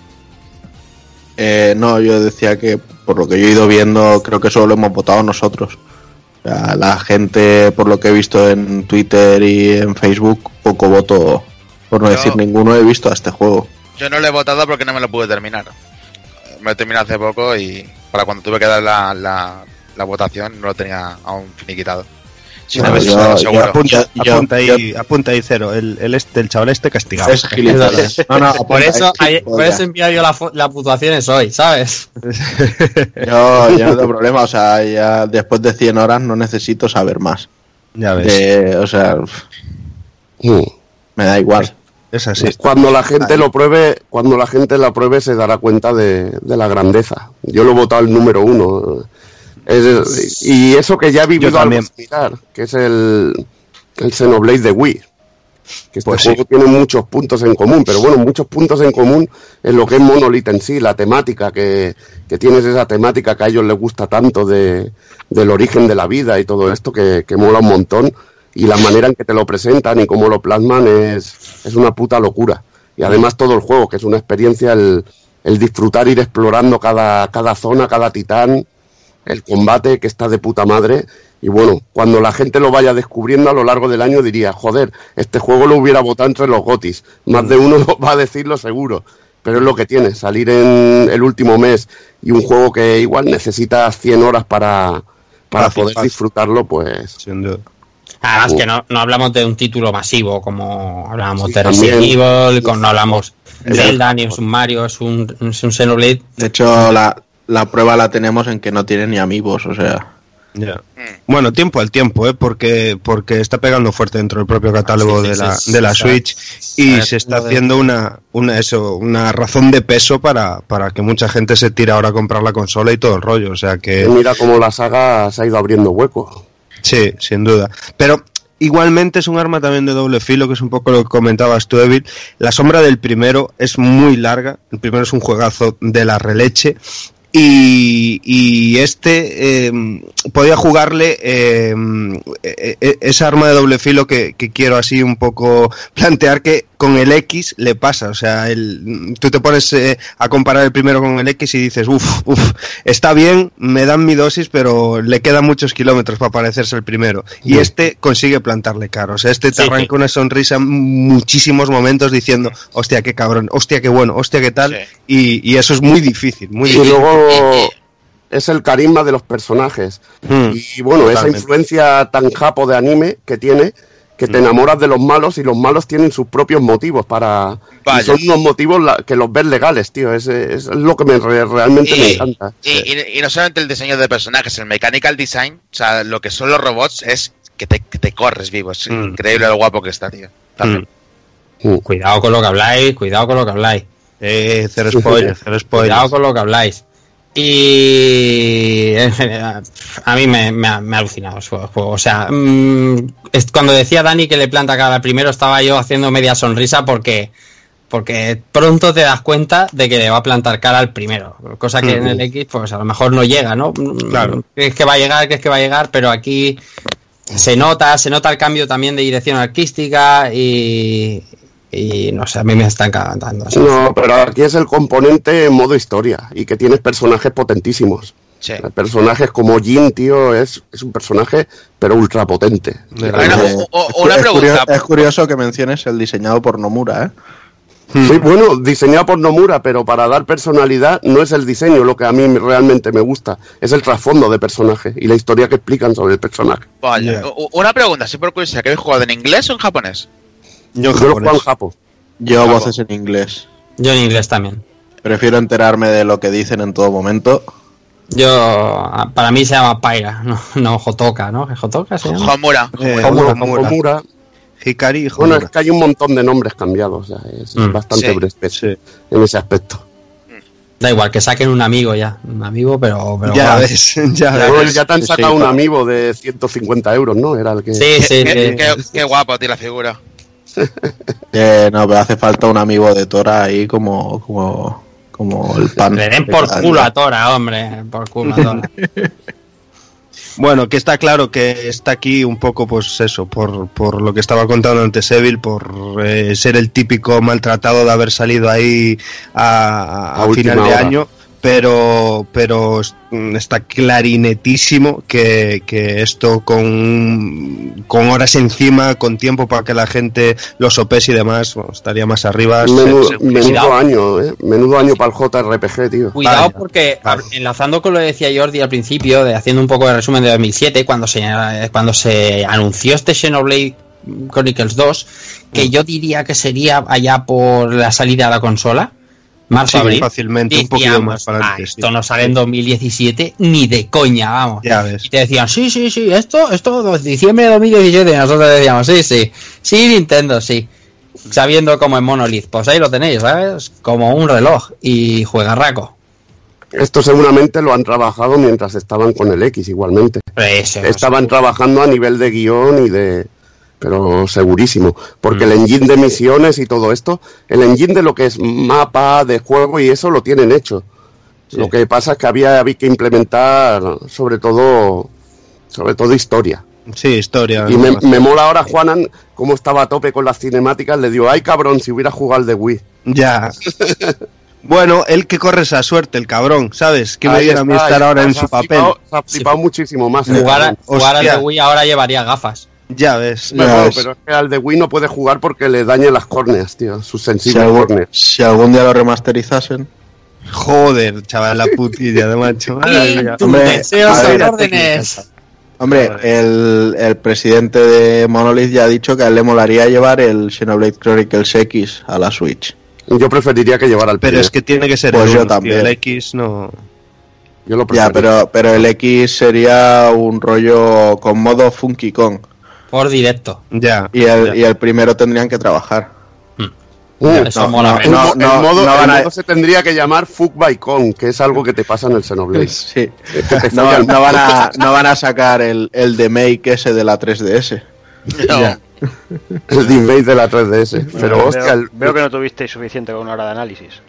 eh, no, yo decía que por lo que yo he ido viendo, creo que solo lo hemos votado nosotros. O sea, la gente, por lo que he visto en Twitter y en Facebook, poco voto, por no Yo- decir ninguno, he visto a este juego. Yo no lo he votado porque no me lo pude terminar. Me lo terminé hace poco y para cuando tuve que dar la, la, la votación no lo tenía aún finiquitado. Si no, yo seguro. Apunta, yo- apunta ahí, apunta ahí cero. El, el, este, el chaval este castigado. Es gilipollas. No, no, por eso, por eso he enviado yo la las puntuaciones hoy, ¿sabes? Yo, yo no tengo problema, o sea, ya después de 100 horas no necesito saber más. ya ves. De- o sea, Mm. me da igual. Es así. Cuando la gente lo pruebe, cuando la gente la pruebe se dará cuenta de, de la grandeza. Yo lo he votado el número uno. Es- y eso que ya he vivido algo similar, que es el, el Xenoblade de Wii. Que este Pues sí. juego tiene muchos puntos en común, pero bueno, muchos puntos en común en lo que es Monolith en sí, la temática, que, que tienes esa temática que a ellos les gusta tanto de, del origen de la vida y todo esto, que, que mola un montón. Y la manera en que te lo presentan y cómo lo plasman es, es una puta locura. Y además todo el juego, que es una experiencia el, el disfrutar, ir explorando cada, cada zona, cada titán, el combate que está de puta madre. Y bueno, cuando la gente lo vaya descubriendo a lo largo del año diría, joder, este juego lo hubiera votado entre los gotis. Más de uno va a decirlo seguro. Pero es lo que tiene, salir en el último mes y un juego que igual necesita 100 horas para, para Fácil, poder disfrutarlo, pues Sin duda. Además Uh. que no, no hablamos de un título masivo como hablábamos Sí, de Resident. Evil, con, no hablamos de. Zelda ni es un Mario, es un, es un Xenoblade. De hecho, la, la prueba la tenemos en que no tiene ni amigos, o sea. Ya. Bueno, tiempo al tiempo, ¿eh? porque, porque está pegando fuerte dentro del propio catálogo Sí, sí, de, la, sí, de la sí, Switch y se está haciendo una, una, eso, una razón de peso para, para que mucha gente se tire ahora a comprar la consola y todo el rollo. O sea que mira cómo la saga se ha ido abriendo hueco. Sí, sin duda. Pero igualmente es un arma también de doble filo, que es un poco lo que comentabas tú, Evil. La sombra del primero es muy larga. El primero es un juegazo de la releche. Y, este eh, podía jugarle eh, eh, eh, esa arma de doble filo que, que quiero así un poco plantear que con el X le pasa. O sea, el, tú te pones eh, a comparar el primero con el X y dices, uff, uff, está bien, me dan mi dosis, pero le quedan muchos kilómetros para parecerse el primero. Y este consigue plantarle caro. O sea, este te Sí. arranca una sonrisa en muchísimos momentos diciendo, hostia, qué cabrón, hostia, qué bueno, hostia, qué tal. Sí. Y, y eso es muy difícil, muy Y difícil. luego es el carisma de los personajes. Mm. Y bueno, esa influencia tan japo de anime que tiene, que te enamoras de los malos y los malos tienen sus propios motivos para... y son unos motivos la- que los ves legales, tío. Es, es lo que me, re- realmente me Y- encanta. Y, y- y no solamente el diseño de personajes, el mechanical design, o sea, lo que son los robots es que te, que te corres vivo. Es Mm. increíble lo guapo que está, tío. Mm. Cuidado con lo que habláis, cuidado con lo que habláis. Eh, cero spoiler, cero spoiler. Cuidado con lo que habláis. Y a mí me, me ha, me ha alucinado su juego. O sea, mm, cuando decía Dani que le planta cara al primero, estaba yo haciendo media sonrisa porque porque pronto te das cuenta de que le va a plantar cara al primero. Cosa que en el X, pues a lo mejor no llega, ¿no? Claro. Crees que va a llegar, crees que va a llegar, pero aquí se nota, se nota el cambio también de dirección artística y, y no sé, a mí me está encantando. No, pero aquí es el componente en modo historia y que tienes personajes potentísimos. Sí. El personaje es como Jin, tío, es, es un personaje, pero ultra potente. Bueno, o- o- es, una es pregunta. curioso, es curioso que menciones el diseñado por Nomura, ¿eh? Sí, bueno, diseñado por Nomura, pero para dar personalidad no es el diseño lo que a mí realmente me gusta, es el trasfondo de personaje y la historia que explican sobre el personaje. Vaya. U- Una pregunta, sí por curiosidad, ¿que habéis jugado en inglés o en japonés? Yo, Yo lo en Japo. Yo Bravo. voces en inglés. Yo en inglés también. Prefiero enterarme de lo que dicen en todo momento. Yo, para mí se llama Paira, no, no Hotoka, ¿no? ¿Hotoka se llama? Homura. Eh, Homura, Homura. Homura. Hikari y Bueno, es que hay un montón de nombres cambiados, o sea, es Mm, bastante sí. Sí. en ese aspecto. Da igual, que saquen un amigo ya. Un amigo, pero. pero Ya ves, ya ves. ya te han sí, sacado un amigo de 150 euros, ¿no? Era el que... Sí, sí, Qué, sí. qué- qué guapo, tío, la figura. Eh, no, pero hace falta un amigo de Tora ahí como, como, como el pan. Le den de por culo a Tora, hombre. Por culo a Tora. Bueno, que está claro que está aquí un poco, pues eso, por, por lo que estaba contando antes Evil, por eh, ser el típico maltratado de haber salido ahí a, final de hora. año, pero, pero es- mm, está clarinetísimo que, que esto con, con horas encima, con tiempo para que la gente lo sopese y demás, bueno, estaría más arriba. Menudo, se- se- menudo Cuidado. año, ¿eh? Menudo año para el JRPG, tío. Cuidado Vale. porque, enlazando con lo que decía Jordi al principio, de haciendo un poco de resumen de 2007, cuando se, cuando se anunció este Xenoblade Chronicles 2, que yo diría que sería allá por la salida de la consola, marzo, Sí, abril. fácilmente, un poquito decíamos, más para "Ah, sí. esto no sale en 2017 ni de coña, vamos. Ya ves. Y te decían, sí, sí, sí, esto, esto, diciembre de 2017. Y nosotros decíamos, sí, sí, sí, Nintendo, sí. Sabiendo cómo es Monolith, pues ahí lo tenéis, ¿sabes? Como un reloj y juegarraco. Esto seguramente lo han trabajado mientras estaban con el X igualmente. Eso, Estaban trabajando a nivel de guion y de... Pero segurísimo. Porque Mm. el engine de misiones y todo esto, el engine de lo que es mapa de juego y eso lo tienen hecho. Lo que pasa es que había, había que implementar sobre todo sobre todo historia. Sí, historia. Y me, me mola ahora Juanan cómo estaba a tope con las cinemáticas, le dio, ay cabrón, si hubiera jugado al de Wii. Ya. bueno, él que corre esa suerte, el cabrón, ¿sabes? Que me viene a mí estar ahora en su papel. flipado- se ha flipado muchísimo más. Jugar, a- cabrón. jugar al de. Wii ahora llevaría gafas. Ya ves. No, Ya no, ves. pero es que al de Wii no puede jugar porque le daña las córneas, tío, sus Si sensibles algún, córneas. si algún día lo remasterizasen. Joder, chaval, la putilla de macho. Madre mía. Tus Hombre, órdenes. Hombre, el, el presidente de Monolith ya ha dicho que a él le molaría llevar el Xenoblade Chronicles X a la Switch. Yo preferiría que llevara al Pero es que tiene que ser Pues el yo uno, tío, también. El X no. Yo lo Ya, preferiría. pero, pero el X sería un rollo con modo Funky Kong. Por directo. Ya. Y el, ya. y el primero tendrían que trabajar. Uh, Eso no, mola. no, el, no, modo, el a- se tendría que llamar Fuck by Con, que es algo que te pasa en el Xenoblade. Sí. Te No, van a, no van a sacar el, el de Make ese de la 3DS. No. Ya. el Dinbase de la 3DS. Pero veo, hostia, el- veo que no tuvisteis suficiente con una hora de análisis.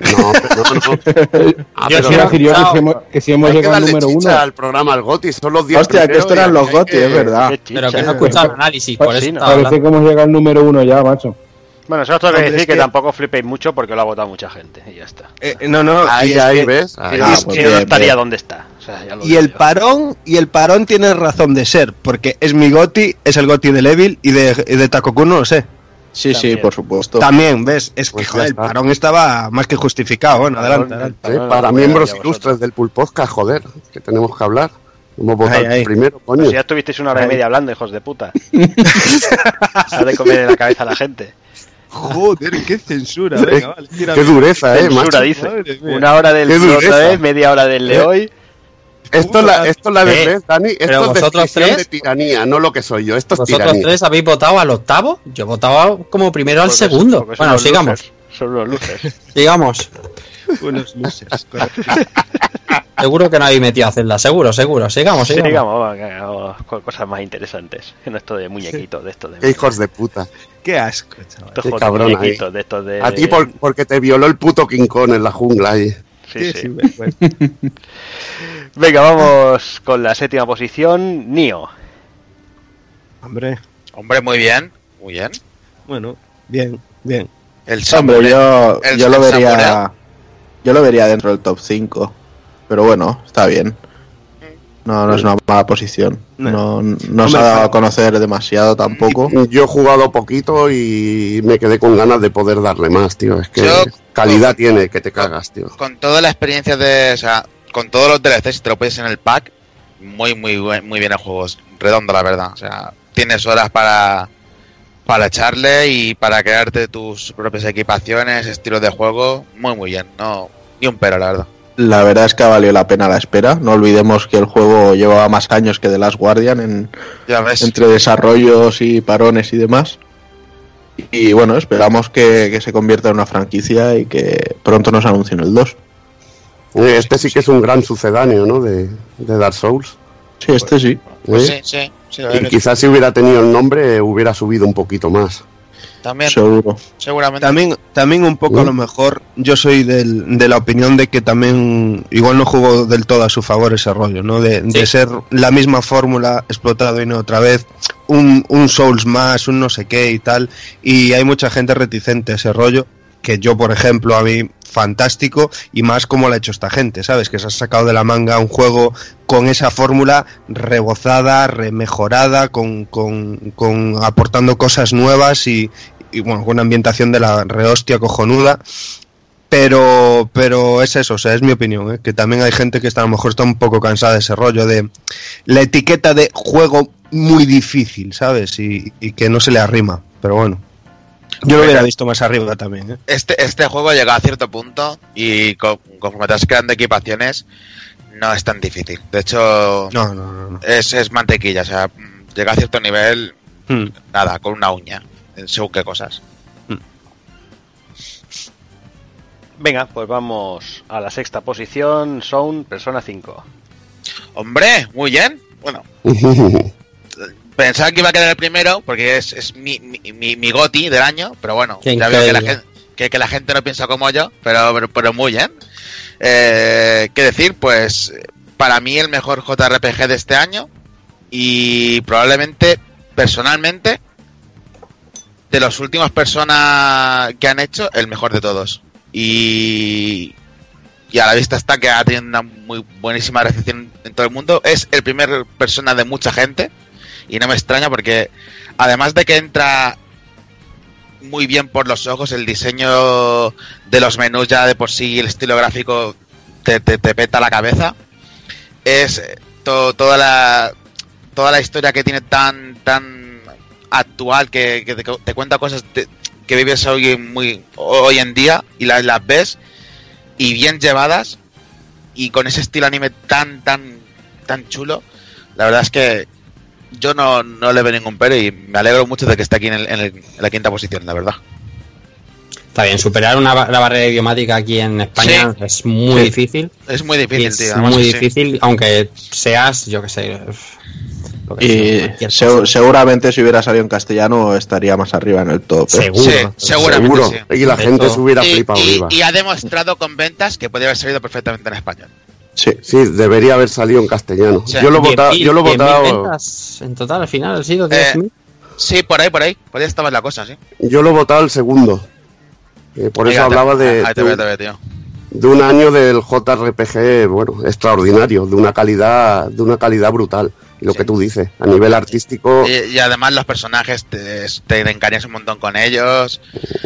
No, pero no, no. Ah, Yo pero decir yo que si hemos, que si hemos hay que llegado al número uno. al programa, al GOTI, son los 10 Hostia, que esto eran los que- es verdad. Pero que no he eh. escuchado el análisis, por Pues eso sí, no. estaba hablando. Parece que hemos llegado al número uno ya, macho. Bueno, solo tengo que decir es que, que- tampoco flipéis mucho porque lo ha votado mucha gente y ya está. Eh, no, no. Ahí, es ahí, que- ¿ves? Ahí. Ah, Si pues no, no bien, estaría bien. donde está. O sea, ya lo Y el yo. parón, y el parón tiene razón de ser, porque es mi Goti, es el Goti de Evil y de, y de Takoku no lo sé. Sí, sí, por supuesto. También, ¿ves? Es que Pues joder, el parón estaba más que justificado. Bueno, adelante, adelante. ¿eh? Bueno, Para lo miembros ilustres del Pulpodcast, joder, que tenemos que hablar. Hemos votado Ahí, ahí. primero, coño. Pues si ya estuvisteis una hora y media hablando, hijos de puta. Ha de comer en la cabeza a la gente. Joder, qué censura. Venga, vale, tírame. Qué dureza, eh, Censura, macho. dice. Madre mía. Una hora del otra vez, media hora del de Eh, hoy. Esto es la, esto es la de tres, Dani. pero Esto es vosotros tres- de tiranía, no lo que soy yo. Esto es ¿Vosotros tiranía. tres habéis votado al octavo? Yo he votado como primero al Porque- segundo. son Bueno, sigamos. losers, Son unos luces. Sigamos. Unos correcto. Seguro que no habéis metido a Zelda. Seguro, seguro. Sigamos, Sí, sigamos. digamos, vamos, cosas más interesantes. Que no esto de muñequitos, de estos de. Qué hijos de puta. Qué asco, chaval. qué cabrón muñequitos, de estos de. A ti por- porque te violó el puto King Kong en la jungla ahí. Sí, sí. bueno. Venga, vamos con la séptima posición. Nio. Hombre, Hombre, muy bien. Muy bien. bueno, bien, bien. El Hombre, yo, el- yo lo el vería. Samurai. Yo lo vería dentro del top 5. pero bueno, está bien. No, no es una mala posición. No, no se ha dado a conocer demasiado tampoco. Yo he jugado poquito y me quedé con ganas de poder darle más, tío. Es que Yo- calidad tiene que te cagas, tío. Con toda la experiencia de. O sea, con todos los DLCs, si te lo puedes en el pack, muy, muy, muy bien el juego. Es redondo, la verdad. O sea, tienes horas para. Para echarle y para crearte tus propias equipaciones, estilos de juego. Muy, muy bien. No, ni un pero, la verdad. La verdad es que ha valido la pena la espera. No olvidemos que el juego llevaba más años que The Last Guardian en, Ya ves. entre desarrollos y parones y demás. Y bueno, esperamos que, que se convierta en una franquicia y que pronto nos anuncien el 2. Eh, Este sí que es un gran sucedáneo, ¿no? De, de Dark Souls. Sí, este sí. Pues ¿eh? sí, sí. Y quizás si hubiera tenido el nombre hubiera subido un poquito más. También, Seguro. seguramente. También, también un poco a lo mejor yo soy del- de la opinión de que también igual no jugó del todo a su favor ese rollo, ¿no? De, de ser la misma fórmula explotado y no otra vez, un, un Souls más, un no sé qué y tal, y hay mucha gente reticente a ese rollo, que yo por ejemplo a mí fantástico y más como lo ha hecho esta gente, ¿sabes? Que se ha sacado de la manga un juego con esa fórmula rebozada, remejorada, con, con, con aportando cosas nuevas y, y, bueno, con una ambientación de la rehostia cojonuda. Pero, pero es eso, o sea, es mi opinión, ¿eh? que también hay gente que está, a lo mejor está un poco cansada de ese rollo de la etiqueta de juego muy difícil, ¿sabes? Y, y que no se le arrima, pero bueno. Yo lo hubiera visto más arriba también, ¿eh? Este, este juego llega a cierto punto y co- conforme te vas creando equipaciones, no es tan difícil. De hecho, No, no, no. no. es, es mantequilla. O sea, llega a cierto nivel, Hmm. nada, con una uña. en Según qué cosas. Venga, pues vamos a la sexta posición, Sound Persona 5. Hombre, muy bien. Bueno, pensaba que iba a quedar el primero porque es, es mi, mi, mi, mi goti del año, pero bueno, Qué ya veo que la, gente, que, que la gente no piensa como yo, pero, pero, pero muy bien. Eh, ¿Qué decir? Pues para mí el mejor JRPG de este año y probablemente, personalmente, de los últimos personas que han hecho, el mejor de todos. Y, y a la vista está que ha tenido una muy buenísima recepción en todo el mundo. Es el primer persona de mucha gente y no me extraña porque además de que entra muy bien por los ojos, el diseño de los menús ya de por sí, el estilo gráfico te, te, te peta la cabeza. Es eh, to- toda la toda la historia que tiene tan tan actual que, te, cuenta cosas que vives hoy muy hoy en día y las, las ves y bien llevadas y con ese estilo anime tan tan tan chulo la verdad es que yo no, no le veo ningún pero y me alegro mucho de que esté aquí en, el- en el- en la quinta posición la verdad Está bien, superar una, la barrera idiomática aquí en España es muy Sí. difícil. es muy difícil es tío además muy sí. difícil, aunque seas, yo que sé. lo que sea, Y seguramente si hubiera salido en castellano estaría más arriba en el top. ¿eh? Seguro. Sí, seguramente Seguro. sí. Y la De gente todo. se hubiera y, flipado y- arriba. y ha demostrado con ventas que podría haber salido perfectamente en español Sí. Sí, debería haber salido en castellano. Yo lo he 10.000, votado, yo lo he 10.000 votado, en total al final han sido Eh, 10.000. sí por ahí por ahí por ahí estaba la cosa sí yo lo he votado el segundo. Eh, por eso hablaba de, ahí te veo, tío. de un año del JRPG, bueno, extraordinario, de una calidad, de una calidad brutal. Lo Sí. que tú dices, a nivel artístico, Y, y además los personajes te, te encariñas un montón con ellos.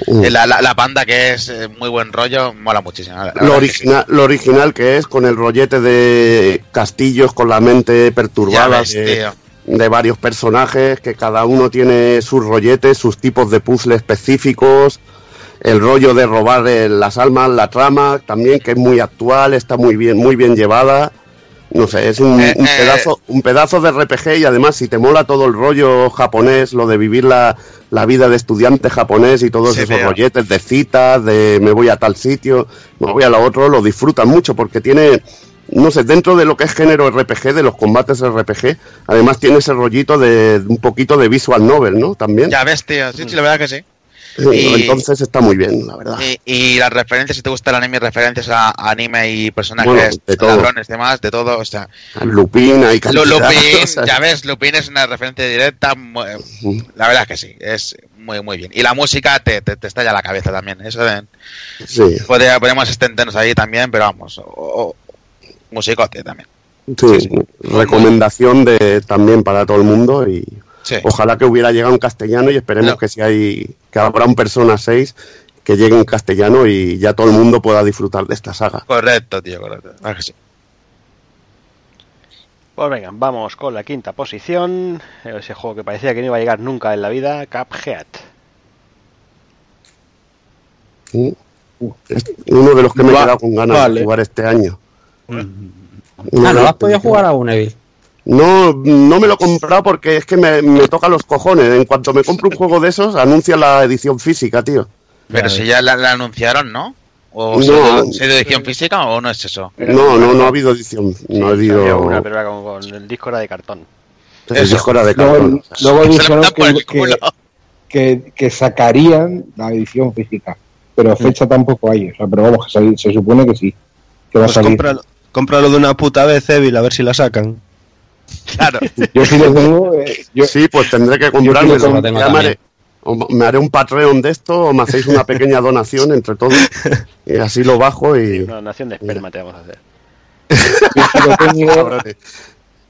mm, Eh, La, la, la panda que es eh, muy buen rollo, mola muchísimo. lo sí. original, lo original que es, con el rollete de castillos, con la mente perturbada ves, de, de varios personajes, que cada uno tiene sus rolletes, sus tipos de puzzles específicos, el rollo de robar eh, las almas, la trama, también que es muy actual, está muy bien, muy bien llevada. No sé, es un, Eh, un eh. pedazo, un pedazo de RPG y además si te mola todo el rollo japonés, lo de vivir la, la vida de estudiante japonés y todos esos rolletes de citas, de me voy a tal sitio, me voy a lo otro, lo disfrutan mucho porque tiene, no sé, dentro de lo que es género RPG, de los combates RPG, además tiene ese rollito de un poquito de visual novel, ¿no? También. Ya ves, tío. Sí, sí, la verdad que sí. Eh, y- Entonces está muy bien, la verdad. Y, y las referencias, si te gusta el anime, referencias a anime y personajes, Bueno, de ladrones, demás, de todo. O sea, Lupin, hay cantidad, Lupin, o sea, ya ves, Lupin es una referencia directa. mu- La verdad es que sí, es muy, muy bien. Y la música te, te, te estalla la cabeza también. Eso de- sí. podría- podríamos extendernos ahí también, pero vamos. o- o- musicote también. Sí, recomendación de también para todo el mundo y Sí. ojalá que hubiera llegado en castellano y esperemos No. que si hay que habrá un Persona 6 que llegue en castellano y ya todo el mundo pueda disfrutar de esta saga. Correcto, tío, correcto. Ah, que sí. Pues venga, vamos con la quinta posición. Ese juego que parecía que no iba a llegar nunca en la vida, Cuphead. Sí. Es uno de los que me he quedado con ganas vale. de jugar este año. Uno Ah, no has podido jugar aún, Evil. No, no me lo he comprado porque es que me, me toca los cojones. En cuanto me compro un juego de esos, anuncia la edición física, tío. Pero si ya la, la anunciaron, ¿no? ¿O No. se dio edición física o no es eso? No, no, no ha habido edición. No ha Había habido. una, pero era con, con el disco era de cartón. El disco era de cartón. luego dijeron que, que, culo. que- que sacarían la edición física, pero fecha tampoco hay. O sea, pero vamos, que se, se supone que sí, que va Pues a salir. cómpralo, cómpralo de una puta vez, Evil, a ver si la sacan. Claro. Yo sí lo tengo. eh, yo, Sí, pues tendré que Yo comprármelo. sí o me haré un Patreon de esto o me hacéis una pequeña donación entre todos. Y así lo bajo y. Una nación de esperma te vamos a hacer. yo sí lo tengo. Cabrones.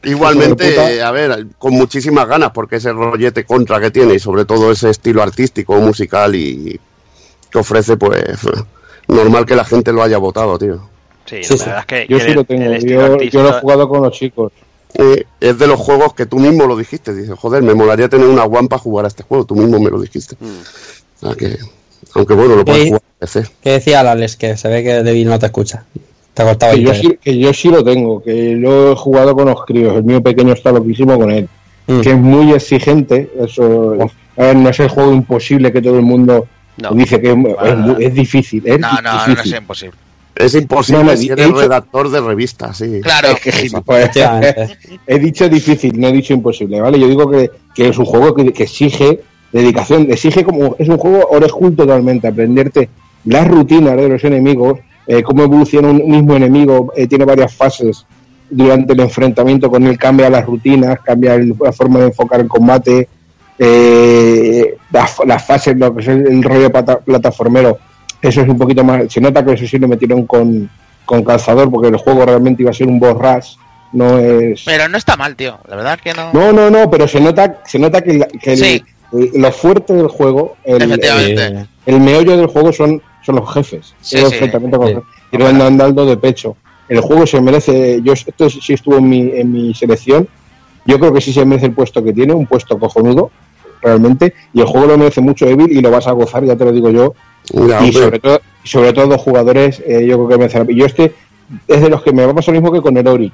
Igualmente, a ver, con muchísimas ganas, porque ese rollete contra que tiene y sobre todo ese estilo artístico, musical y que ofrece, pues normal que la gente lo haya votado, tío. Sí, Sí, la sí. verdad es que, Yo que sí el- lo tengo. Yo, yo lo he jugado con los chicos. Eh, es de los juegos que tú mismo lo dijiste. Dices, joder, me molaría tener una One para jugar a este juego. Tú mismo me lo dijiste. Mm. O sea que, aunque bueno, lo puedes jugar PC. ¿Qué decía Alex? Que se ve que Devil no te escucha. Te ha cortado Que el yo, sí, que yo sí lo tengo, que lo he jugado con los críos. El mío pequeño está loquísimo con él. Mm. Que es muy exigente. Eso a ver, no es el juego imposible que todo el mundo No. dice que es, es muy- es difícil. Es No, no, no es imposible. Es imposible No, no, si eres redactor de revista, sí. Claro. Es que gilipollas. Efectivamente. He dicho difícil, no he dicho imposible, ¿vale? Yo digo que, que es un juego que, que exige dedicación, exige como, es un juego school totalmente, aprenderte las rutinas de los enemigos, eh, cómo evoluciona un mismo enemigo, eh, tiene varias fases durante el enfrentamiento con él, cambia las rutinas, cambia el- la forma de enfocar el combate, eh, las, las fases, lo que es el, el rollo plata- plataformero, eso es un poquito más, se nota que eso sí lo metieron con, con calzador, porque el juego realmente iba a ser un boss rush, no es... Pero no está mal, tío. La verdad es que no. No, no, no, pero se nota, se nota que, la- que el- Sí. el- lo fuerte del juego, el, Efectivamente. el, el meollo del juego son, son los jefes. Sí, el sí. enfrentamiento con Sí. los jefes. Y lo andan dando de pecho. El juego se merece, yo esto sí estuvo en mi, en mi selección, yo creo que sí se merece el puesto que tiene, un puesto cojonudo, realmente, y el juego lo merece mucho Evil y lo vas a gozar, ya te lo digo yo, y sobre todo, sobre todo dos jugadores, eh, yo creo que merece. Yo este es de los que me va a pasar lo mismo que con el Ori.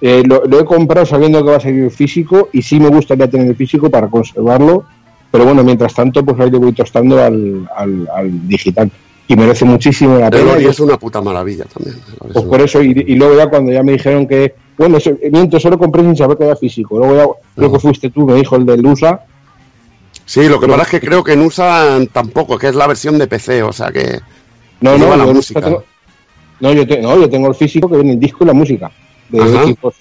Eh, lo, lo he comprado sabiendo que va a salir físico y sí me gustaría tener el físico para conservarlo, pero bueno, mientras tanto, pues ahí le voy tostando al, al, al digital. Y merece muchísimo la pena. Y- es una puta maravilla también. pues por eso, y, y luego ya cuando ya me dijeron que, bueno, eso, miento, eso lo compré sin saber que era físico. Luego ya, creo que fuiste tú, me dijo el del USA. Sí, lo que pasa es que creo que en USA tampoco, que es la versión de PC, o sea que. No, no, la yo música. tengo, no, yo te- no, yo tengo el físico que viene el disco y la música. De Ajá. equipos.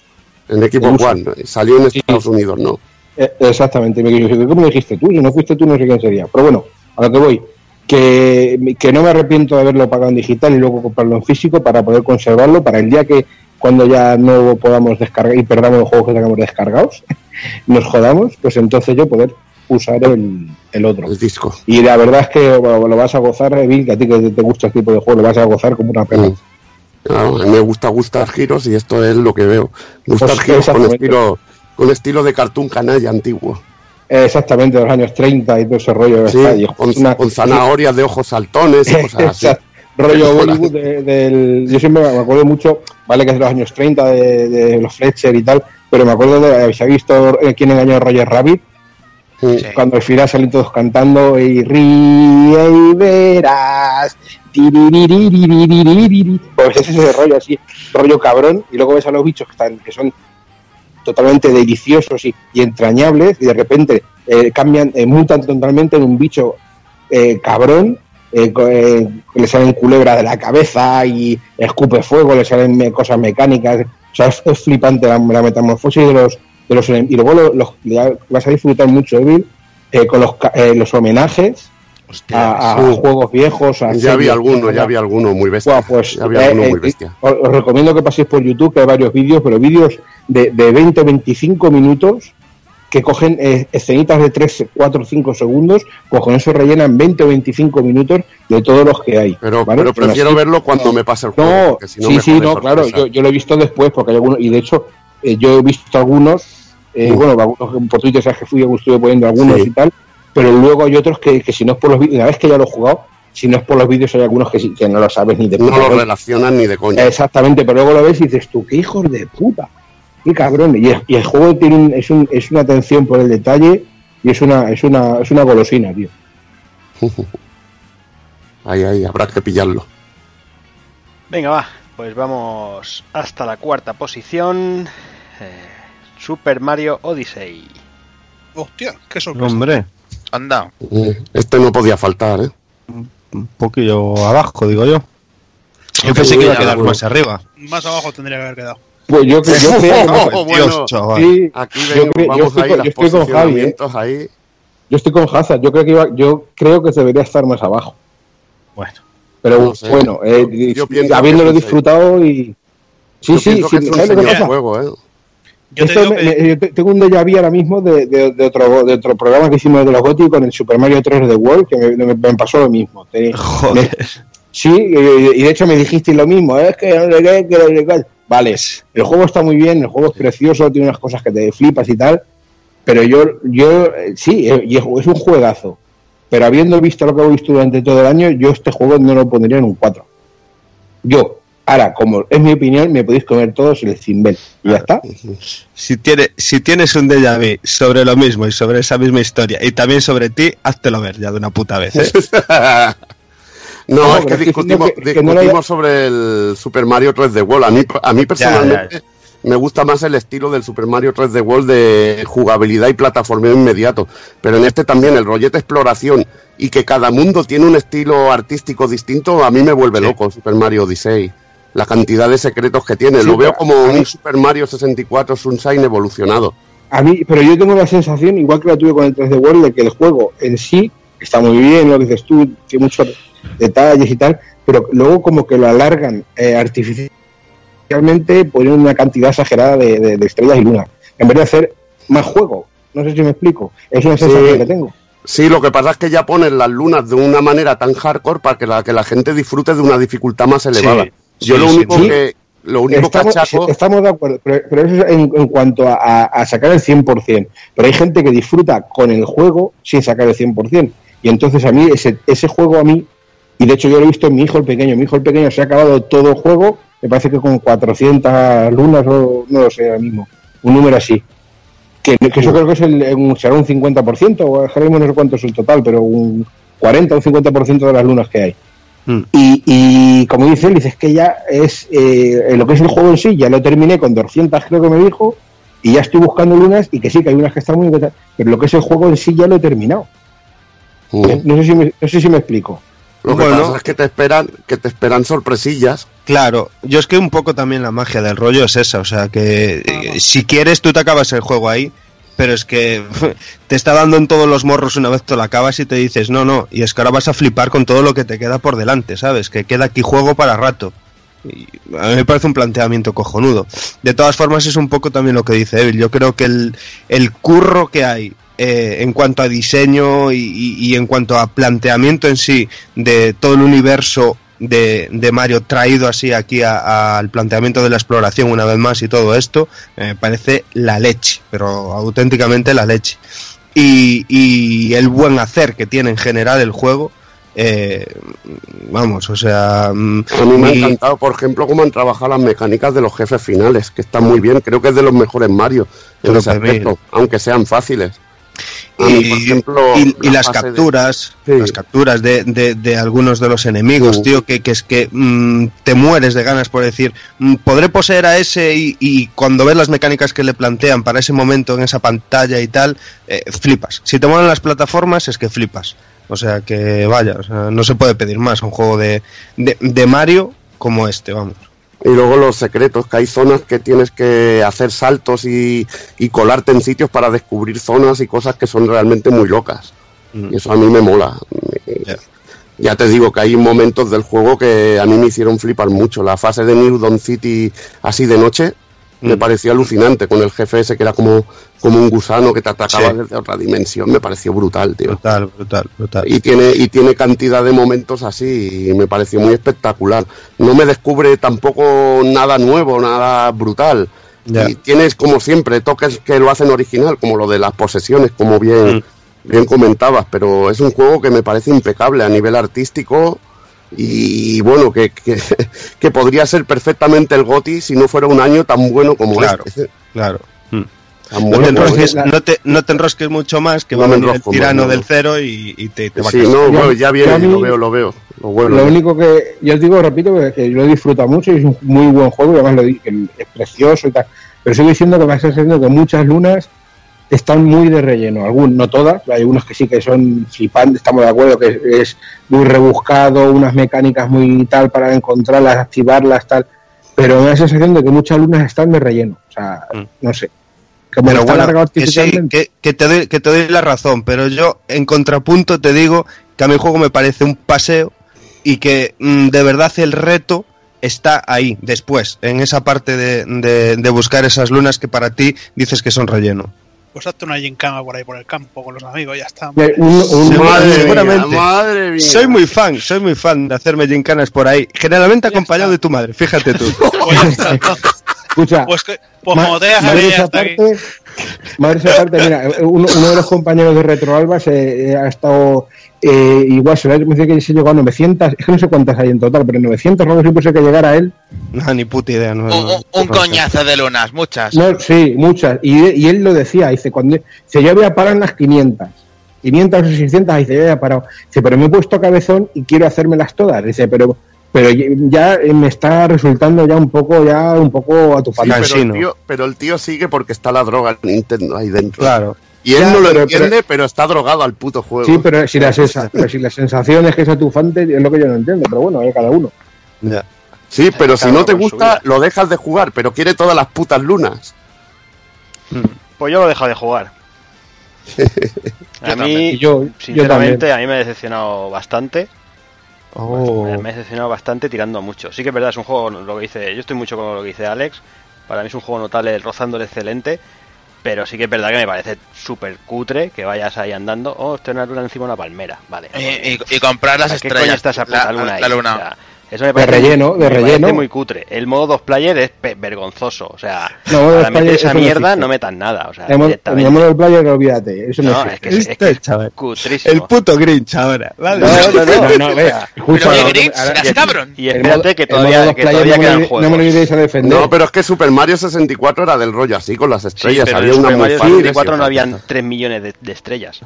En USA. One, salió en Estados Unidos, ¿no? Eh, exactamente, me dije, ¿cómo dijiste tú? Si no fuiste tú, no sé quién sería. Pero bueno, a lo que voy, que, que no me arrepiento de haberlo pagado en digital y luego comprarlo en físico para poder conservarlo para el día que cuando ya no podamos descargar y perdamos los juegos que tengamos descargados, nos jodamos, pues entonces yo poder usar el, el otro. El disco. Y la verdad es que bueno, lo vas a gozar, Evil, que a ti que te gusta este tipo de juego, lo vas a gozar como una pena. Mm. Claro, a mí me gusta gustar giros y esto es lo que veo. Gustar Pues, giros con exactamente. estilo, con estilo de cartoon canalla antiguo. Exactamente, de los años 30 y todo ese rollo. Sí, y con, una- con zanahorias de ojos saltones y cosas así. Rollo Bollywood de- del yo siempre me acuerdo mucho vale que es de los años 30 de, de los Fletcher y tal pero me acuerdo de se ha visto eh, quién engañó a Roger Rabbit Sí. Cuando al final salen todos cantando y ríe y verás. Pues es ese rollo así, rollo cabrón. Y luego ves a los bichos que, están, que son totalmente deliciosos y, y entrañables. Y de repente eh, cambian, eh, mutan totalmente en un bicho eh, cabrón. Eh, eh, le salen culebra de la cabeza y escupe fuego, le salen cosas mecánicas. O sea, es, es flipante la, la metamorfosis de los de los Y luego lo- los, ya vas a disfrutar mucho, Evil, eh, con los, eh, los homenajes a, juegos viejos. A Ya había alguno, ya había alguno muy bestia. Pues, ya había eh, alguno eh, muy bestia. Os, os recomiendo que paséis por YouTube, que hay varios vídeos, pero vídeos de, de 20 o 25 minutos que cogen eh, escenitas de 3, 4, 5 segundos, pues con eso rellenan 20 o 25 minutos de todos los que hay. Pero, ¿vale? pero prefiero verlo cuando me pase el juego. No, si no sí, sí, no, sorpresa. claro, yo, yo lo he visto después, porque hay algunos, y de hecho, eh, yo he visto algunos, eh, bueno, algunos por Twitter sabes que fui, estuve poniendo algunos Sí. y tal, pero luego hay otros que, que si no es por los vídeos, una vez que ya lo he jugado, si no es por los vídeos hay algunos que, que no lo sabes ni de No puta lo coña. relacionan ni de coña. Exactamente, pero luego lo ves y dices tú, qué hijos de puta, qué cabrón. Y, el- y el juego tiene un- es, un- es una atención por el detalle y es una, es una, es una golosina, tío. Ahí, ahí, habrá que pillarlo. Venga, va. Pues vamos hasta la cuarta posición. Eh, Super Mario Odyssey. Hostia, qué sorpresa. Hombre, Anda. Este no podía faltar, ¿eh? un poquillo abajo, digo yo. Yo pensé que iba a quedar más arriba. Más abajo tendría que haber quedado. Pues yo, creo- yo creo que- Oh, bueno. Dios, chaval. sí, Aquí yo, creo- yo vamos estoy, ahí, con, los yo estoy con Javi, ¿eh? ahí. yo estoy con Hazard, yo creo que iba, yo creo que debería estar más abajo. Bueno, Pero No sé. bueno, eh, habiéndolo disfrutado y sí, Yo sí, sí, que es un juego, ¿eh? Yo te Esto digo me- que- me- yo te- tengo un déjà vu ahora mismo de, de- de otro, de otro programa que hicimos de los GOTY con el Super Mario 3 de World, que me, pasó lo mismo. Te- joder. sí, y, de hecho me dijiste lo mismo, es que no sé qué, que no sé cuál. Vale, el juego está muy bien, el juego es precioso, tiene unas cosas que te flipas y tal, pero yo, yo eh, sí, eh, es un juegazo. Pero habiendo visto lo que he visto durante todo el año, yo este juego no lo pondría en un 4. Yo. Ahora, como es mi opinión, me podéis comer todos el cimbel. Y ya está. Si, tiene, si tienes un déjà vu sobre lo mismo y sobre esa misma historia y también sobre ti, háztelo ver ya de una puta vez. ¿eh? No, No, es que discutimos, que- que no lo discutimos sobre el Super Mario 3D World. A mí, a mí personalmente me gusta más el estilo del Super Mario 3D World de jugabilidad y plataformeo inmediato. Pero en este también el rollete exploración y que cada mundo tiene un estilo artístico distinto, a mí me vuelve loco Super Mario Odyssey. La cantidad de secretos que tiene. Sí, Lo veo como un Super Mario 64 Sunshine evolucionado. A mí, pero yo tengo la sensación, igual que la tuve con el 3D World, de que el juego en sí está muy bien, lo que dices tú, tiene muchos detalles y tal, pero luego como que lo alargan eh, artificialmente, ponen una cantidad exagerada de, de- de estrellas y lunas, en vez de hacer más juego. No sé si me explico. Es una sensación Sí. que tengo. Sí, lo que pasa es que ya ponen las lunas de una manera tan hardcore para que la, que la gente disfrute de una dificultad más elevada. Yo sí, lo único sí. que lo único estamos, que achaco, estamos de acuerdo, pero, pero eso es en, en cuanto a, a- a sacar el 100%. Pero hay gente que disfruta con el juego sin sacar el 100%. Y entonces a mí, ese, ese juego a mí, y de hecho yo lo he visto en mi hijo el pequeño, mi hijo el pequeño se ha acabado todo el juego, me parece que con 400 lunas o no lo sé ahora mismo, un número así. Que, que eso creo que es el, un- será un 50%, o no sé cuánto es el total, pero un 40 o un 50% de las lunas que hay. Mm. Y, y como dice él, dices que ya es eh, lo que es el juego en sí, ya lo terminé con 200, creo que me dijo, y ya estoy buscando lunas, y que sí, que hay unas que están muy bien, pero lo que es el juego en sí ya lo he terminado. Mm. No sé si me, no sé si me explico. lo que Bueno. pasa es que te esperan, que te esperan sorpresillas. Claro, yo es que un poco también la magia del rollo es esa, o sea que eh, si quieres tú te acabas el juego ahí, pero es que te está dando en todos los morros una vez te lo acabas y te dices, no, no, y es que ahora vas a flipar con todo lo que te queda por delante, ¿sabes? Que queda aquí juego para rato. A mí me parece un planteamiento cojonudo. De todas formas es un poco también lo que dice Evil, yo creo que el, el curro que hay eh, en cuanto a diseño y en cuanto a planteamiento en sí de todo el universo de, de Mario traído así aquí al planteamiento de la exploración una vez más y todo esto, eh, parece la leche, pero auténticamente la leche. Y, y el buen hacer que tiene en general el juego, eh, vamos, o sea... mm, A mí me ha encantado, por ejemplo, cómo han trabajado las mecánicas de los jefes finales, que están muy bien. Creo que es de los mejores Mario en ese aspecto, aunque sean fáciles. Y, por ejemplo, y- y la las de- capturas, Sí. las capturas de, de- de algunos de los enemigos, tío, que, que es que mm, te mueres de ganas por decir, mm, podré poseer a ese y, y cuando ves las mecánicas que le plantean para ese momento en esa pantalla y tal, eh, flipas. Si te molan las plataformas es que flipas. O sea que vaya, o sea, no se puede pedir más un juego de, de, de Mario como este, vamos. Y luego los secretos, que hay zonas que tienes que hacer saltos y, y colarte en sitios para descubrir zonas y cosas que son realmente muy locas. Y eso a mí me mola. Ya. Ya te digo que hay momentos del juego que a mí me hicieron flipar mucho. La fase de New Dawn City así de noche me Mm. pareció alucinante con el jefe ese que era como, como un gusano que te atacaba Sí. desde otra dimensión. Me pareció brutal, tío. Brutal, brutal, brutal. Y tiene, y tiene cantidad de momentos así y me pareció muy espectacular. No me descubre tampoco nada nuevo, nada brutal. Y tienes, como siempre, toques que lo hacen original, como lo de las posesiones, como bien, Mm. bien comentabas, pero es un juego que me parece impecable a nivel artístico y, bueno, que, que, que podría ser perfectamente el GOTI si no fuera un año tan bueno como Claro. este. Claro. Mm. Tan No te, enrosques, este. no, te, no te enrosques mucho más, que No va a venir el más, tirano no, del cero y, y te, te va a Sí, no, Yo- bueno, ya yo viene, a mí- lo veo, lo veo. Lo bueno. Lo único que, yo os digo, repito, que, que lo he disfrutado mucho y es un muy buen juego, y además lo es precioso y tal. Pero sigo diciendo que me está siendo que muchas lunas están muy de relleno. Algunos, no todas, hay unos que sí que son flipantes, estamos de acuerdo, que es, muy rebuscado, unas mecánicas muy tal para encontrarlas, activarlas, tal. Pero me da la sensación de que muchas lunas están de relleno. O sea, Mm. no sé. Que, sí, que, que te doy, que te doy la razón, pero yo en contrapunto te digo que a mi juego me parece un paseo y que mm, de verdad el reto está ahí, después, en esa parte de, de- de buscar esas lunas que para ti dices que son relleno. Pues hazte una gincama por ahí por el campo con los amigos, ya está. Eh, mía, seguramente. madre mía. Soy muy fan, soy muy fan de hacerme gincanas por ahí, generalmente acompañado de tu madre, fíjate tú. Pues ya está, entonces. Escucha, Pues, que- pues Ma- como te dejas madre ahí esa hasta aquí. parte, madre esa parte, mira, uno, uno de los compañeros de Retro Alba se, eh, ha estado eh, igual, se le me dice que se llegó a 900, es que no sé cuántas hay en total, pero 900 algo así puede que llegara a él. No, ni puta idea. No, Un, no- un- coñazo de lunas, muchas. No, sí, muchas. Y, y él lo decía, dice, cuando dice, yo había parado en las 500. 500 o 600, dice, yo había parado. Dice, pero me he puesto cabezón y quiero hacérmelas todas. Dice, pero pero ya eh, me está resultando ya un poco, ya un poco a tu Sí, pero, el tío, pero el tío sigue porque está la droga en Nintendo ahí dentro. Claro. Y él Ya, no lo pero- entiende, pero, está drogado al puto juego. Sí, pero si, la pero si la sensación es que es atufante, es lo que yo no entiendo, pero bueno, hay cada uno. Ya. Sí, pero si no te gusta, lo dejas de jugar, pero quiere todas las putas lunas. Pues yo lo he dejado de jugar. a mí, yo, yo sinceramente, a mí me ha decepcionado bastante. Oh. Me, me ha decepcionado bastante tirando mucho. Sí que es verdad, es un juego, lo que dice, yo estoy mucho con lo que dice Alex. Para mí es un juego notable, rozando el excelente. Pero sí que es verdad que me parece súper cutre que vayas ahí andando. Oh, estoy en una luna encima de una palmera. Vale. Y, y- y comprar las ¿Para ¿Qué estrellas. coño está esa puta la, luna la ahí? luna. O sea, eso me De parece, relleno, de me parece relleno. muy cutre. El modo dos player es vergonzoso. O sea, No, dos para meter esa no mierda no metan nada. O sea, el directamente. modo del player, olvídate, eso no, No, existe. es que es, es, Este que es chaval. cutrísimo. El puto Grinch ahora. ¿vale? No, no, no. No, no, vea, escucha, Pero Grinch, ahora- cabrón. Y el espérate que el todavía, dos que todavía no quedan juegos. No me lo iréis a defender. No, pero es que Super Mario 64 era del rollo así, con las Sí, estrellas. pero Había en una Super Mario fácil, 64 no sí, habían otra. 3 millones de, de estrellas.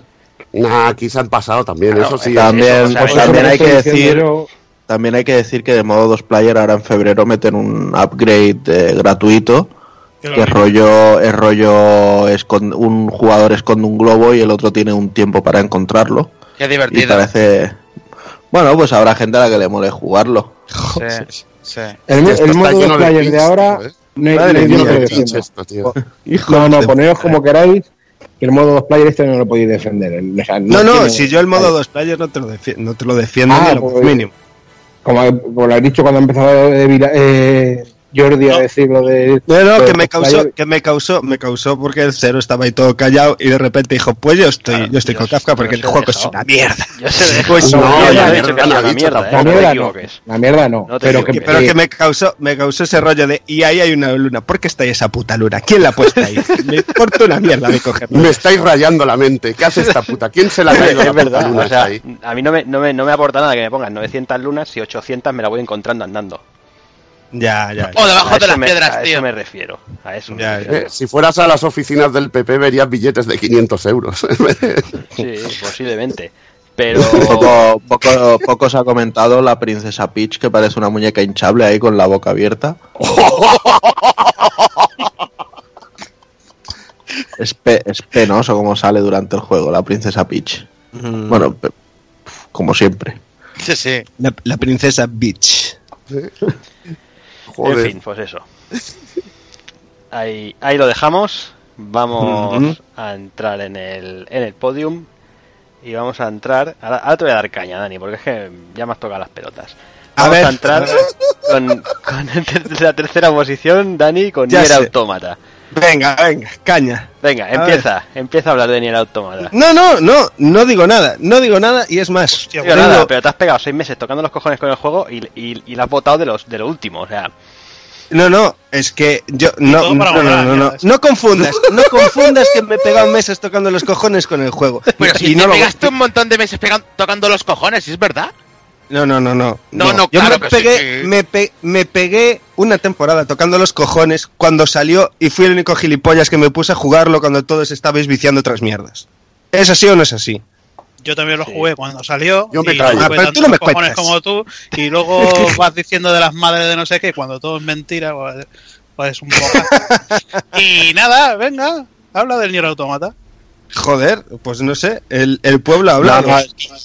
Nah, aquí se han pasado también, Claro, eso sí. es- También, pues también hay que decir, también hay que decir que de modo dos player ahora en febrero meten un upgrade eh, gratuito Que es rollo, es rollo escon- un jugador esconde un globo y el otro tiene un tiempo para encontrarlo Qué y divertido. parece bueno pues habrá gente a la que le mole jugarlo. Sí, sí. El, Y modo de player de ahora, no hay, no lo. No, no, poneros como queráis, que el modo dos player este no lo podéis defender. El- o sea, No, no, tiene- si yo el modo dos player no te lo, defi- no te lo defiendo Ah, ni a lo pues- mínimo. Como, lo has dicho cuando ha empezado eh, Jordi a No. decir lo de. No, no, que me dos causó, player. que me causó, me causó porque el cero estaba ahí todo callado y de repente dijo, pues yo estoy, Claro, yo estoy yo con Kafka porque el juego es una mierda. Yo sé de Pues no, no, yo dicho que no mierda, La mierda no. La mierda no. Pero que, Pero que- me causó, me causó ese rollo de y ahí hay una luna, ¿por qué está ahí esa puta luna? ¿Quién la ha puesto ahí? Me importa una mierda de cogerla. Me estáis rayando la mente. ¿Qué hace esta puta? ¿Quién se la ha traído la Es verdad, o sea, a mí no me, no, me, no me aporta nada que me pongan 900 lunas si 800 me la voy encontrando andando. Ya, ya. O A debajo de las me- piedras, a tío. eso me refiero. A eso me Ya, refiero. Eh, si fueras a las oficinas del PP verías billetes de 500 euros. Sí, posiblemente. Pero Poco, poco, poco se ha comentado la princesa Peach que parece una muñeca hinchable ahí con la boca abierta. Es, pe- es penoso como sale durante el juego la princesa Peach. Mm, Bueno, como siempre. Sí, sí. la, la princesa Beach. Joder. En fin, pues eso. Ahí, ahí lo dejamos. Vamos a entrar en el, en el podium. y vamos a entrar. Ahora, ahora te voy a dar caña, Dani, porque es que ya me has tocado las pelotas. A Vamos a, ver. entrar con, con la tercera posición, Dani, con Ya Nier sé. Automata. Venga, venga, caña. Venga, A empieza, empieza a hablar de Nier Automata. No, no, no, no digo nada, no digo nada y es más. No digo tengo- nada, pero te has pegado seis meses tocando los cojones con el juego y, y, y la has votado de los de lo último, o sea. No, no, es que yo no, no, no, no, no, no confundas, no confundas que me he pegado meses tocando los cojones con el juego. Pero si Y te no lo- pegaste un montón de meses tocando los cojones, ¿es verdad? No, no, no, no. No, no, Yo claro me que sí, pegué, me, pe- me pegué una temporada tocando los cojones cuando salió y fui el único gilipollas que me puse a jugarlo cuando todos estabais viciando otras mierdas. ¿Es así o no es así? Yo también lo jugué cuando salió. Yo me callo. Ah, pero tú no me cojones cuentas. como tú. Y luego vas diciendo de las madres de no sé qué, cuando todo es mentira, pues, pues un poco. y nada, venga, habla del Nier Automata. Joder, pues no sé, el, el pueblo habla. No, no,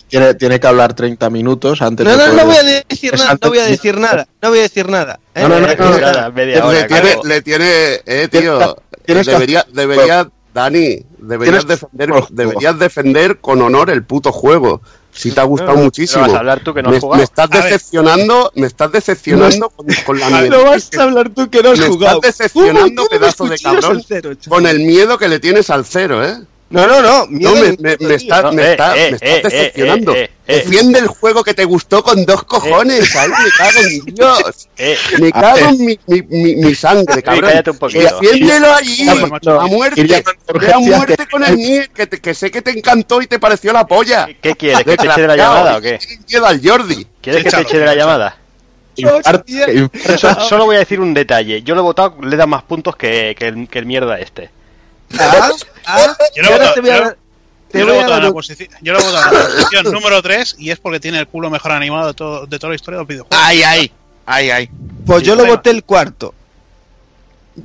tiene, tiene que hablar 30 minutos antes No, de no, no voy a decir nada, no voy a decir nada, no voy a decir nada. ¿eh? No, no, no, no, no. nada, media hora, le, tiene, le tiene, eh, tío. Debería, debería, Dani, deberías defender, deberías defender con honor el puto juego. Si te ha gustado No, no, muchísimo. vas a hablar tú que no has me, jugado. me estás A ver. decepcionando, me estás decepcionando con, con la mierda vas a hablar tú que no has Me jugado. estás decepcionando, pedazo de cabrón, al cero, chaval. con el miedo que le tienes al cero, ¿eh? No, no, no. No, me, me, me está- No, me eh, está- eh, me estás eh, decepcionando. eh, eh, eh. Defiende el juego que te gustó con dos cojones, ¿sabes? Me cago en Dios. Eh, Me cago en mi, mi, mi, mi sangre, cabrón. cállate un poquito. Defiéndelo allí, No, a muerte. a muerte que- con el Nier, que, sé que te encantó y te pareció la polla. ¿Qué quieres? ¿Que te eche de la llamada o qué? Miedo al Jordi. ¿Quieres que te eche de la llamada? Solo voy a decir un detalle. Yo lo he votado, le da más puntos que, que, el, que el mierda este. Ah, ah, Yo ahora voto- te voy a yo- dar- te Yo lo he voy a votado en la posición, yo lo he votado en la posición número 3 y es porque tiene el culo mejor animado de, todo, de toda la historia de los videojuegos. Ay, ay, ay, ay. Pues yo lo voté el cuarto.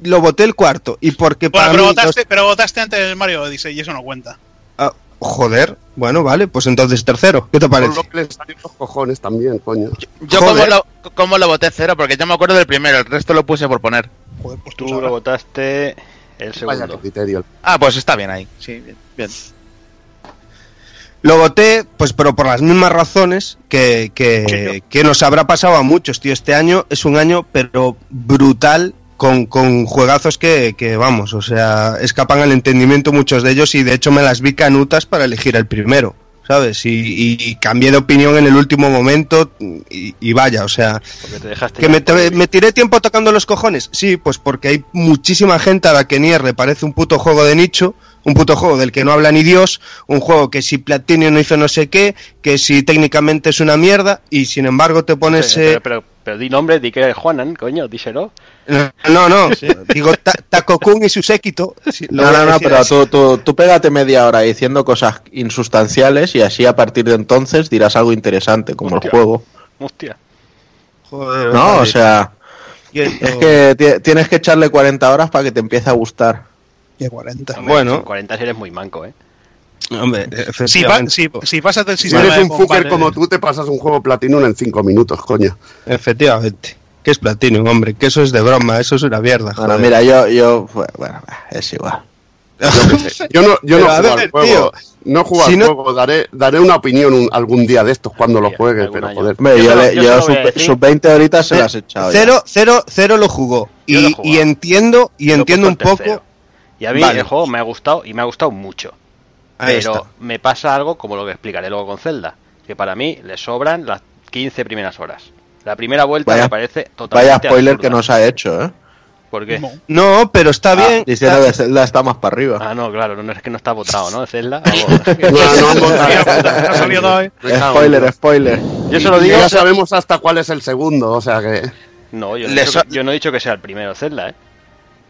Lo voté el cuarto. Y porque Bueno, para pero mí votaste, los- pero votaste antes el Mario Odyssey y eso no cuenta. Ah, joder, bueno, vale, pues entonces tercero. ¿Qué te Por parece? lo que le salen los cojones también, coño. Yo como lo, como lo voté cero, porque yo me acuerdo del primero, el resto lo puse por poner. Joder, pues tú lo votaste el Vaya segundo. criterio. Ah, pues está bien ahí. Sí, bien. bien. Lo voté, pues, pero por las mismas razones que, que, que nos habrá pasado a muchos, tío. Este año es un año, pero brutal, con, con juegazos que, que, vamos, o sea, escapan al entendimiento muchos de ellos y de hecho me las vi canutas para elegir el primero, ¿sabes? Y, y cambié de opinión en el último momento y, y vaya, o sea, te que me, el- me tiré tiempo tocando los cojones. Sí, pues porque hay muchísima gente a la que Nier le parece un puto juego de nicho, un puto juego del que no habla ni Dios, un juego que si Platinum no hizo no sé qué, que si técnicamente es una mierda, y sin embargo te pones... Sí, eh, pero, pero, pero di nombre, di que eres Juanan, coño, díselo. No, no, digo Ta- Takokun y su séquito. No, no, no, pero tú, tú, tú pégate media hora diciendo cosas insustanciales y así a partir de entonces dirás algo interesante como Hostia. el juego. Hostia. Joder, No, o sea, es que ti- tienes que echarle 40 horas para que te empiece a gustar. Que 40. Hombre, Bueno. sin 40 si eres muy manco, ¿eh? Hombre, Si, pa- si, si pasas del Si sistema eres de un fucker como tú, te pasas un juego Platinum en 5 minutos, coño. Efectivamente. Que es Platinum, hombre, que eso es de broma, eso es una mierda. Bueno, mira, yo, yo, bueno, es igual. Yo no, yo no a juego al juego. tío, no juego si al no- juego. Daré, daré una opinión un- algún día de estos cuando lo juegue, pero joder. Hombre, Yo le- yo yo solo voy a sub, decir- sub 20 horitas se las he echado. ya. Cero, cero, cero lo jugó. Lo Y, entiendo, y entiendo un poco. Y a mí Vale. el juego me ha gustado y me ha gustado mucho. Ahí pero está. me pasa algo como lo que explicaré luego con Zelda. Que para mí le sobran las 15 primeras horas. La primera vuelta Vaya- me parece totalmente Vaya spoiler absurda. que nos ha hecho, ¿eh? ¿Por qué? No. Pero está Ah, bien. diciendo que Zelda está más para arriba. Ah, no, claro, no es que no está votado, ¿no? Zelda. Vamos. No, no, no, spoiler, spoiler. Yo se lo digo. Ya sabemos hasta cuál es el segundo, o sea que. No, yo no, Le he dicho so- que, yo no he dicho que sea el primero Zelda, ¿eh?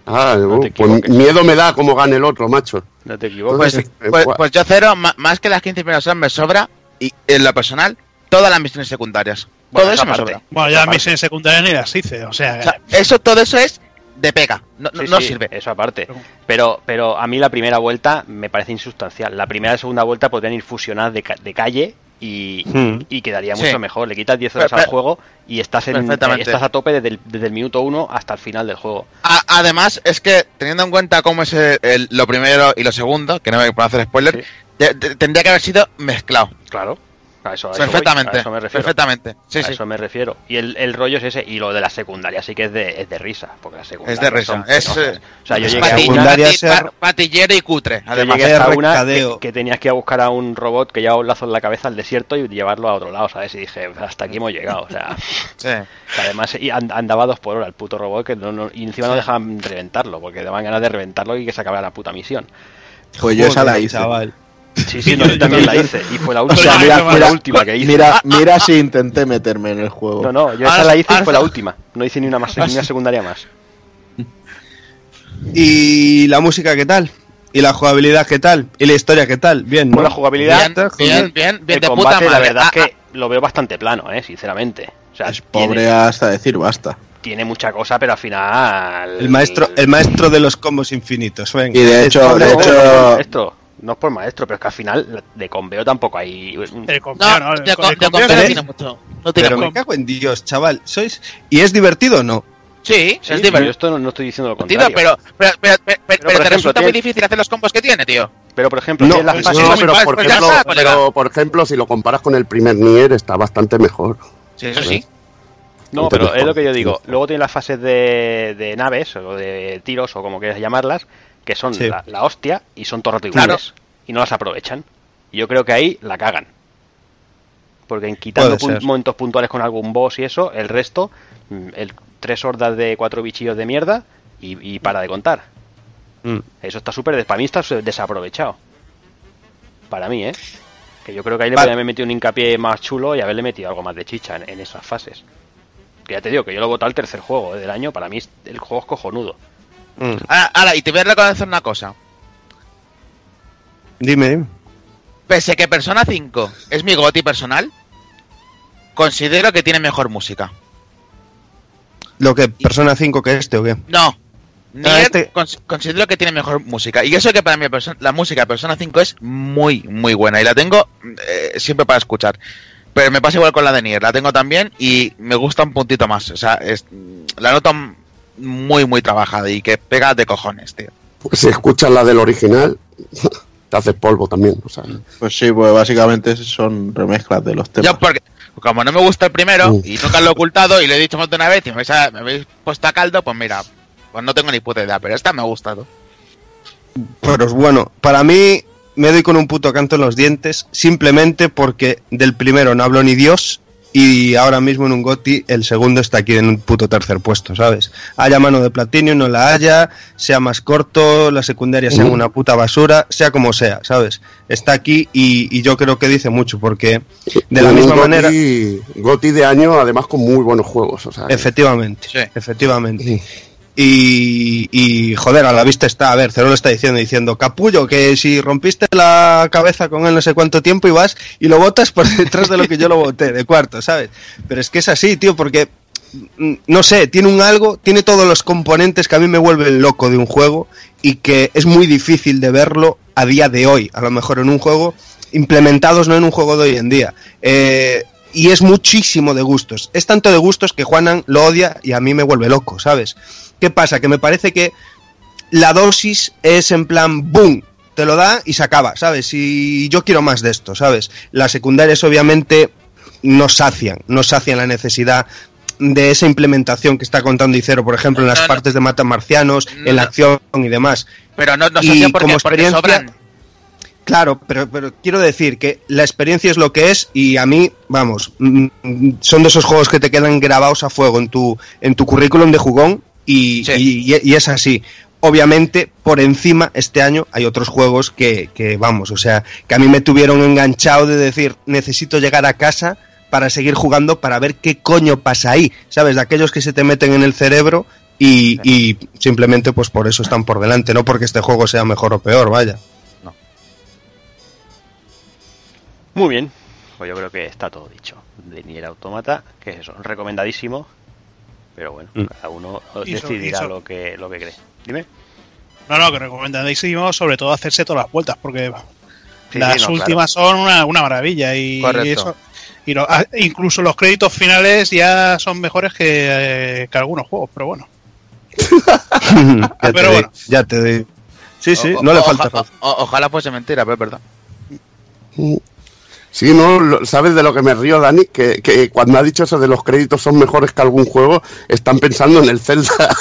Ah, No uh, te pues miedo me da como gane el otro, macho. No te equivoques. Pues, eh, pues, pues yo cero, más que las 15 primeras horas me sobra, y en lo personal, todas las misiones secundarias. Bueno, todo eso me sobra. Bueno, ya misiones secundarias ni las hice, o sea, O sea, eso, todo eso es de pega. No, no- Sí, no sí, sirve. Eso aparte. Pero, pero a mí la primera vuelta me parece insustancial. La primera y segunda vuelta podrían ir fusionadas de, ca- de calle y, Hmm. y quedaría Sí. mucho mejor. Le quitas 10 horas Pero- al juego y estás, en, estás a tope desde el, desde el minuto 1 hasta el final del juego. A- además, es que teniendo en cuenta cómo es el- el- lo primero y lo segundo, que no me puedo hacer spoiler, Sí. de- de- tendría que haber sido mezclado. Claro. A eso, a Perfectamente. a eso me refiero. Perfectamente. Sí, a sí. eso me refiero. Y el, el rollo es ese. Y lo de la secundaria sí que es de, es de risa. Porque la secundaria Es de risa. Es, o sea, yo llegué a pati- una, secundaria pati- ser- pa- patillero y cutre. yo Además, llegué hasta hacer una que, tenías que ir a buscar a un robot que llevaba un lazo en la cabeza al desierto y llevarlo a otro lado, ¿sabes? Y dije, hasta aquí hemos llegado. O sea, sí. además y and- andaba dos por hora el puto robot que no, no- y encima no dejaban reventarlo porque daban ganas de reventarlo y que se acabara la puta misión. Pues yo esa la hice. chaval. Sí, sí, no, yo también la hice. Y fue la O última, sea, mira, fue mira, la última que hice. mira, mira si intenté meterme en el juego. No, no, yo esa la hice y fue la última. No hice ni una más, ni una secundaria más. ¿Y la música qué tal? ¿Y la jugabilidad qué tal? ¿Y la historia qué tal? Bien, ¿no? Con la jugabilidad, Bien, bien, bien, bien el de puta combate, la madre. verdad Ah, es que lo veo bastante plano, eh, sinceramente. O sea, Es pobre tiene, hasta decir basta. tiene mucha cosa, pero al final. El maestro, el maestro de los combos infinitos, venga. Y de hecho, No, de hecho, maestro, no es por maestro, pero es que al final de conveo tampoco hay. El conveo, No, no, de, el- co- el de conveo conveo no es- tiene mucho. No tiene Pero mucho. me cago en Dios, chaval. ¿Sois? ¿Y es divertido o no? Sí, Sí, es yo divertido. esto no, no estoy diciendo lo Tío, contrario. pero, pero, pero, pero, te ejemplo, resulta muy difícil hacer los combos que tiene, tío. Pero por ejemplo, No, tienes las pues fases. no, No, pero por pues ejemplo, está, pero por ejemplo, si lo comparas con el primer Nier, está bastante mejor. Sí, eso sí. No, pero es lo que yo digo. Luego tiene las fases de, de naves o de tiros o como quieras llamarlas, que son Sí. la, la hostia y son todo el rato Claro. iguales. Y no las aprovechan. Y yo creo que ahí la cagan. Porque en quitando Puede pun- ser. momentos puntuales con algún boss y eso, el resto, mm, el, tres hordas de cuatro bichillos de mierda y, y para de contar. Mm. Eso está súper, para mí está desaprovechado. Para mí, ¿eh? Que yo creo que ahí le podría haber metido un hincapié más chulo y haberle metido algo más de chicha en, en esas fases. Que ya te digo que yo lo he votado al tercer juego eh, del año. Para mí el juego es cojonudo. Mm. Ahora, ahora, y te voy a reconocer una cosa. Dime. Pese que Persona 5 es mi goti personal, considero que tiene mejor música. ¿Lo que Persona 5 que este o qué? No. Ah, este- cons- considero que tiene mejor música. Y eso que para mí la música de Persona 5 es muy, muy buena. Y la tengo eh, siempre para escuchar. Pero me pasa igual con la de Nier. La tengo también y me gusta un puntito más. O sea, es, la noto muy, muy trabajada y que pega de cojones, tío. Pues si escuchas la del original, te haces polvo también. O sea, pues sí, pues básicamente son remezclas de los temas. Yo porque, como no me gusta el primero Uh. y nunca lo he ocultado y lo he dicho más de una vez y me habéis, me habéis puesto a caldo, pues mira, pues no tengo ni puta idea. Pero esta me ha gustado. Pero bueno, para mí me doy con un puto canto en los dientes simplemente porque del primero no hablo ni Dios y ahora mismo en un GOTI el segundo está aquí en un puto tercer puesto, ¿sabes? Haya mano de platino, no la haya, sea más corto, la secundaria sea una puta basura, sea como sea, ¿sabes? Está aquí y, y yo creo que dice mucho porque de la misma Goti- manera... Goti de año, además con muy buenos juegos. O sea, Efectivamente, Sí. efectivamente. Sí. Y, joder, a la vista está, a ver, Cero lo está diciendo, diciendo, capullo, que si rompiste la cabeza con él no sé cuánto tiempo y vas y lo botas por detrás de lo que yo lo boté, de cuarto, ¿sabes? Pero es que es así, tío, porque, mm, no sé, tiene un algo, tiene todos los componentes que a mí me vuelven loco de un juego y que es muy difícil de verlo a día de hoy, a lo mejor en un juego implementados, no en un juego de hoy en día. Eh, y es muchísimo de gustos. Es tanto de gustos que Juanan lo odia y a mí me vuelve loco, ¿sabes? ¿Qué pasa? Que me parece que la dosis es en plan boom, te lo da y se acaba, ¿sabes? Y yo quiero más de esto, ¿sabes? Las secundarias obviamente no sacian, no sacian la necesidad de esa implementación que está contando Icero, por ejemplo, en las No, partes de mata marcianos, No, en la acción y demás. Pero no, no Y sé si porque, como porque experiencia- sobran. Claro, pero, pero quiero decir que la experiencia es lo que es y a mí, vamos, mm, mm, son de esos juegos que te quedan grabados a fuego en tu, en tu currículum de jugón y, Sí. y- y es así. Obviamente, por encima, este año hay otros juegos que, que, vamos, o sea, que a mí me tuvieron enganchado de decir, necesito llegar a casa para seguir jugando, para ver qué coño pasa ahí, ¿sabes? De aquellos que se te meten en el cerebro y, y simplemente pues por eso están por delante, no porque este juego sea mejor o peor, vaya. Muy bien. Pues yo creo que está todo dicho. De Nier Automata, que es eso, recomendadísimo. Pero bueno, Mm. cada uno so- decidirá so- lo que lo que cree. Dime. No, no, que recomendadísimo, sobre todo hacerse todas las vueltas, porque Sí, las sí, no, últimas son una, una maravilla. Y, Correcto. eso. Y lo- ah, incluso los créditos finales ya son mejores que, eh, que algunos juegos, pero bueno. Pero bueno. ya te doy. Sí, sí, O- no le o- falta oja- o- ojalá fuese mentira, pero es verdad. Sí, no, ¿sabes de lo que me río, Dani? Que, que cuando ha dicho eso de los créditos son mejores que algún juego, están pensando en el Zelda.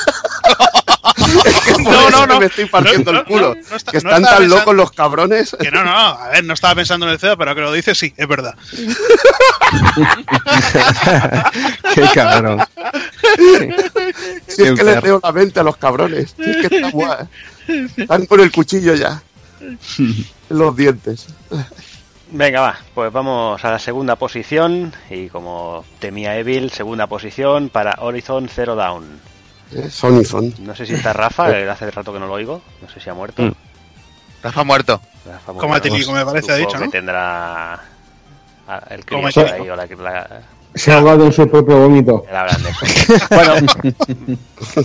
Es que por No, eso no, que no. me estoy partiendo No, el culo. no, no está- que no están tan pensando- locos los cabrones. Que no, no, a ver, no estaba pensando en el CEO, pero que lo dice, sí, es verdad. Qué cabrón. Si es que les leo la mente a los cabrones. Si es que está guay. Están con el cuchillo ya. En los dientes. Venga, va, pues vamos a la segunda posición. Y como temía Evil, segunda posición para Horizon Zero Dawn. Eh, Sony son. No sé si está Rafa, que hace rato que no lo oigo. No sé si ha muerto. Mm. Rafa muerto. Rafa Como atípico, me parece, ha dicho, que ¿no? tendrá el crío ahí o la, la- Se ha ahogado en su propio vómito. Bueno,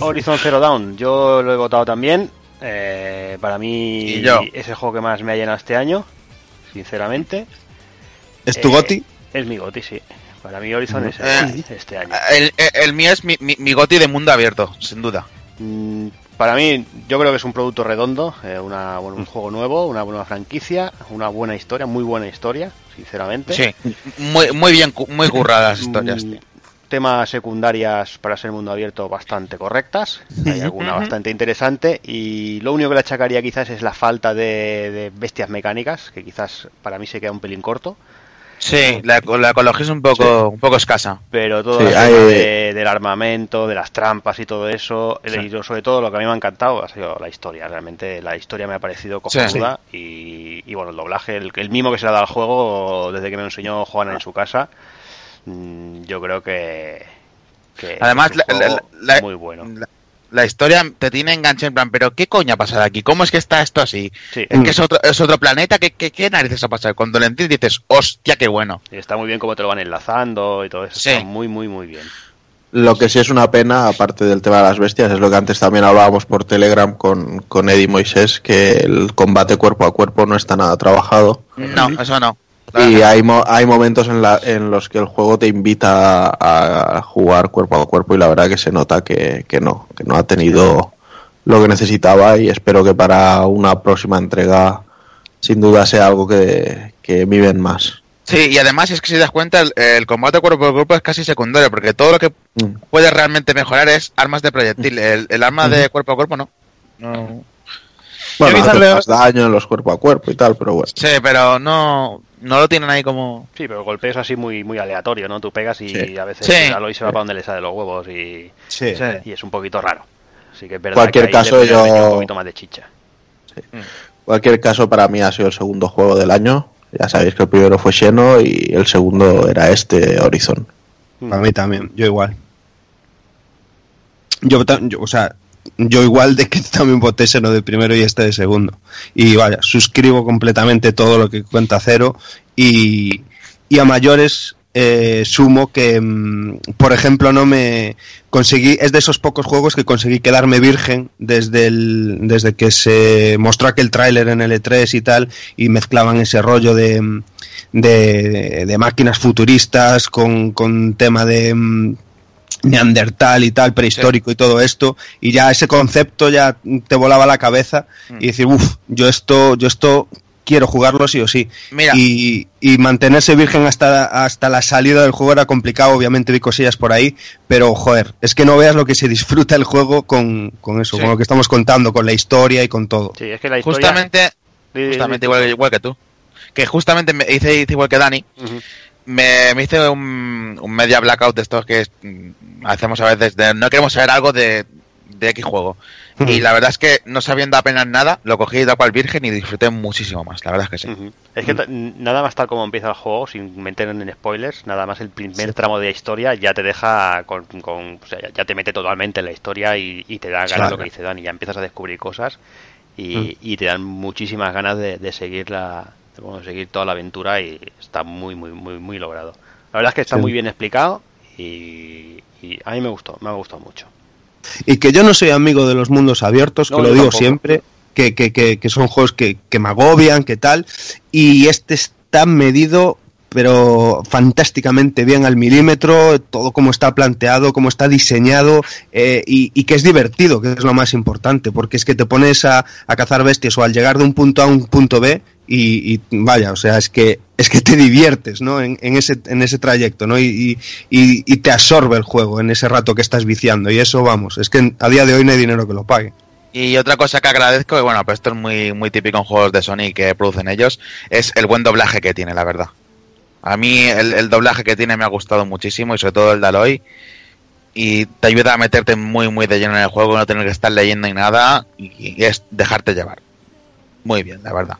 Horizon Zero Dawn, yo lo he votado también. Eh, para mí Y yo. es el juego que más me ha llenado este año, sinceramente. ¿Es tu Eh, goti? Es mi goti, sí. Para mí Horizon es Eh, el, este año. El, el- el mío es mi, mi, mi goti de mundo abierto, sin duda. Mm, Para mí, yo creo que es un producto redondo, eh, una, bueno, un juego nuevo, una buena franquicia, una buena historia, muy buena historia, sinceramente. Sí, muy, muy bien, muy curradas historias. Mm, tío. Temas secundarias para ser mundo abierto bastante correctas. Hay alguna bastante interesante. Y lo único que le achacaría quizás es la falta de, de bestias mecánicas, que quizás para mí se queda un pelín corto. Sí, la, la ecología es un poco, un poco escasa. Pero todo Sí, el tema hay- de- del armamento, de las trampas y todo eso, y sobre todo lo que a mí me ha encantado ha sido la historia. Realmente la historia me ha parecido Sí. cojonuda y, y bueno, el doblaje, el, el mimo que se le ha dado al juego desde que me lo enseñó Juana en su casa, yo creo que, que Además, es un la- juego la- la- muy bueno. La, la historia te tiene enganchado en plan, pero ¿qué coño ha pasado aquí? ¿Cómo es que está esto así? Sí. Es que es otro, es otro planeta, ¿qué, qué, qué narices ha pasado? Cuando lo entiendes dices, hostia, qué bueno. Y está muy bien cómo te lo van enlazando y todo eso. Sí. Está muy, muy, muy bien. Lo que sí es una pena, aparte del tema de las bestias, es lo que antes también hablábamos por Telegram con, con Eddie Moisés, que el combate cuerpo a cuerpo no está nada trabajado. No, eso no. Y hay, mo- hay momentos en, la, en los que el juego te invita a, a jugar cuerpo a cuerpo y la verdad que se nota que, que no, que no ha tenido lo que necesitaba y espero que para una próxima entrega sin duda sea algo que, que viven más. Sí, y además es que si te das cuenta, el, el combate cuerpo a cuerpo es casi secundario, porque todo lo que Mm. puedes realmente mejorar es armas de proyectil. El, el arma de cuerpo a cuerpo no. No. Bueno, quizás le- más daño en los cuerpo a cuerpo y tal, pero bueno. Sí, pero no, no lo tienen ahí como... Sí, pero el golpeo es así muy, muy aleatorio, ¿no? Tú pegas y Sí. a veces Sí. Aloy se va para donde le sale los huevos y, Sí. y es un poquito raro. Así que es verdad Cualquier que ahí caso, yo- un poquito más de chicha. cualquier caso, para mí ha sido el segundo juego del año. Ya sabéis que el primero fue Xeno y el segundo era este Horizon. Para mí también, yo igual. Yo, yo, o sea, yo igual de que también voté Seno de primero y este de segundo. Y vaya, suscribo completamente todo lo que cuenta Cero y, y a mayores eh, sumo que, mm, por ejemplo, no me conseguí, es de esos pocos juegos que conseguí quedarme virgen desde, el, desde que se mostró aquel tráiler en el E3 y tal y mezclaban ese rollo de, mm, de, de máquinas futuristas con, con tema de... mm, Neandertal y tal, prehistórico y todo esto, y ya ese concepto ya te volaba la cabeza y decir, uff, yo esto, yo esto quiero jugarlo sí o sí. Mira. Y, y mantenerse virgen hasta, hasta la salida del juego era complicado, obviamente vi cosillas por ahí, pero joder, es que no veas lo que se disfruta el juego con, con eso, Sí. con lo que estamos contando, con la historia y con todo. Sí, es que la historia... Justamente, justamente igual, que- igual que tú. Que justamente me hice, hice igual que Dani. Me, me hice un, un media blackout de estos que mm, hacemos a veces de no queremos saber algo de, de X juego. Y la verdad es que no sabiendo apenas nada, lo cogí de cual virgen y disfruté muchísimo más. La verdad es que sí. Es que ta- nada más tal como empieza el juego, sin meter en spoilers, nada más el primer tramo de la historia ya te deja con, con- o sea, ya- ya te mete totalmente en la historia y, y te da ganas Claro. lo que dice Dani, ya empiezas a descubrir cosas y, y te dan muchísimas ganas de, de seguir la, seguir toda la aventura y está muy muy muy muy logrado. La verdad es que está Sí. muy bien explicado y, y a mí me gustó, me ha gustado mucho. Y que yo no soy amigo de los mundos abiertos, que lo digo tampoco. siempre, que, que, que, que son juegos que, que me agobian, que tal, y este está medido pero fantásticamente bien al milímetro, todo como está planteado, como está diseñado eh, y, y que es divertido, que es lo más importante, porque es que te pones a, a cazar bestias o al llegar de un punto A a un punto B y, vaya, o sea, es que es que te diviertes, ¿no? En, ese, en ese trayecto, ¿no? Y, y, te absorbe el juego en ese rato que estás viciando. Y eso, vamos, es que a día de hoy no hay dinero que lo pague. Y otra cosa que agradezco, y bueno, pero esto es muy, muy típico en juegos de Sony que producen ellos, es el buen doblaje que tiene, la verdad. A mí el, el doblaje que tiene me ha gustado muchísimo y sobre todo el de Aloy. Y te ayuda a meterte muy, muy de lleno en el juego, no tener que estar leyendo ni nada y es dejarte llevar. Muy bien, la verdad.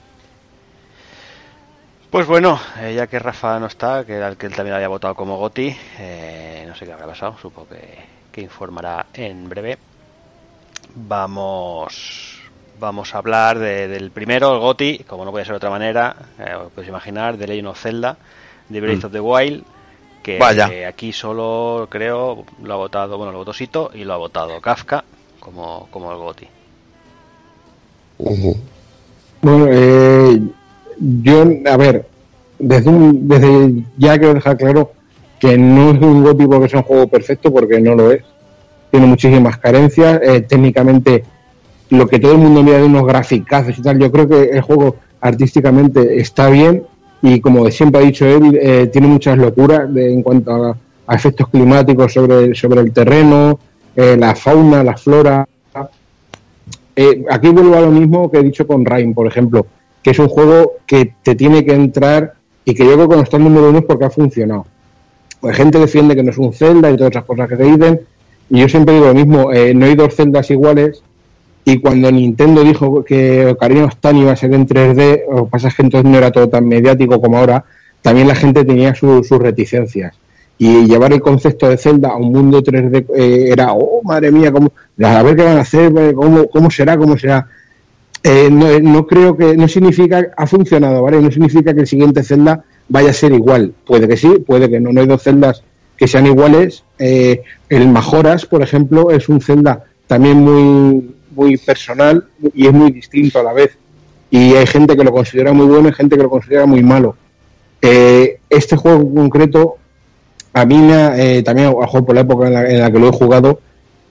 Pues bueno, eh, ya que Rafa no está, que era el que él también había votado como Goti, eh, no sé qué habrá pasado, supongo que, que informará en breve. Vamos, vamos a hablar de- del primero, el Goti, como no puede ser de otra manera, eh, os podéis imaginar, de Legend of Zelda, de Breath Mm. of the Wild, que Vaya. eh, aquí solo creo lo ha votado, bueno, lo votó Sito y lo ha votado Kafka como, como el Goti. Bueno, eh, yo, a ver, desde, un- desde ya quiero dejar claro que no es un GOTY porque sea un juego perfecto, porque no lo es. Tiene muchísimas carencias. eh, técnicamente, lo que todo el mundo mira de unos graficazos y tal, yo creo que el juego artísticamente está bien y como siempre ha dicho él, eh, tiene muchas locuras en cuanto a, efectos climáticos sobre, sobre el terreno, eh, la fauna, la flora. Aquí vuelvo a lo mismo que he dicho con Rain, por ejemplo, es un juego que te tiene que entrar y que yo creo que no está en número uno es porque ha funcionado. La gente defiende que no es un Zelda y todas esas cosas que se dicen, y yo siempre digo lo mismo, eh, no hay dos Zeldas iguales, y cuando Nintendo dijo que Ocarina of Time iba a ser en 3D, lo que pasa que entonces no era todo tan mediático como ahora, también la gente tenía su- sus reticencias. Y llevar el concepto de Zelda a un mundo 3D eh, era, oh, madre mía, ¿cómo, a ver qué van a hacer, eh, cómo, cómo será, cómo será. Eh, no, no creo que, no significa, ha funcionado, ¿vale? No significa que el siguiente Zelda vaya a ser igual. Puede que sí, puede que no. No hay dos celdas que sean iguales. Eh, el Majoras, por ejemplo, es un Zelda también muy, muy personal y es muy distinto a la vez. Y hay gente que lo considera muy bueno y gente que lo considera muy malo. Eh, este juego en concreto, a mí eh, también a por la época en la que lo he jugado,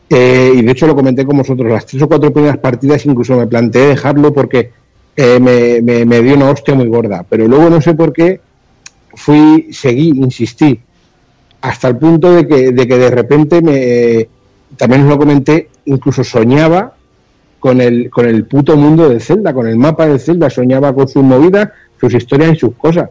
eh, y de hecho lo comenté con vosotros, las tres o cuatro primeras partidas incluso me planteé dejarlo porque eh, me, me- dio una hostia muy gorda. Pero luego no sé por qué fui, seguí, insistí, hasta el punto de que de, que de repente me, también os lo comenté, incluso soñaba con el, con el puto mundo del Zelda, con el mapa del Zelda, soñaba con sus movidas, sus historias y sus cosas.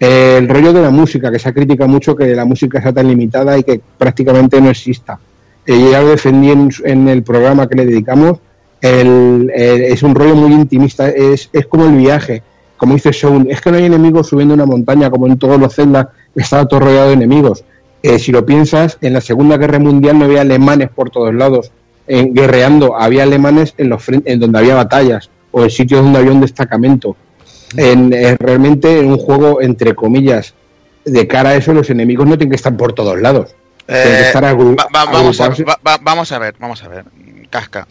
Eh, el rollo de la música, que se ha criticado mucho que la música sea tan limitada y que prácticamente no exista. Eh, ya lo defendí en, en el programa que le dedicamos. El- es un rollo muy intimista, es, es como el viaje. Como dice Shaun, es que no hay enemigos subiendo una montaña como en todos los celdas, estaba todo rodeado de enemigos. Eh, si lo piensas, en la Segunda Guerra Mundial no había alemanes por todos lados en, guerreando, había alemanes en, los en donde había batallas o en sitios donde había un destacamento. En, eh, realmente en un juego, entre comillas, de cara a eso, los enemigos no tienen que estar por todos lados. Eh, va- va- vamos, a, agrupados. va- va- vamos a ver, vamos a ver. Casca.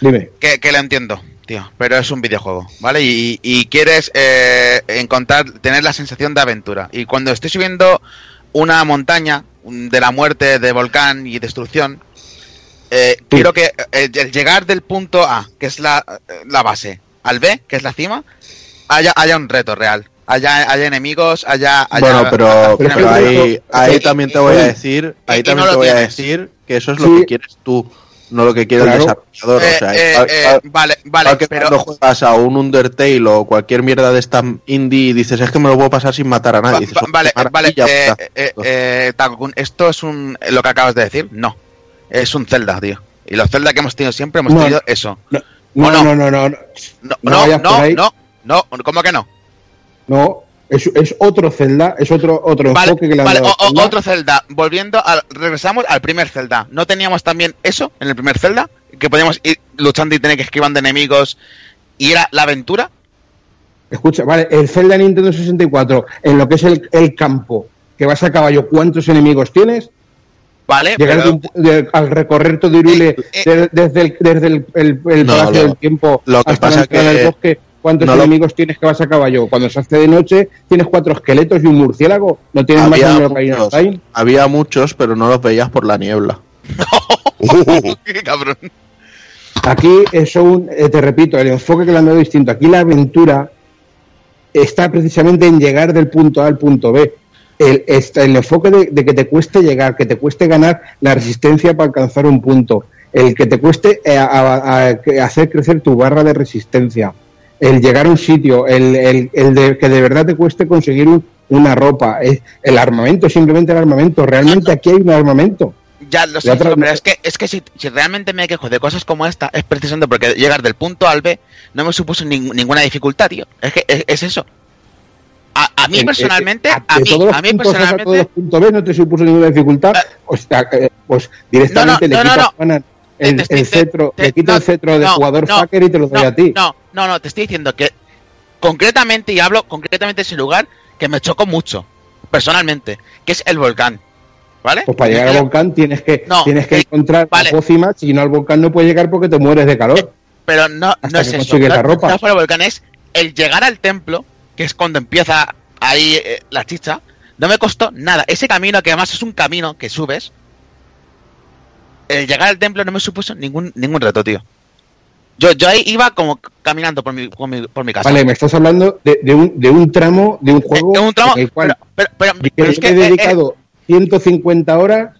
Dime. Que, que lo entiendo, tío, pero es un videojuego, ¿vale? Y, y quieres eh, encontrar, tener la sensación de aventura. Y cuando estoy subiendo una montaña de la muerte, de volcán y destrucción, eh, quiero que el llegar del punto A, que es la, la base, al B, que es la cima, haya, haya un reto real. Haya, haya enemigos, haya... haya Bueno, pero, pero ahí, ahí Y- también te voy a decir, ahí también no te voy a decir que eso es lo Sí. que quieres tú, no lo que quiere Claro. el desarrollador. Eh, o sea, eh, igual- eh, igual- vale, vale, que pero... cuando juegas a un Undertale o cualquier mierda de esta indie y dices, es que me lo puedo pasar sin matar a nadie. Va- Dices, va- "Hostia, vale, vale, eh, puta". eh, eh, Takokun, esto es un lo que acabas de decir, no. Es un Zelda, tío. Y los Zelda que hemos tenido siempre hemos No. tenido eso. No, ¿O no, no? no, no, no, No, no, no, ¿cómo que no? No, es, es otro Zelda, es otro, otro Vale, enfoque que le han vale, dado o- Zelda. otro Zelda. Volviendo al, regresamos al primer Zelda. ¿No teníamos también eso en el primer Zelda? Que podíamos ir luchando y tener que esquivar de enemigos y era la aventura. Escucha, vale, el Zelda Nintendo 64, en lo que es el, el campo, que vas a caballo, ¿cuántos enemigos tienes? Vale, Llegar pero- de al recorrer todo Irule Eh, de- desde el, desde el, el- el No, Palacio lo- del Tiempo lo que hasta pasa que- del bosque, ¿cuántos no lo- enemigos tienes que vas a caballo? Cuando se hace de noche, tienes cuatro esqueletos y un murciélago. ¿No tienes más había, of muchos, Time? había muchos, pero no los veías por la niebla. Qué cabrón. Aquí eso, un- eh, te repito, el enfoque que le han dado es distinto. Aquí la aventura está precisamente en llegar del punto A al punto B. El, está- el enfoque de, de que te cueste llegar, que te cueste ganar la resistencia para alcanzar un punto, el que te cueste eh, a- a- a- que hacer crecer tu barra de resistencia, el llegar a un sitio, el, el- el de, que de verdad te cueste conseguir un- una ropa, eh, el armamento, simplemente el armamento. Realmente aquí hay un armamento. Ya lo sé, pero es que, es que si, si realmente me quejo de cosas como esta, es precisamente porque llegar del punto A al B no me supuso nin- ninguna dificultad, tío. Es que es, es eso. A, a mí En- personalmente, eh, a de mí, a mí puntos A a todos los personalmente, puntos B no te supuso ninguna dificultad, pues, eh, pues directamente No, no, le no, el, Te- te- el cetro, te- le quita el cetro de no, jugador no, hacker y te lo doy a ti. No, no, no, te estoy diciendo que concretamente, y hablo concretamente de ese lugar, que me chocó mucho, personalmente, que es el volcán. ¿Vale? Pues para llegar al volcán tienes que tienes que eh, encontrar vale. Pócimas, si no al volcán no puedes llegar porque te mueres de calor. Pero no, no es eso. la ropa. no por el volcán, es el llegar al templo, que es cuando empieza ahí eh, la chicha. No me costó nada. Ese camino, que además es un camino que subes, el llegar al templo no me supuso ningún, ningún reto, tío. Yo, yo ahí iba como caminando por mi, por mi, por mi casa. Vale, me estás hablando de, de un, de un tramo de un juego de un tramo, en el cual pero, pero, que pero es que he eh, eh, dedicado 150 horas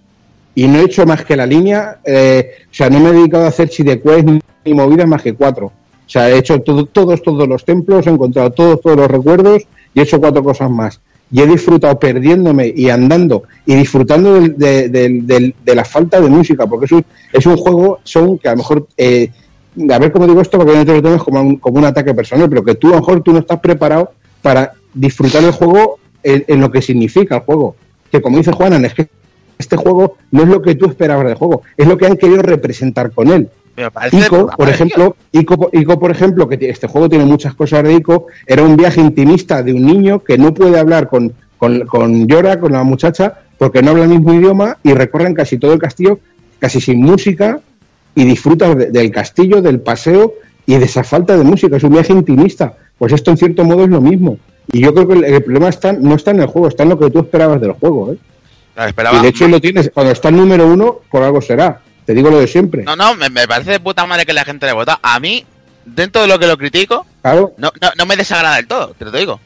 y no he hecho más que la línea, eh, o sea, no me he dedicado a hacer quest ni, ni movidas más que cuatro. O sea, he hecho todo- todos, todos los templos, he encontrado todos, todos los recuerdos y he hecho cuatro cosas más. Y he disfrutado perdiéndome y andando y disfrutando del- de, de la falta de música, porque es un, es un juego, son que a lo mejor, eh, a ver cómo digo esto, porque no te lo tomes como un, como un ataque personal, pero que tú a lo mejor tú no estás preparado para disfrutar el juego en, en lo que significa el juego. Que como dice Juanan, es que este juego no es lo que tú esperabas del juego, es lo que han querido representar con él. Ico, por ejemplo, Ico, Ico, por ejemplo, que este juego tiene muchas cosas de Ico, era un viaje intimista de un niño que no puede hablar con, con, con Yora, con la muchacha, porque no habla el mismo idioma y recorren casi todo el castillo, casi sin música, y disfrutas de- del castillo, del paseo y de esa falta de música. Es un viaje intimista. Pues esto, en cierto modo, es lo mismo. Y yo creo que el, el problema está, no está en el juego, está en lo que tú esperabas del juego. ¿eh? Claro, Y de hecho lo tienes, cuando está el número uno, por algo será. Te digo lo de siempre. No, no, me, me parece de puta madre que la gente le vota. A mí, dentro de lo que lo critico, Claro, no, no, no me desagrada del todo, te lo digo.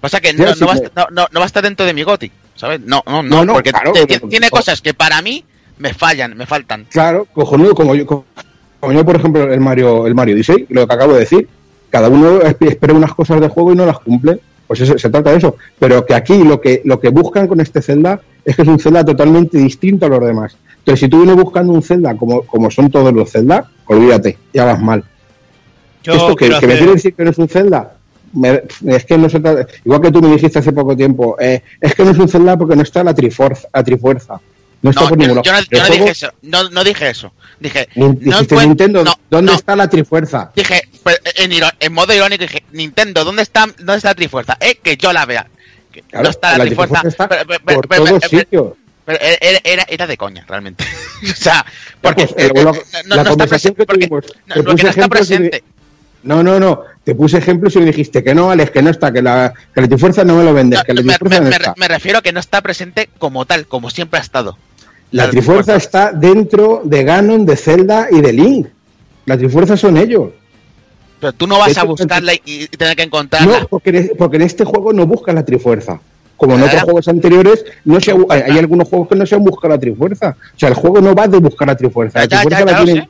Pasa que no, no, va a estar, no, no- va a estar dentro de mi goti, ¿sabes? No, no, no, No, porque claro, tiene cosas que para mí me fallan, me faltan. Claro, cojonudo, como yo, como yo, por ejemplo, el Mario, el Mario Odyssey, lo que acabo de decir. Cada uno esp- espera unas cosas del juego y no las cumple. Pues eso, se trata de eso. Pero que aquí lo que, lo que buscan con este Zelda es que es un Zelda totalmente distinto a los demás. Entonces, si tú vienes buscando un Zelda como, como son todos los Zelda, olvídate, ya vas mal. Yo Esto que, me quiere decir que no es un Zelda, me- es que no se trata- igual que tú me dijiste hace poco tiempo, eh, es que no es un Zelda porque no está la trifuerza, la trifuerza. No está No, por yo, ningún lado. yo no, yo dije eso, no, no dije eso. Dije, no Nintendo, ¿dónde está la trifuerza? Dije, en, en modo irónico, dije, Nintendo, ¿dónde está, ¿dónde está la trifuerza? Eh, que yo la vea. Que Claro, no está la, la trifuerza. trifuerza está pero- pero- pero- por pero- todos pero- sitios. Pero era, era, era de coña, realmente. o sea, porque Pues, eh, lo- eh, no, la no está presente. Porque, no, porque no está me-. No, no, no. Te puse ejemplos y me dijiste que no, Alex, que no está, que la, que la trifuerza no me lo vendes, que la me, trifuerza me- no me- está. me refiero a que no está presente como tal, como siempre ha estado. La trifuerza está dentro de Ganon, de Zelda y de Link. La trifuerza son ellos. Pero tú no vas hecho, a buscarla y, y tener que encontrarla. No, porque, en- porque en este juego no buscas la trifuerza. Como en otros juegos anteriores, no se, hay, algunos juegos que no se han buscado la trifuerza. O sea, el juego no va de buscar la trifuerza. La trifuerza la tienen-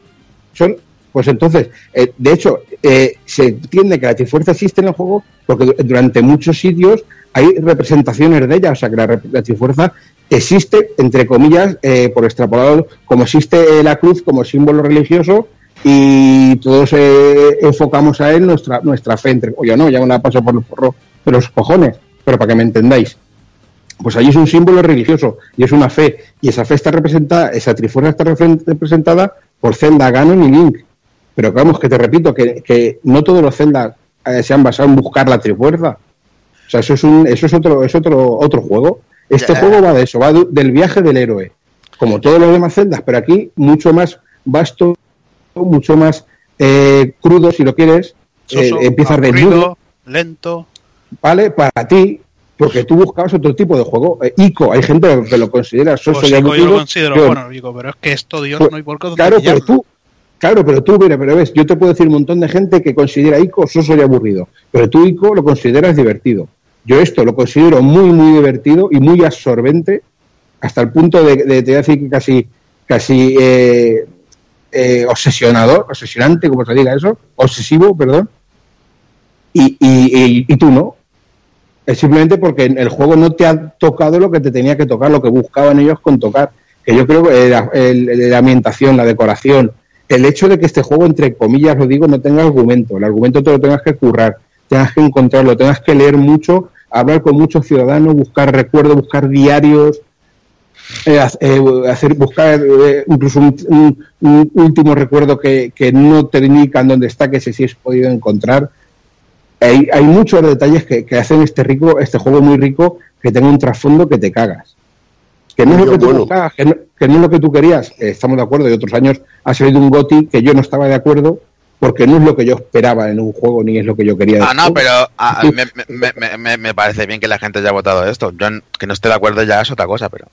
son, pues entonces, eh, de hecho, eh, se entiende que la trifuerza existe en el juego porque du- durante muchos sitios hay representaciones de ella. O sea, que la, la trifuerza existe, entre comillas, eh, por extrapolado, como existe la cruz como símbolo religioso y todos eh, enfocamos a él nuestra, nuestra fe. Entre, o yo no, ya me la paso por el forro de los cojones, pero para que me entendáis. Pues ahí es un símbolo religioso y es una fe. Y esa fe está representada, esa trifuerza está representada por Zelda, Ganon y Link. Pero vamos, que te repito, que, que no todos los Zelda eh, se han basado en buscar la trifuerza. O sea, eso es, un, eso es otro, es otro, otro juego. Este juego va de eso, va de- del viaje del héroe. Como todos los demás Zeldas, pero aquí mucho más vasto, mucho más eh, crudo, si lo quieres. Eh, empiezas de aburrido, nudo, lento. ¿Vale? Para ti, porque tú buscabas otro tipo de juego. Eh, Ico, hay gente que lo considera soso Pues y Ico yo lo considero bueno, digo, pero es que esto Dios Pues, no hay por qué Claro, pero tú, Claro, pero tú, mira, pero ves, yo te puedo decir un montón de gente que considera ICO soso y aburrido, pero tú ICO lo consideras divertido. Yo esto lo considero muy, muy divertido y muy absorbente, hasta el punto de, de te voy a decir que casi, casi eh, eh, obsesionador, obsesionante, como se diga eso, obsesivo, perdón, y, y, y- y tú no. Es simplemente porque el juego no te ha tocado lo que te tenía que tocar, lo que buscaban ellos con tocar. Que yo creo que la, la ambientación, la decoración, el hecho de que este juego, entre comillas, lo digo, no tenga argumento. El argumento te lo tengas que currar, tengas que encontrarlo, tengas que leer mucho, hablar con muchos ciudadanos, buscar recuerdos, buscar diarios, eh, eh, hacer buscar eh, incluso un, un- último recuerdo que, no te indican dónde está, que ese sí has podido encontrar. Hay, hay muchos detalles que, que hacen este rico, este juego muy rico, que tenga un trasfondo que te cagas. Que no es lo que tú buscabas, que no, que no es lo que tú querías, eh, estamos de acuerdo, y otros años ha salido un GOTI que yo no estaba de acuerdo, porque no es lo que yo esperaba en un juego, ni es lo que yo quería. Ah, no, pero ah, me, me- me- me- me parece bien que la gente haya votado esto. Yo que no esté de acuerdo ya es otra cosa, pero.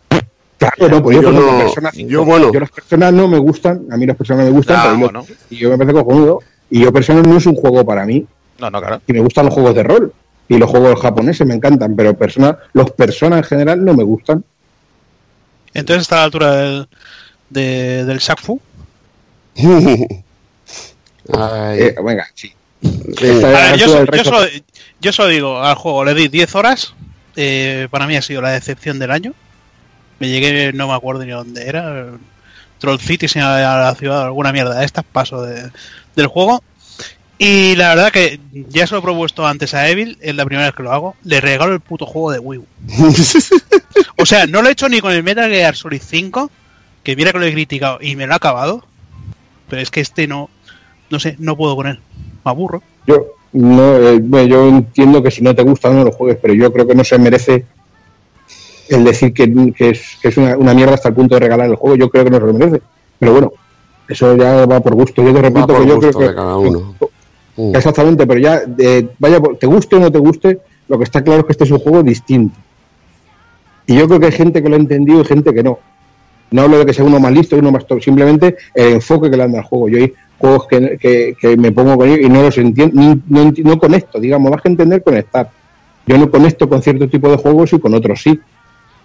Claro, no, pues yo, Yo no- Persona yo, bueno. yo las personas no me gustan, a mí las personas me gustan, Ah, pero yo- bueno. y yo me parece cojonudo, y yo Persona no es un juego para mí, No, no, claro. y me gustan los juegos de rol, y los juegos japoneses me encantan, pero persona, los personas en general no me gustan. Entonces está a la altura del, de- del Shaq-Fu. Ay, Eh, venga, sí. ver, yo, solo, yo solo digo al juego, le di 10 horas. eh, para mí ha sido la decepción del año. Me llegué, no me acuerdo ni dónde era. Troll City, si a la ciudad, alguna mierda de estas, paso de- del juego. Y la verdad que ya se lo he propuesto antes a Evil, es la primera vez que lo hago. Le regalo el puto juego de Wii U. O sea, no lo he hecho ni con el Metal Gear Solid 5, que mira que lo he criticado y me lo ha acabado. Pero es que este no, no sé, no puedo con él. Me aburro. Yo, no, eh, bueno, yo entiendo que si no te gusta no lo juegues, pero yo creo que no se merece el decir que, que es, que es una, una mierda hasta el punto de regalar el juego. Yo creo que no se lo merece. Pero bueno, eso ya va por gusto. Yo te repito que yo gusto creo que. de cada uno. Mm. Exactamente, pero ya, eh, vaya, te guste o no te guste, lo que está claro es que este es un juego distinto. Y yo creo que hay gente que lo ha entendido y gente que no. No hablo de que sea uno más listo, uno más top, simplemente el enfoque que le dan al juego. Yo hay juegos que, que- que me pongo con ellos y no los entiendo, ni- no, no conecto, digamos, más que entender, conectar. Yo no conecto con cierto tipo de juegos y con otros sí.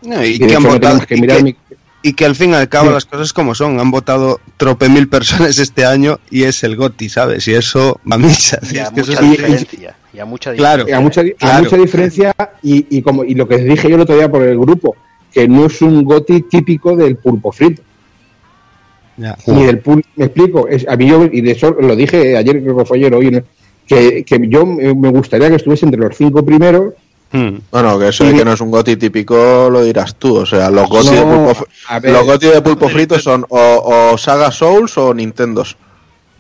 No, y, que han votado, y mirar que- mi- y que al fin y al cabo Sí. las cosas como son. Han votado trope mil personas este año y es el GOTI, ¿sabes? Y eso va a misa. Y a eso mucha diferencia. Y a mucha Claro. diferencia. a mucha, a mucha diferencia y, y como y lo que dije yo el otro día por el grupo, que no es un goti típico del pulpo frito. Ya. Ni del pul me explico, es, a mí yo, y de eso lo dije ayer, creo que fue ayer hoy, ¿no? que, que yo me me gustaría que estuviese entre los cinco primeros. Hmm. Bueno, que eso de que no es un goti típico lo dirás tú. O sea, los goti de No, pulpo, a ver, los goti de pulpo frito son o, o Saga Souls o Nintendos.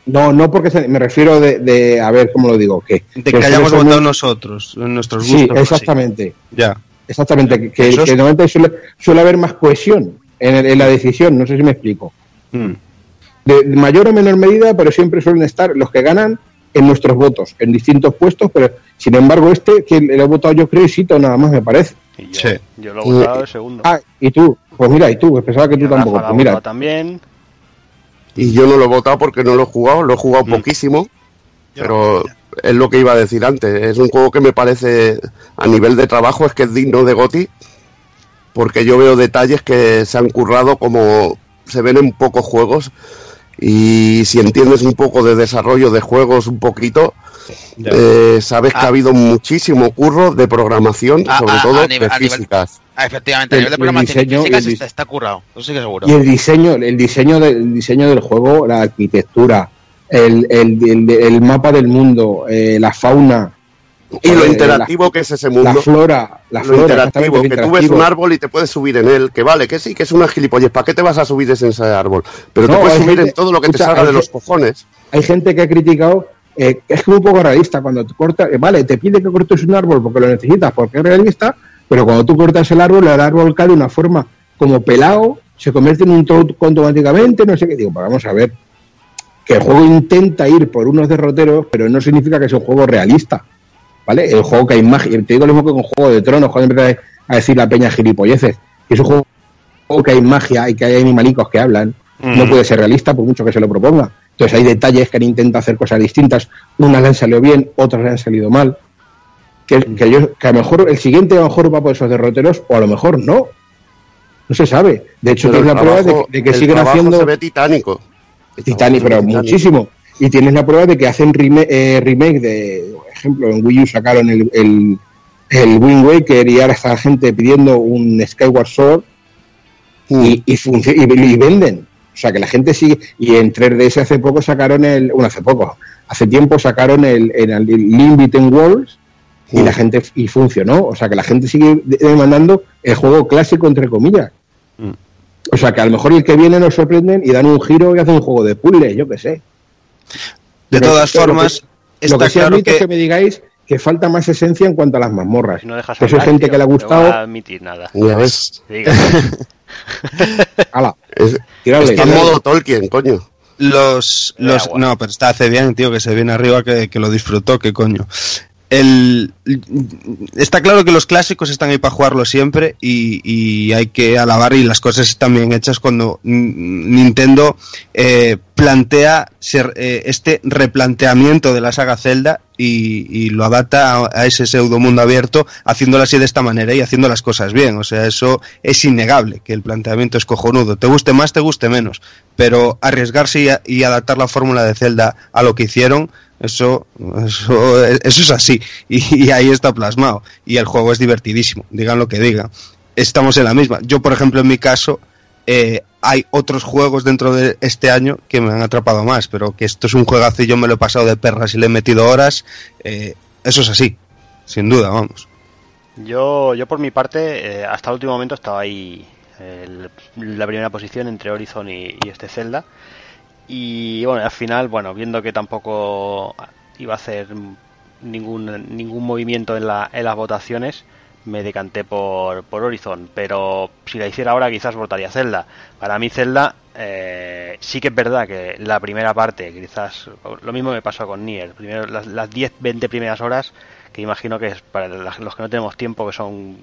no, no porque se- me refiero de, de, a ver cómo lo digo, que, De que hayamos votado nosotros, en nuestros Sí, gustos. pues exactamente. Ya. Exactamente, que, que, Eso es- que normalmente suele, suele haber más cohesión en, el- en la decisión, no sé si me explico. Hmm. de de mayor o menor medida, pero siempre suelen estar los que ganan en nuestros votos, en distintos puestos, pero sin embargo este, que le he votado yo creo, y Sito nada más me parece. Y yo, Sí. yo lo he votado el segundo. Ah, y tú, pues mira, y tú, pues pensaba que Y tú Rafa tampoco, pues mira, también. Y yo no lo he votado porque no lo he jugado, lo he jugado Mm. poquísimo, Yo- pero es lo que iba a decir antes. Es un juego que me parece, a nivel de trabajo, es que es digno de Goti, porque yo veo detalles que se han currado como se ven en pocos juegos. Y si entiendes un poco de desarrollo de juegos, un poquito, eh, sabes que Ah. ha habido muchísimo curro de programación, Ah, sobre ah, todo a nivel- de nivel- físicas. Ah, efectivamente, a El- nivel de el programación diseño- el está, está currado. Eso sí que seguro. y el diseño, el diseño del el diseño del juego, la arquitectura, el, el, el- el mapa del mundo, eh, la fauna, Y lo eh, interactivo que es ese mundo. la flora, la lo flora, interactivo, exactamente, que lo tú ves un interactivo. árbol y te puedes subir en él, que vale, que sí, que es una gilipollez, ¿para qué te vas a subir en ese árbol? Pero No, te puedes subir gente- en todo lo que te escucha, salga hay de los cojones. hay gente que ha criticado eh, es que es un poco realista cuando tú cortas, eh, vale, te pide que cortes un árbol porque lo necesitas, porque es realista, pero cuando tú cortas el árbol, el árbol cae de una forma como pelado, se convierte en un tronco automáticamente, no sé qué. Digo, pues vamos a ver, que el juego intenta ir por unos derroteros, pero no significa que sea un juego realista, ¿vale? El juego que hay magia, te digo lo mismo que con Juego de Tronos, cuando empiezas a decir la peña gilipolleces, que es un juego que hay magia y que hay animalicos que hablan, no puede ser realista por mucho que se lo proponga. Entonces hay detalles que han intentado hacer cosas distintas. Unas le han salido bien, otras le han salido mal. Que, que, yo- que a lo mejor el siguiente a lo mejor va por esos derroteros o a lo mejor no. No se sabe. De hecho, tienes la prueba de, que- de que el siguen haciendo se ve titánico. Titanic, pero muchísimo. Y tienes la prueba de que hacen eh, remake de, ejemplo, en Wii U sacaron el, el, el Wind Waker y ahora está la gente pidiendo un Skyward Sword y, y, func- y, y venden. O sea, que la gente sigue. Y en 3DS hace poco sacaron el. Bueno, hace poco. Hace tiempo sacaron el, el, el Link Worlds y la gente. Y funcionó. O sea, que la gente sigue de- demandando el juego clásico, entre comillas. O sea, que a lo mejor el que viene nos sorprenden y dan un giro y hacen un juego de puzzle, yo qué sé. De todas pero formas, está lo que sí claro admito es que- que me digáis que falta más esencia en cuanto a las mazmorras. Si no dejas Que eso es hablar, gente tío, que le ha no gustado. voy a admitir nada. Ya ves. Diga. Ala, Es, en modo Tolkien, coño. Los, los no, pero está hace bien, tío, que se viene arriba, que, que lo disfrutó, que coño. El, está claro que los clásicos están ahí para jugarlo siempre y, hay que alabar y las cosas están bien hechas cuando Nintendo eh, plantea eh, este replanteamiento de la saga Zelda y, lo adapta a, ese pseudo mundo abierto haciéndolo así de esta manera y haciendo las cosas bien. O sea, eso es innegable, que el planteamiento es cojonudo. Te guste más, te guste menos. Pero arriesgarse y, y adaptar la fórmula de Zelda a lo que hicieron, eso, eso, eso es así. Y, ahí está plasmado. Y el juego es divertidísimo, digan lo que digan. Estamos en la misma. Yo, por ejemplo, en mi caso, eh, hay otros juegos dentro de este año que me han atrapado más, pero que esto es un juegazo y yo me lo he pasado de perras y le he metido horas, eh, eso es así, sin duda, vamos. Yo, yo por mi parte, eh, hasta el último momento estaba ahí la primera posición entre Horizon y, y este Zelda. Y bueno, al final, bueno, viendo que tampoco iba a hacer ningún, ningún movimiento en, la, en las votaciones, me decanté por, por Horizon. Pero si la hiciera ahora, quizás votaría Zelda. Para mí, Zelda, eh, sí que es verdad que la primera parte, quizás lo mismo me pasó con Nier. Primero, las, las 10-20 primeras horas, que imagino que es para los que no tenemos tiempo, que son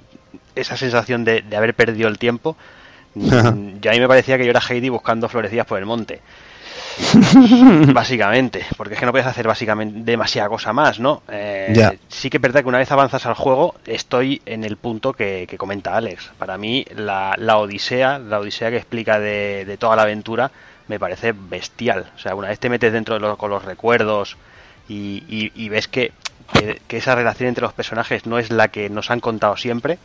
esa sensación de, de haber perdido el tiempo. ya a mí me parecía que yo era Heidi buscando florecillas por el monte. básicamente, porque es que no puedes hacer básicamente demasiada cosa más, ¿no? Eh. Sí que es verdad que una vez avanzas al juego, estoy en el punto que, que comenta Alex. Para mí, la, la odisea, la odisea que explica de, de toda la aventura, me parece bestial. O sea, una vez te metes dentro de los, con los recuerdos y, y- y ves que, que, que esa relación entre los personajes no es la que nos han contado siempre,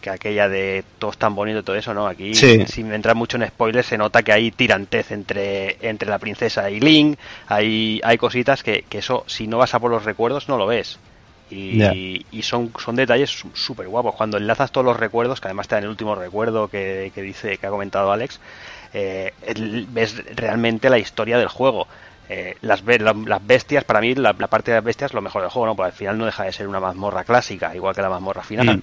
que aquella de todo es tan bonito y todo eso, ¿no? Aquí, Sí. sin entrar mucho en spoilers, se nota que hay tirantez entre, entre la princesa y Link, hay, hay cositas que, que eso, si no vas a por los recuerdos, no lo ves. Y, y son, son detalles súper guapos. Cuando enlazas todos los recuerdos, que además está en el último recuerdo que, que dice, que ha comentado Alex, eh, ves realmente la historia del juego. Eh, las, las bestias, para mí, la, la parte de las bestias es lo mejor del juego, ¿no? Porque al final no deja de ser una mazmorra clásica, igual que la mazmorra final.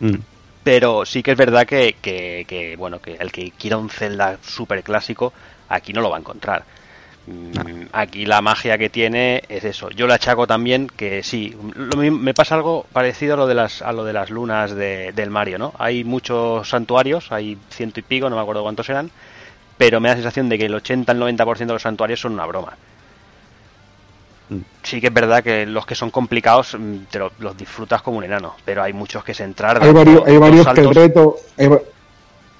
Mm. Pero sí que es verdad que, que, que, bueno, que el que quiera un Zelda super clásico, aquí no lo va a encontrar. Mm, Aquí la magia que tiene es eso. Yo le achaco también que sí, lo me pasa algo parecido a lo de las, a lo de las lunas de- del Mario, ¿no? Hay muchos santuarios, hay ciento y pico, no me acuerdo cuántos eran, pero me da la sensación de que el 80 al 90% de los santuarios son una broma. Sí que es verdad que los que son complicados mm, te lo- los disfrutas como un enano, pero hay muchos que se entrar Hay varios, hay varios que el reto. Hay, va-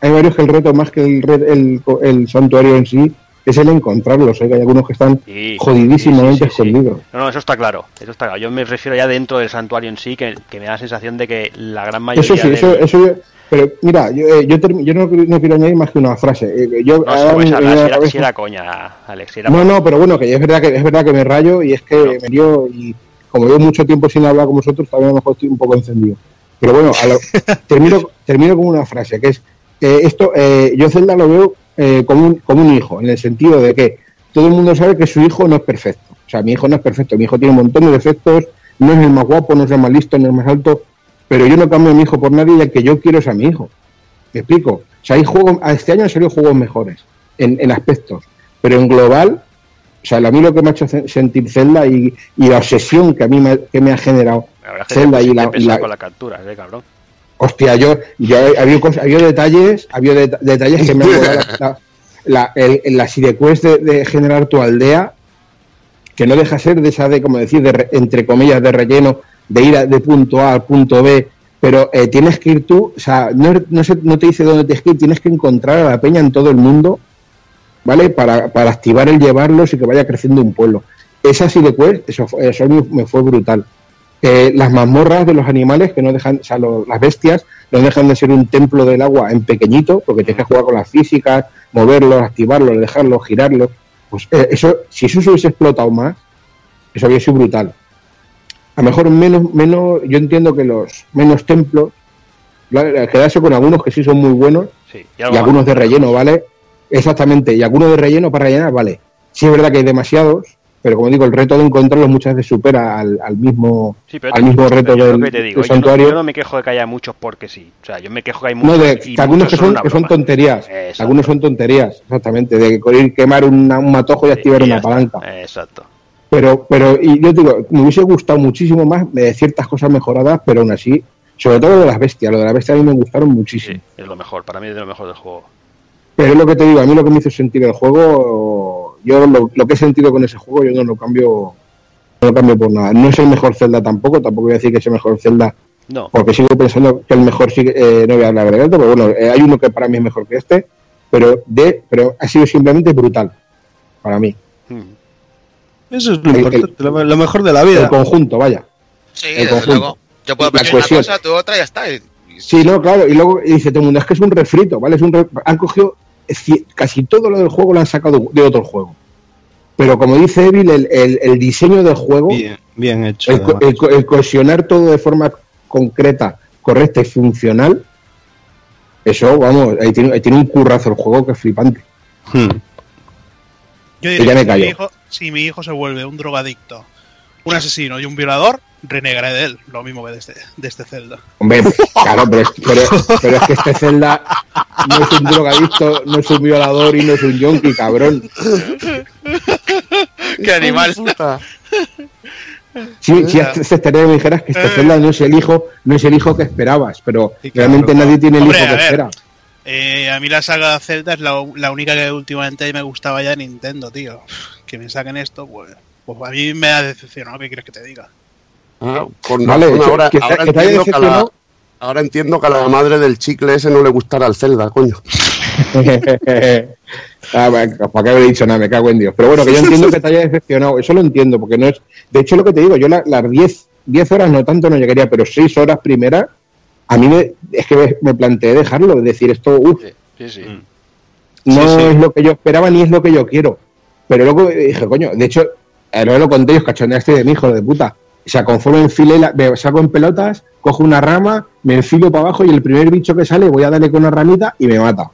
hay varios que el reto, más que el, el, el santuario en sí, es el encontrarlos. ¿eh? que Hay algunos que están Sí, jodidísimamente sí, sí, escondidos. No, no, eso está claro, eso está claro. Yo me refiero ya dentro del santuario en sí, que, que me da la sensación de que la gran mayoría Eso sí, del- eso, eso yo- pero mira, yo, eh, yo, yo no, no quiero añadir más que una frase. Eh, yo, No, pues, si era, si era coña, Alex. si era no, no, pero bueno, que es verdad que es verdad que me rayo y es que me dio y como llevo mucho tiempo sin hablar con vosotros, también a lo mejor estoy un poco encendido. Pero bueno, a lo- termino, termino con una frase que es eh, esto, eh, yo Zelda lo veo eh, como, un, como un hijo, en el sentido de que todo el mundo sabe que su hijo no es perfecto. O sea, mi hijo no es perfecto, mi hijo tiene un montón de defectos, no es el más guapo, no es el más listo, no es el más alto, pero yo no cambio a mi hijo por nadie y el que yo quiero es a mi hijo. ¿Me explico? O sea, hay juegos, este año han salido juegos mejores en, en aspectos, pero en global, o sea, a mí lo que me ha hecho sentir Zelda y, y la obsesión que a mí me, que me ha generado La Zelda y la- con la captura, eh, cabrón. Hostia, yo, yo había, había detalles, había det- detalles que me han volado la, la- el, la de, de generar tu aldea, que no deja ser de esa de, como decir, de re- entre comillas, de relleno, de ir a- de punto A al punto B, pero eh, tienes que ir tú, o sea, no, no, se- no te dice dónde tienes que ir, tienes que encontrar a la peña en todo el mundo, ¿vale? Para, para activar el llevarlos y que vaya creciendo un pueblo. Esa eso, fue- eso me, me fue brutal. Eh, las mazmorras de los animales que no dejan, o sea, lo- las bestias no dejan de ser un templo del agua en pequeñito, porque tienes que jugar con las físicas, moverlos, activarlos, dejarlos, girarlos. Pues eh, eso, si eso se hubiese explotado más, eso había sido brutal. A lo mejor menos, menos, yo entiendo que los menos templos, la- quedarse con algunos que sí son muy buenos Sí, y algunos de relleno, ¿vale? Exactamente, y algunos de relleno para rellenar, vale. Sí es verdad que hay demasiados, pero como digo, el reto de encontrarlos muchas veces supera al, al mismo Sí, pero al mismo reto del, que te digo, del yo no- santuario. Yo no, me quejo de que haya muchos porque sí. O sea, yo me quejo que hay No, muchos. de y que algunos que son, que tonterías. Exacto. Algunos son tonterías, exactamente. De ir quemar una- un matojo y activar Y una palanca. Exacto. Pero, pero, y yo digo, me hubiese gustado muchísimo más de ciertas cosas mejoradas, pero aún así, sobre todo lo de las bestias. Lo de las bestias a mí me gustaron muchísimo. Es lo mejor, para mí es de lo mejor del juego. Pero es lo que te digo, a mí lo que me hizo sentir el juego, yo lo, lo que he sentido con ese juego, yo no lo cambio no lo cambio por nada. No es el mejor Zelda tampoco, tampoco voy a decir que es el mejor Zelda, No. porque sigo pensando que el mejor sigue, eh, no voy a hablar de esto, pero bueno, eh, hay uno que para mí es mejor que este, pero de pero ha sido simplemente brutal para mí. Eso es lo El- importante, lo, lo mejor de la El vida. conjunto, vaya. Sí, El desde conjunto. luego. Yo puedo La pensar una cosa, tú otra y ya está. Sí, no, claro, y luego dice todo el mundo, es que es un refrito, ¿vale? Es un re- han cogido casi todo lo del juego lo han sacado de otro juego. Pero como dice Evil, el, el- el diseño del juego, Bien, bien hecho. el, el co- el cohesionar todo de forma concreta, correcta y funcional, eso, vamos, ahí tiene, ahí tiene un currazo el juego que es flipante. Hmm. Yo Que diría ya me que si mi, hijo, si mi hijo se vuelve un drogadicto, un asesino y un violador, renegaré de él, lo mismo que de este, de este Zelda. Hombre, claro, pero es, pero, pero es que este Zelda no es un drogadicto, no es un violador y no es un yonki, cabrón. ¡Qué animal! Sí, sí, este estaría me dijeras que este Zelda no es el hijo, no es el hijo que esperabas, pero Sí, claro, realmente claro. nadie tiene el Hombre, hijo a que ver. espera. Eh, a mí la saga Zelda es la, la única que últimamente me gustaba ya de Nintendo, tío. Que me saquen esto, pues, pues a mí me ha decepcionado, ¿qué quieres que te diga? Ah, con Vale, razón, eso, ahora, que que entiendo que a la, decepcionado. ahora entiendo que a la madre del chicle ese no le gustará el Zelda, coño. ah, bueno, ¿Para qué haber dicho nada? Me cago en Dios. Pero bueno, que yo entiendo que te haya decepcionado. Eso lo entiendo, porque no es. De hecho, lo que te digo, yo la- las 10 10 horas no tanto no llegaría, pero 6 horas primeras, a mí me, es que me, me planteé dejarlo, es decir, esto, uff, Sí, sí. no Sí, sí. es lo que yo esperaba ni es lo que yo quiero. Pero luego dije, coño, de hecho, ahora lo conté os cachondeaste de mi hijo, de puta. O sea, conforme enfilé, la, me saco en pelotas, cojo una rama, me enfilo para abajo y el primer bicho que sale voy a darle con una ramita y me mata.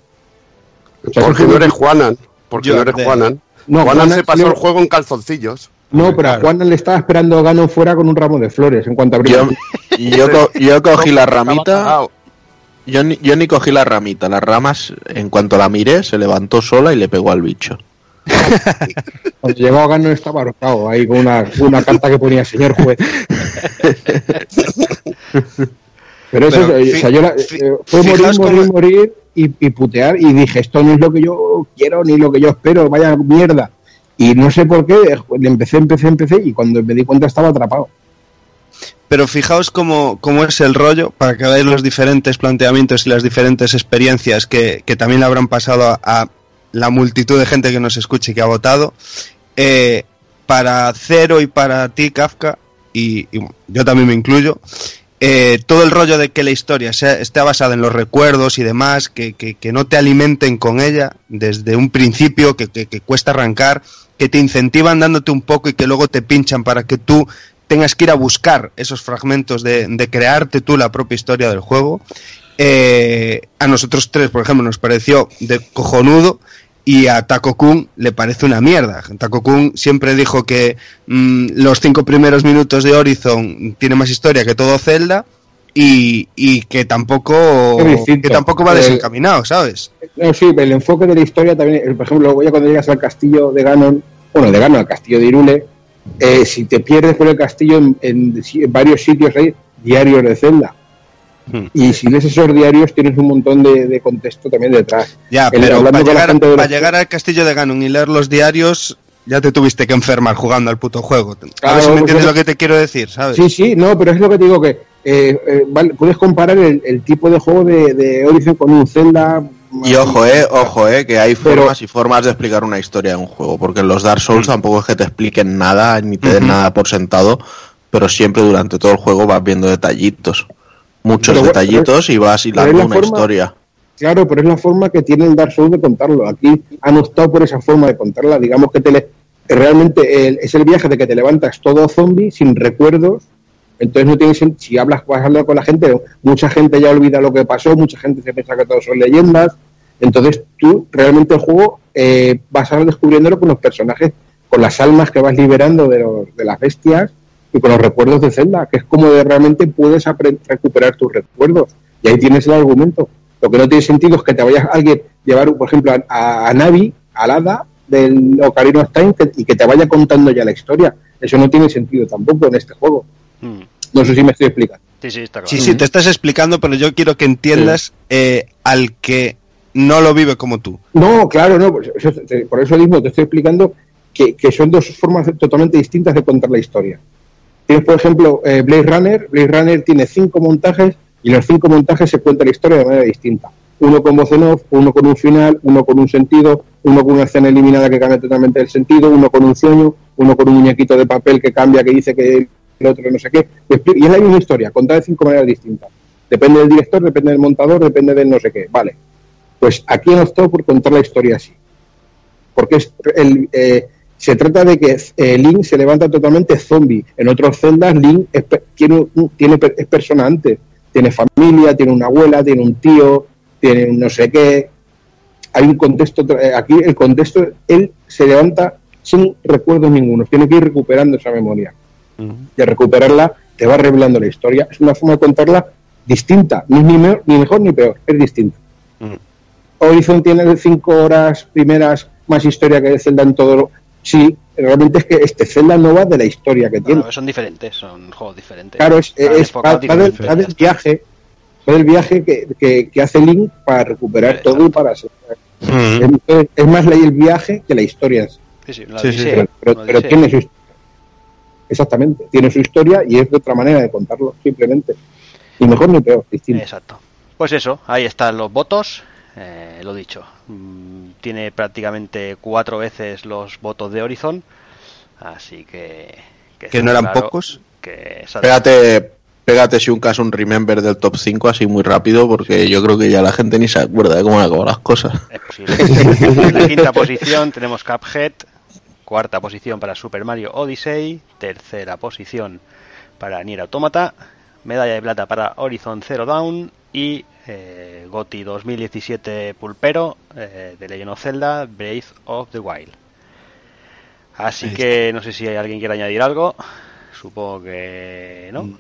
O sea, Porque no eres Juanan. Porque Yo- no eres de- Juanan. No, Juanan Juanan se pasó el juego en calzoncillos. No, pero a Claro. Juan le estaba esperando Gano fuera con un ramo de flores en cuanto abrió. Yo, yo, co- yo cogí la ramita. Yo ni, yo ni cogí la ramita. Las ramas, en cuanto la miré, se levantó sola y le pegó al bicho. Cuando llegó a estaba ahorcado ahí con una, una carta que ponía señor juez. Pero eso, Pero, es, o sea, yo la- eh, fue morir, morir, morir y, y putear y dije, esto no es lo que yo quiero ni lo que yo espero, vaya mierda. Y no sé por qué, eh, empecé, empecé, empecé y cuando me di cuenta estaba atrapado. Pero fijaos cómo, cómo es el rollo, para que veáis los diferentes planteamientos y las diferentes experiencias que, que también habrán pasado a, a la multitud de gente que nos escuche y que ha votado. Eh, para Cero y para ti, Kafka, y, yo también me incluyo, eh, todo el rollo de que la historia sea, esté basada en los recuerdos y demás, que, que- no te alimenten con ella desde un principio, que, que- que cuesta arrancar, que te incentivan dándote un poco y que luego te pinchan para que tú tengas que ir a buscar esos fragmentos de, de crearte tú la propia historia del juego. Eh, a nosotros tres, por ejemplo, nos pareció de cojonudo y a Taco Kun le parece una mierda. Taco Kun siempre dijo que mm, los cinco primeros minutos de Horizon tiene más historia que todo Zelda y, y que tampoco que tampoco va Eh, desencaminado, ¿sabes? No, sí, el enfoque de la historia también, por ejemplo, ya cuando llegas al castillo de Ganon, bueno, de Ganon al castillo de Irule, eh, si te pierdes por el castillo en, en varios sitios hay diarios de Zelda. Y si lees esos diarios tienes un montón de, de contexto también detrás. Ya, El- pero para llegar, gente de para los- llegar al castillo de Ganon y leer los diarios, ya te tuviste que enfermar jugando al puto juego. a Claro, ver si me pues entiendes lo que te quiero decir, ¿sabes? Sí, sí, no, pero es lo que te digo que eh, eh, vale, puedes comparar el, el tipo de juego de, de Horizon con un Zelda. Y ojo, eh, ojo, eh, que hay Pero- formas y formas de explicar una historia de un juego, porque en los Dark Souls Mm. tampoco es que te expliquen nada ni te den nada por sentado, pero siempre durante todo el juego vas viendo detallitos, muchos Pero detallitos y vas hilando la una forma- historia. Claro, pero es la forma que tiene el Dark Souls de contarlo. Aquí han optado por esa forma de contarla. Digamos que te le- realmente el- es el viaje de que te levantas todo zombie, sin recuerdos. Entonces no tienes si hablas, vas a hablar con la gente, mucha gente ya olvida lo que pasó, mucha gente se piensa que todo son leyendas. Entonces tú realmente el juego eh, vas a ir descubriéndolo con los personajes, con las almas que vas liberando de, los- de las bestias y con los recuerdos de Zelda, que es como de realmente puedes recuperar tus recuerdos. Y ahí tienes el argumento. Lo que no tiene sentido es que te vayas alguien llevar, por ejemplo, a, a, a Navi, al hada del Ocarina of Time que- y que te vaya contando ya la historia. Eso no tiene sentido tampoco en este juego. Mm. No sé si me estoy explicando. Sí, sí, está claro. Sí, sí, te estás explicando, pero yo quiero que entiendas eh, al que no lo vive como tú. No, claro, no. Por eso, te- por eso mismo te estoy explicando que, que son dos formas totalmente distintas de contar la historia. Tienes, por ejemplo, eh, Blade Runner. Blade Runner tiene cinco montajes y los cinco montajes se cuenta la historia de manera distinta. Uno con voz en off, uno con un final, uno con un sentido, uno con una escena eliminada que cambia totalmente el sentido, uno con un sueño, uno con un muñequito de papel que cambia, que dice que el otro no sé qué. Y es la misma historia, contada de cinco maneras distintas. Depende del director, depende del montador, depende del no sé qué. Vale. Pues aquí han optado por contar la historia así. Porque es el, eh, se trata de que eh, Link se levanta totalmente zombie. En otros celdas, Link es, tiene, es persona antes. Tiene familia, tiene una abuela, tiene un tío, tiene un no sé qué. Hay un contexto. eh, Aquí el contexto, él se levanta sin recuerdos ninguno. Tiene que ir recuperando esa memoria. Y al recuperarla, te va revelando la historia. Es una forma de contarla distinta. No es ni, me- ni mejor ni peor, es distinta. Horizon tiene cinco horas primeras más historia que Zelda en todo lo... Sí, realmente es que este Zelda no va de la historia que tiene. Claro, son diferentes, son juegos diferentes. Claro, es, es- va, del, del viaje, va del viaje que, que- que hace Link para recuperar todo y para ser- es, es más la- el viaje que la historia. sí. Sí, sí, la Sí, sí, odisea, pero, tiene su historia. Exactamente, tiene su historia y es de otra manera de contarlo, simplemente. Ni mejor ni peor, distinto. Exacto. Pues eso, ahí están los votos. eh, lo dicho, mm, tiene prácticamente cuatro veces los votos de Horizon. Así que. Que no eran claro pocos. Que. Pégate, pégate si un caso un remember del top 5 así muy rápido, porque yo creo que ya la gente ni se acuerda de cómo han acabado las cosas. Es posible. En la quinta posición tenemos Cuphead. Cuarta posición para Super Mario Odyssey. Tercera posición para Nier Automata. Medalla de plata para Horizon Zero Dawn. Y eh, GOTY 2017 Pulpero eh, de Legend of Zelda Breath of the Wild. Así que no sé si hay alguien quiere añadir algo. Supongo que no.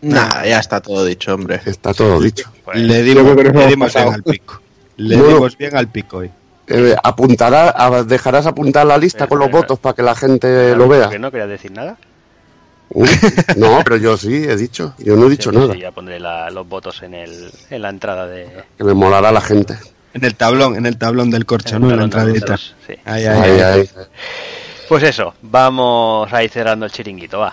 Nada, ya está todo dicho, hombre. Está todo dicho. Pues, Le dimos, que nos le dimos bien al pico. Le No, no. dimos bien al pico hoy. Eh, apuntará, a- dejarás apuntar la lista con los Pero- votos para que la gente lo ¿que vea. no querías decir nada? Uh, no, pero yo sí he dicho. Yo no he dicho Sí, pues nada. sí, ya pondré la- los votos en, el, en la entrada de, Que me molará la gente. En el tablón, en el tablón del corcho, En ¿no? En la entradita. los- sí. Ahí, ahí, Ahí, ahí. ahí. Pues eso, vamos a ir cerrando el chiringuito, va.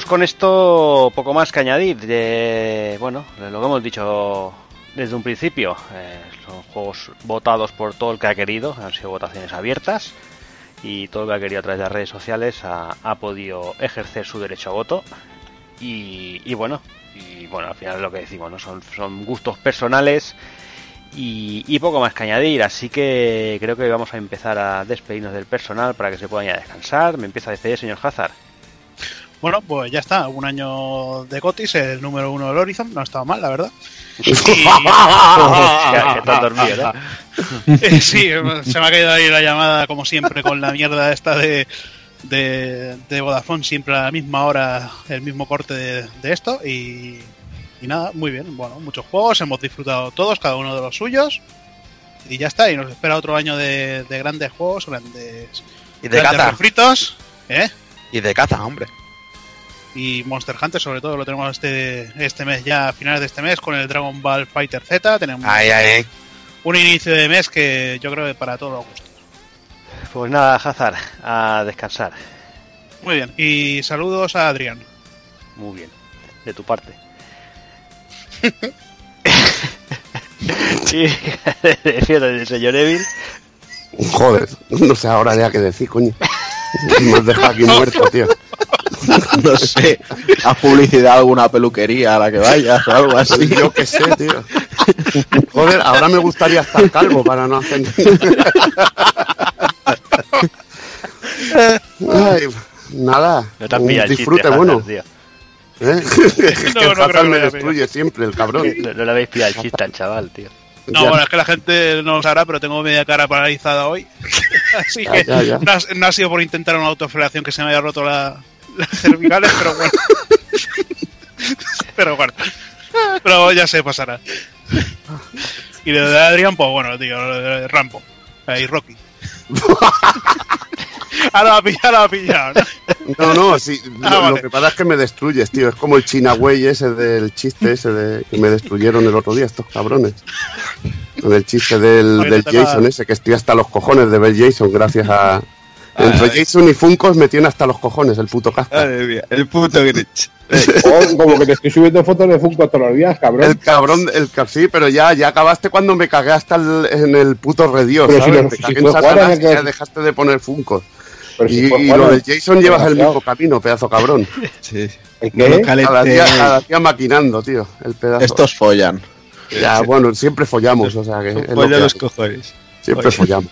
Pues con esto poco más que añadir. Bueno, lo que hemos dicho desde un principio. eh, son juegos votados por todo el que ha querido. Han sido votaciones abiertas. Y todo el que ha querido a través de las redes sociales ha, podido ejercer su derecho a voto. Y, bueno, y bueno, al final es lo que decimos, ¿no? Son, gustos personales y, poco más que añadir. Así que creo que vamos a empezar a despedirnos del personal para que se puedan ir a descansar. Me empieza a despedir, señor Hazard. Bueno, pues ya está, un año de Cotis, el número uno del Horizon, no ha estado mal, la verdad. Eh, sí, se me ha caído ahí la llamada, como siempre, con la mierda esta de, de, de Vodafone, siempre a la misma hora, el mismo corte de, de esto. Y, y nada, muy bien, bueno, muchos juegos, hemos disfrutado todos, cada uno de los suyos. Y ya está, y nos espera otro año de, de grandes juegos, grandes, Y de grandes caza. refritos, ¿eh? Y de caza, hombre. Y Monster Hunter sobre todo lo tenemos este este mes ya a finales de este mes con el Dragon Ball Fighter Z tenemos un inicio de mes que yo creo que para todos los gustos Pues nada, Hazard, a descansar. muy bien y saludos a Adrián Muy bien, de tu parte. fíjate del señor Evil. Joder, no sé ahora ya qué decir, coño. Me has dejado aquí muerto, tío. No sé, haz publicidad a alguna peluquería a la que vayas o algo así. Yo qué sé, tío. Joder, ahora me gustaría estar calvo para no hacer. Ay, nada, No te un disfrute chiste, bueno. Tío. ¿eh? No, el no creo Hazard que me destruye siempre, el cabrón. No, no le habéis pillado el chiste al chaval, tío. no Ya. bueno es que la gente no lo sabrá pero tengo media cara paralizada hoy así Ya, que ya, ya. No, ha, no ha sido por intentar una autofelación que se me haya roto la, las cervicales pero bueno pero bueno pero ya se pasará y lo de Adrián pues bueno tío lo de Rambo ahí Rocky ahora lo ha pillado, ahora lo ha pillado ¿no? No, no, sí, lo, Ah, lo vale. que pasa es que me destruyes, tío. Es como el Chinagüey ese del chiste ese de que me destruyeron el otro día, estos cabrones. Con el chiste del, del Jason ese, que estoy hasta los cojones de ver Jason, gracias a... Entre Jason y Funkos me tiene hasta los cojones el puto mía, el puto Grinch. Como que te estoy subiendo fotos de Funko todos los días, cabrón. El cabrón, el sí, pero ya, ya acabaste cuando me cagué hasta el- en el puto redios, Pero si ¿sabes? Te si cagué en Satanás que- ya dejaste de poner Funkos. Si y Juana, lo del Jason llevas el mismo camino, pedazo cabrón. Sí. Cada día, caletes. cada día maquinando, tío, el pedazo. Estos follan. Ya, bueno, siempre follamos, o sea que. es lo Folla que los cojones. Siempre Oye. follamos.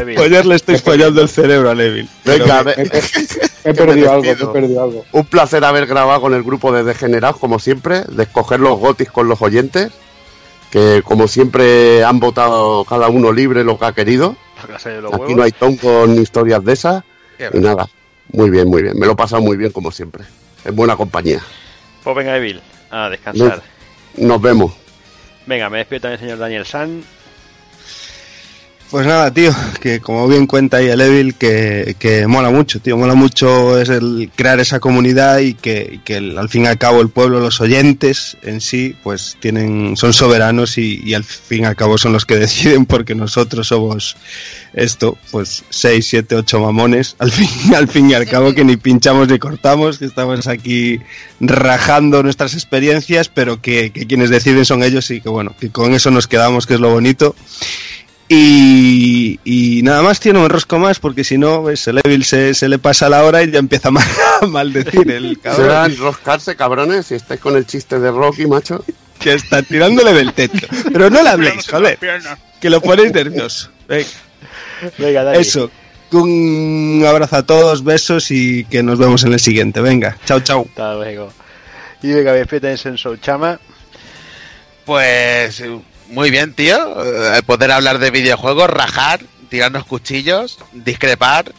Evil. Follar le estoy follando el cerebro a Neville. Venga, He, ve- he- me perdido algo, he perdido algo. un placer haber grabado con el grupo de Degenerados, como siempre, de escoger los gotis con los oyentes, que como siempre han votado cada uno libre lo que ha querido. Aquí no hay ton con historias de esas. Qué Y nada, muy bien, muy bien. Me lo he pasado muy bien, como siempre. En buena compañía. Pues venga, Evil, a descansar. Nos vemos. Venga, me despido también, señor Daniel San. Pues nada, tío, que como bien cuenta ahí el Evil, que, que mola mucho, tío, mola mucho es el crear esa comunidad y que, y que al fin y al cabo el pueblo, los oyentes en sí, pues tienen, son soberanos y, y al fin y al cabo son los que deciden porque nosotros somos esto, pues 6, 7, 8 mamones, al fin, al fin y al cabo que ni pinchamos ni cortamos, que estamos aquí rajando nuestras experiencias, pero que, que quienes deciden son ellos y que bueno, que con eso nos quedamos, que es lo bonito. Y, y nada más, tío, no me enrosco más porque si no, ves, el Evil se, se le pasa la hora y ya empieza a mal- a maldecir el Será cabrón enroscarse, cabrones, si estáis con el chiste de Rocky, macho. que está tirándole del techo. Pero no le habléis, joder, que lo ponéis nervioso. Venga, Venga, Dani. eso, un abrazo a todos, besos y que nos vemos en el siguiente. Venga, chao, chao. Hasta luego. Y venga, me despido también, Sensou Chama. Pues muy bien, tío. Eh, poder hablar de videojuegos, rajar, tirarnos cuchillos, discrepar.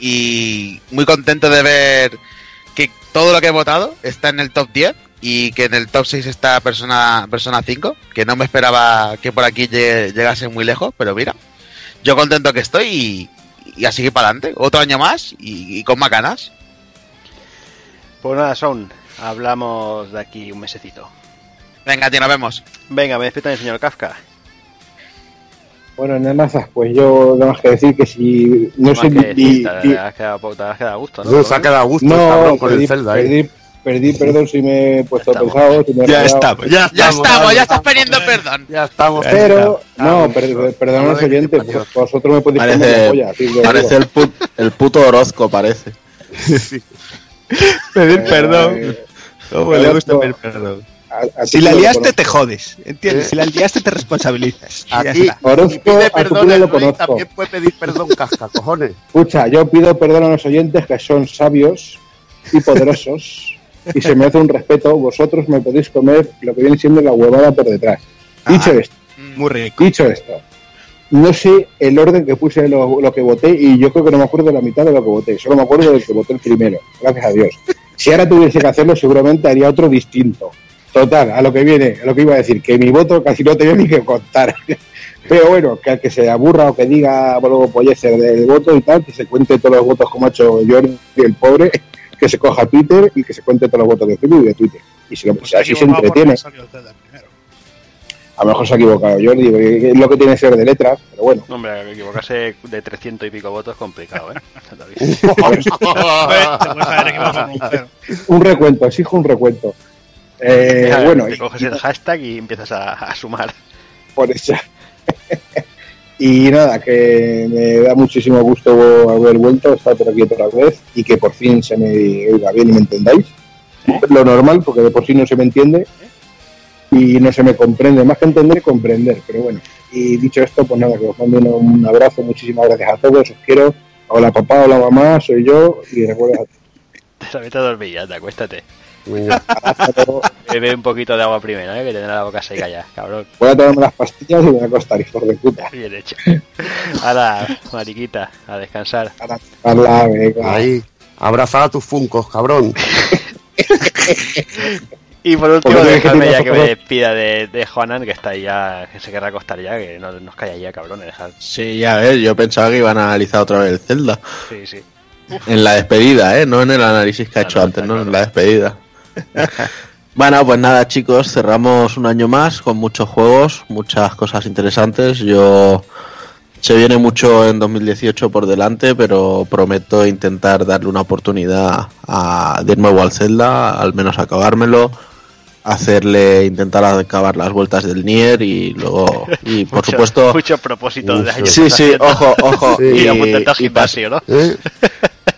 Y muy contento de ver que todo lo que he votado está en el top 10 y que en el top 6 está Persona, Persona 5, que no me esperaba que por aquí lle- llegase muy lejos, pero mira, yo contento que estoy y, y a seguir para adelante. Otro año más y, y con más ganas. Pues nada, Son, hablamos de aquí un mesecito. Venga, tío, nos vemos. Venga, me despido también, señor Kafka. Bueno, nada más, pues yo nada más que decir que si no sé ni- te, has quedado, te has quedado a gusto, ¿no? Se ha quedado a gusto el no, cabrón con perdí, el Zelda, ¿eh? perdí, perdí perdón si me he puesto estamos. pesado, si me he Ya rayado. está, pues. Ya Ya estamos, ya ya estás pidiendo perdón. Ya estamos. Pero, Ya no, estamos. per- perdón a los Joder, oyentes, pues vosotros me podéis Parece, polla, así lo parece el, put- el puto Orozco, parece. Pedir Eh, perdón. Cómo le gusta pedir perdón. A- a ti Si la liaste, te jodes. ¿Entiendes? ¿Eh? Si la liaste, te responsabilizas. Aquí. Orozco, pide a perdón el lo conozco. también puede pedir perdón casca, cojones. Escucha, yo pido perdón a los oyentes que son sabios y poderosos y se me hace un respeto. Vosotros me podéis comer lo que viene siendo la huevada por detrás. Dicho Ah. esto, Muy rico. dicho esto, no sé el orden que puse lo, lo que voté y yo creo que no me acuerdo de la mitad de lo que voté. Solo me acuerdo del que voté el primero. Gracias a Dios. Si ahora tuviese que hacerlo, seguramente haría otro distinto. Total, a lo que viene, a lo que iba a decir, que mi voto casi no tenía ni que contar. Pero bueno, que al que se aburra o que diga luego pollecer del voto y tal, que se cuente todos los votos como ha hecho Jordi, el pobre, que se coja Twitter y que se cuente todos los votos de Facebook y de Twitter. Y si lo, Pues así se entretiene. A lo mejor se ha equivocado Jordi, es lo que tiene que ser de letras, pero bueno. Hombre, equivocarse de 300 y pico votos es complicado, ¿eh? Un recuento, exijo un recuento. Eh, bueno, te y- coges el hashtag y empiezas a, a sumar. por eso. y nada, que me da muchísimo gusto haber vuelto, estar por aquí otra vez y que por fin se me oiga bien y me entendáis. Lo normal, porque de por sí no se me entiende y no se me comprende, más que entender, comprender, pero bueno. Y dicho esto, pues nada, que os mando un, abrazo, muchísimas gracias a todos, os quiero. Hola papá, hola mamá, soy yo y recuerda Te a dormir te acuéstate. Bebe un poquito de agua primero, ¿eh? Que tendrá la boca seca ya, cabrón. Voy a tomarme las pastillas y me voy a acostar, hijos de puta. Bien hecho. Ahora, mariquita, a descansar. Habla, venga. Ahí. Abrazad a tus funcos, cabrón. Y por último, dejadme ya que me despida de, de Juanan, que está ahí ya, que se querrá acostar ya, que no nos calla ya, cabrón. Dejad. Sí, ya ves, yo pensaba que iban a analizar otra vez el Zelda. Sí, sí. En la despedida, ¿eh? No en el análisis que ha Ah, hecho no, antes, ¿no? En la despedida. bueno, pues nada, chicos, cerramos un año más con muchos juegos, muchas cosas interesantes. Yo se viene mucho en 2018 por delante, pero prometo intentar darle una oportunidad a, de nuevo al Zelda, al menos acabármelo, hacerle intentar acabar las vueltas del Nier y luego y por Mucho- supuesto Muchos propósitos de Mucho. año. Sí, sí, ojo, ojo. Sí. Y Y, y gimnasio, ¿no? ¿Eh?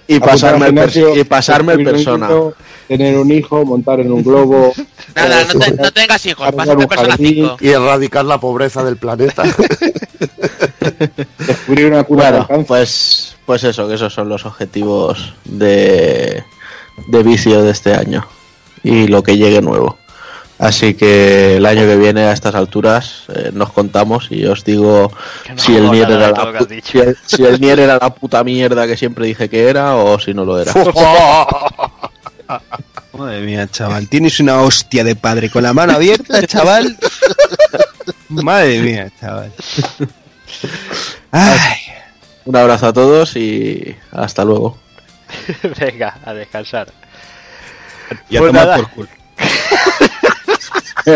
y pasarme el, y pasarme el persona. Tener un hijo, montar en un globo. Nada, eh, no, te- no tengas hijos, pásate persona jardín, 5. Y erradicar la pobreza del planeta. Descubrir una cura Bueno, cáncer. pues, pues eso, que esos son los objetivos de, de vicio de este año y lo que llegue nuevo. Así que el año que viene a estas alturas eh, nos contamos y os digo no si el Nier era de la si el, si el Nier era la puta mierda que siempre dije que era o si no lo era. Madre mía, chaval. Tienes una hostia de padre con la mano abierta, chaval. Madre mía, chaval. Ay, Un abrazo a todos y hasta luego. Venga, a descansar. y a Pues tomar nada. por culo.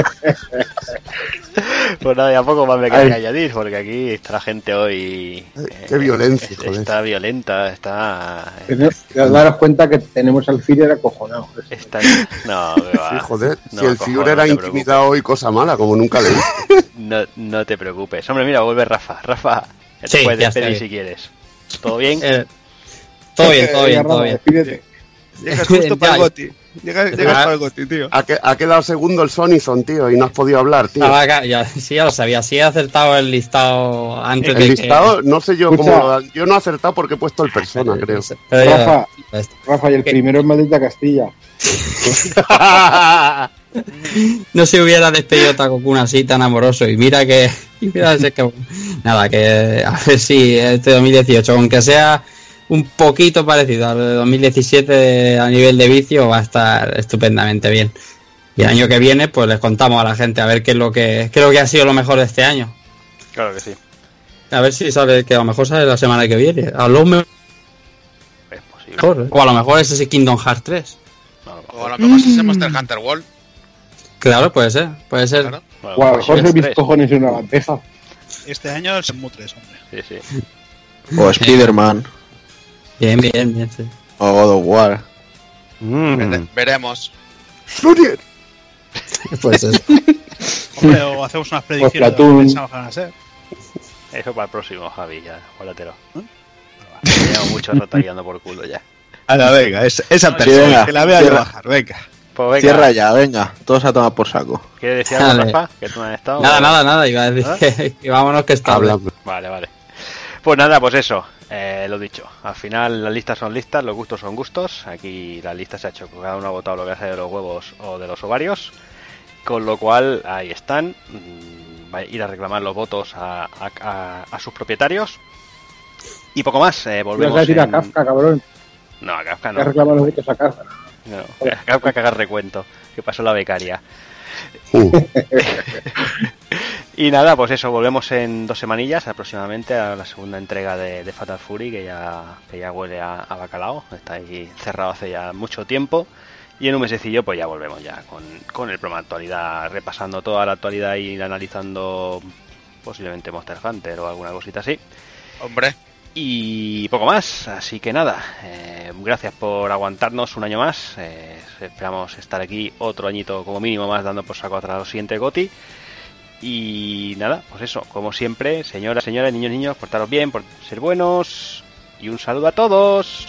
Pues nada, ya poco más me queda que añadir, porque aquí está la gente hoy. eh, Qué violencia, es- joder. Está violenta, está. Tener- Daros cuenta que tenemos al Führer acojonado. está no. Sí, joder. No, si el Führer era no te preocupes. intimidado hoy, cosa mala, como nunca leí. No, no te preocupes. Hombre, mira, vuelve Rafa. Rafa, que te Sí, puedes despedir si quieres. ¿Todo bien? Eh, todo bien, todo bien, todo bien. Llegas justo para el goti. Ah. para el goti, tío. Ha, ha quedado segundo el Sonison, tío, y no has podido hablar, tío. Ah, acá, ya, sí, ya lo sabía. Sí he acertado el listado antes el de que- listado, no sé yo Escucha. cómo. lo- Yo no he acertado porque he puesto el persona, creo. Pero ya- Rafa. Rafa, y el ¿Qué? primero es Maldita Castilla. no se hubiera despedido Takokun así tan amoroso y mira que y mira ese que nada que a ver si este 2018 aunque sea un poquito parecido al de 2017 a nivel de vicio va a estar estupendamente bien y el año que viene pues les contamos a la gente a ver qué es lo que qué es lo que ha sido lo mejor de este año Claro que sí. a ver si sale que a lo mejor sale la semana que viene a lo mejor Es posible. ¿eh? o a lo mejor es ese Kingdom Hearts 3 No, a lo mejor. O a lo mejor es Monster Hunter World. claro puede ser puede ser Claro. Bueno, O a lo mejor se mis cojones en una bandeja. Este año el Shenmue 3, hombre. Sí, sí. O Spider-Man. Bien, bien, bien, sí. O God of War. Mm. Vere- veremos. Pues eso. Hombre, o hacemos unas predicciones de lo que pensamos que van a ser. Eso para el próximo, Javi, ya, guárdatelo. Llevo mucho rato guiando por culo ya. A la venga, es- esa persona, venga, que la vea yo bajar, venga. Pues venga, Cierra ya, venga. Todos a tomar por saco. ¿quieres decir algo. Rafa? Que tú no has estado. Nada, nada, nada. Iba a decir ¿Ah? que, que vámonos que está. Habla. Vale, vale. Pues nada, pues eso, eh, lo dicho. Al final las listas son listas, los gustos son gustos. Aquí la lista se ha hecho, cada uno ha votado lo que hace de los huevos o de los ovarios. Con lo cual, ahí están. Mm, Va a ir a reclamar los votos a, a- a- a sus propietarios. Y poco más, eh, volvemos a decir a en- Kafka, cabrón. No, a Kafka Que no. reclama los votos a Kafka. no. A Kafka que haga recuento, que pasó la becaria. Uh, Y nada, pues eso, volvemos en dos semanillas aproximadamente a la segunda entrega de, de Fatal Fury, que ya, que ya huele a, a bacalao, está ahí cerrado hace ya mucho tiempo. Y en un mesecillo pues ya volvemos ya con, con el programa de actualidad, repasando toda la actualidad y analizando posiblemente Monster Hunter o alguna cosita así. Hombre, Y poco más, así que nada, eh, gracias por aguantarnos un año más. eh, esperamos estar aquí otro añito como mínimo más dando por saco atrás lo siguiente Goti. Y nada, pues eso, como siempre, señoras, señores, niños, niños, portaros bien, por ser buenos. Y un saludo a todos.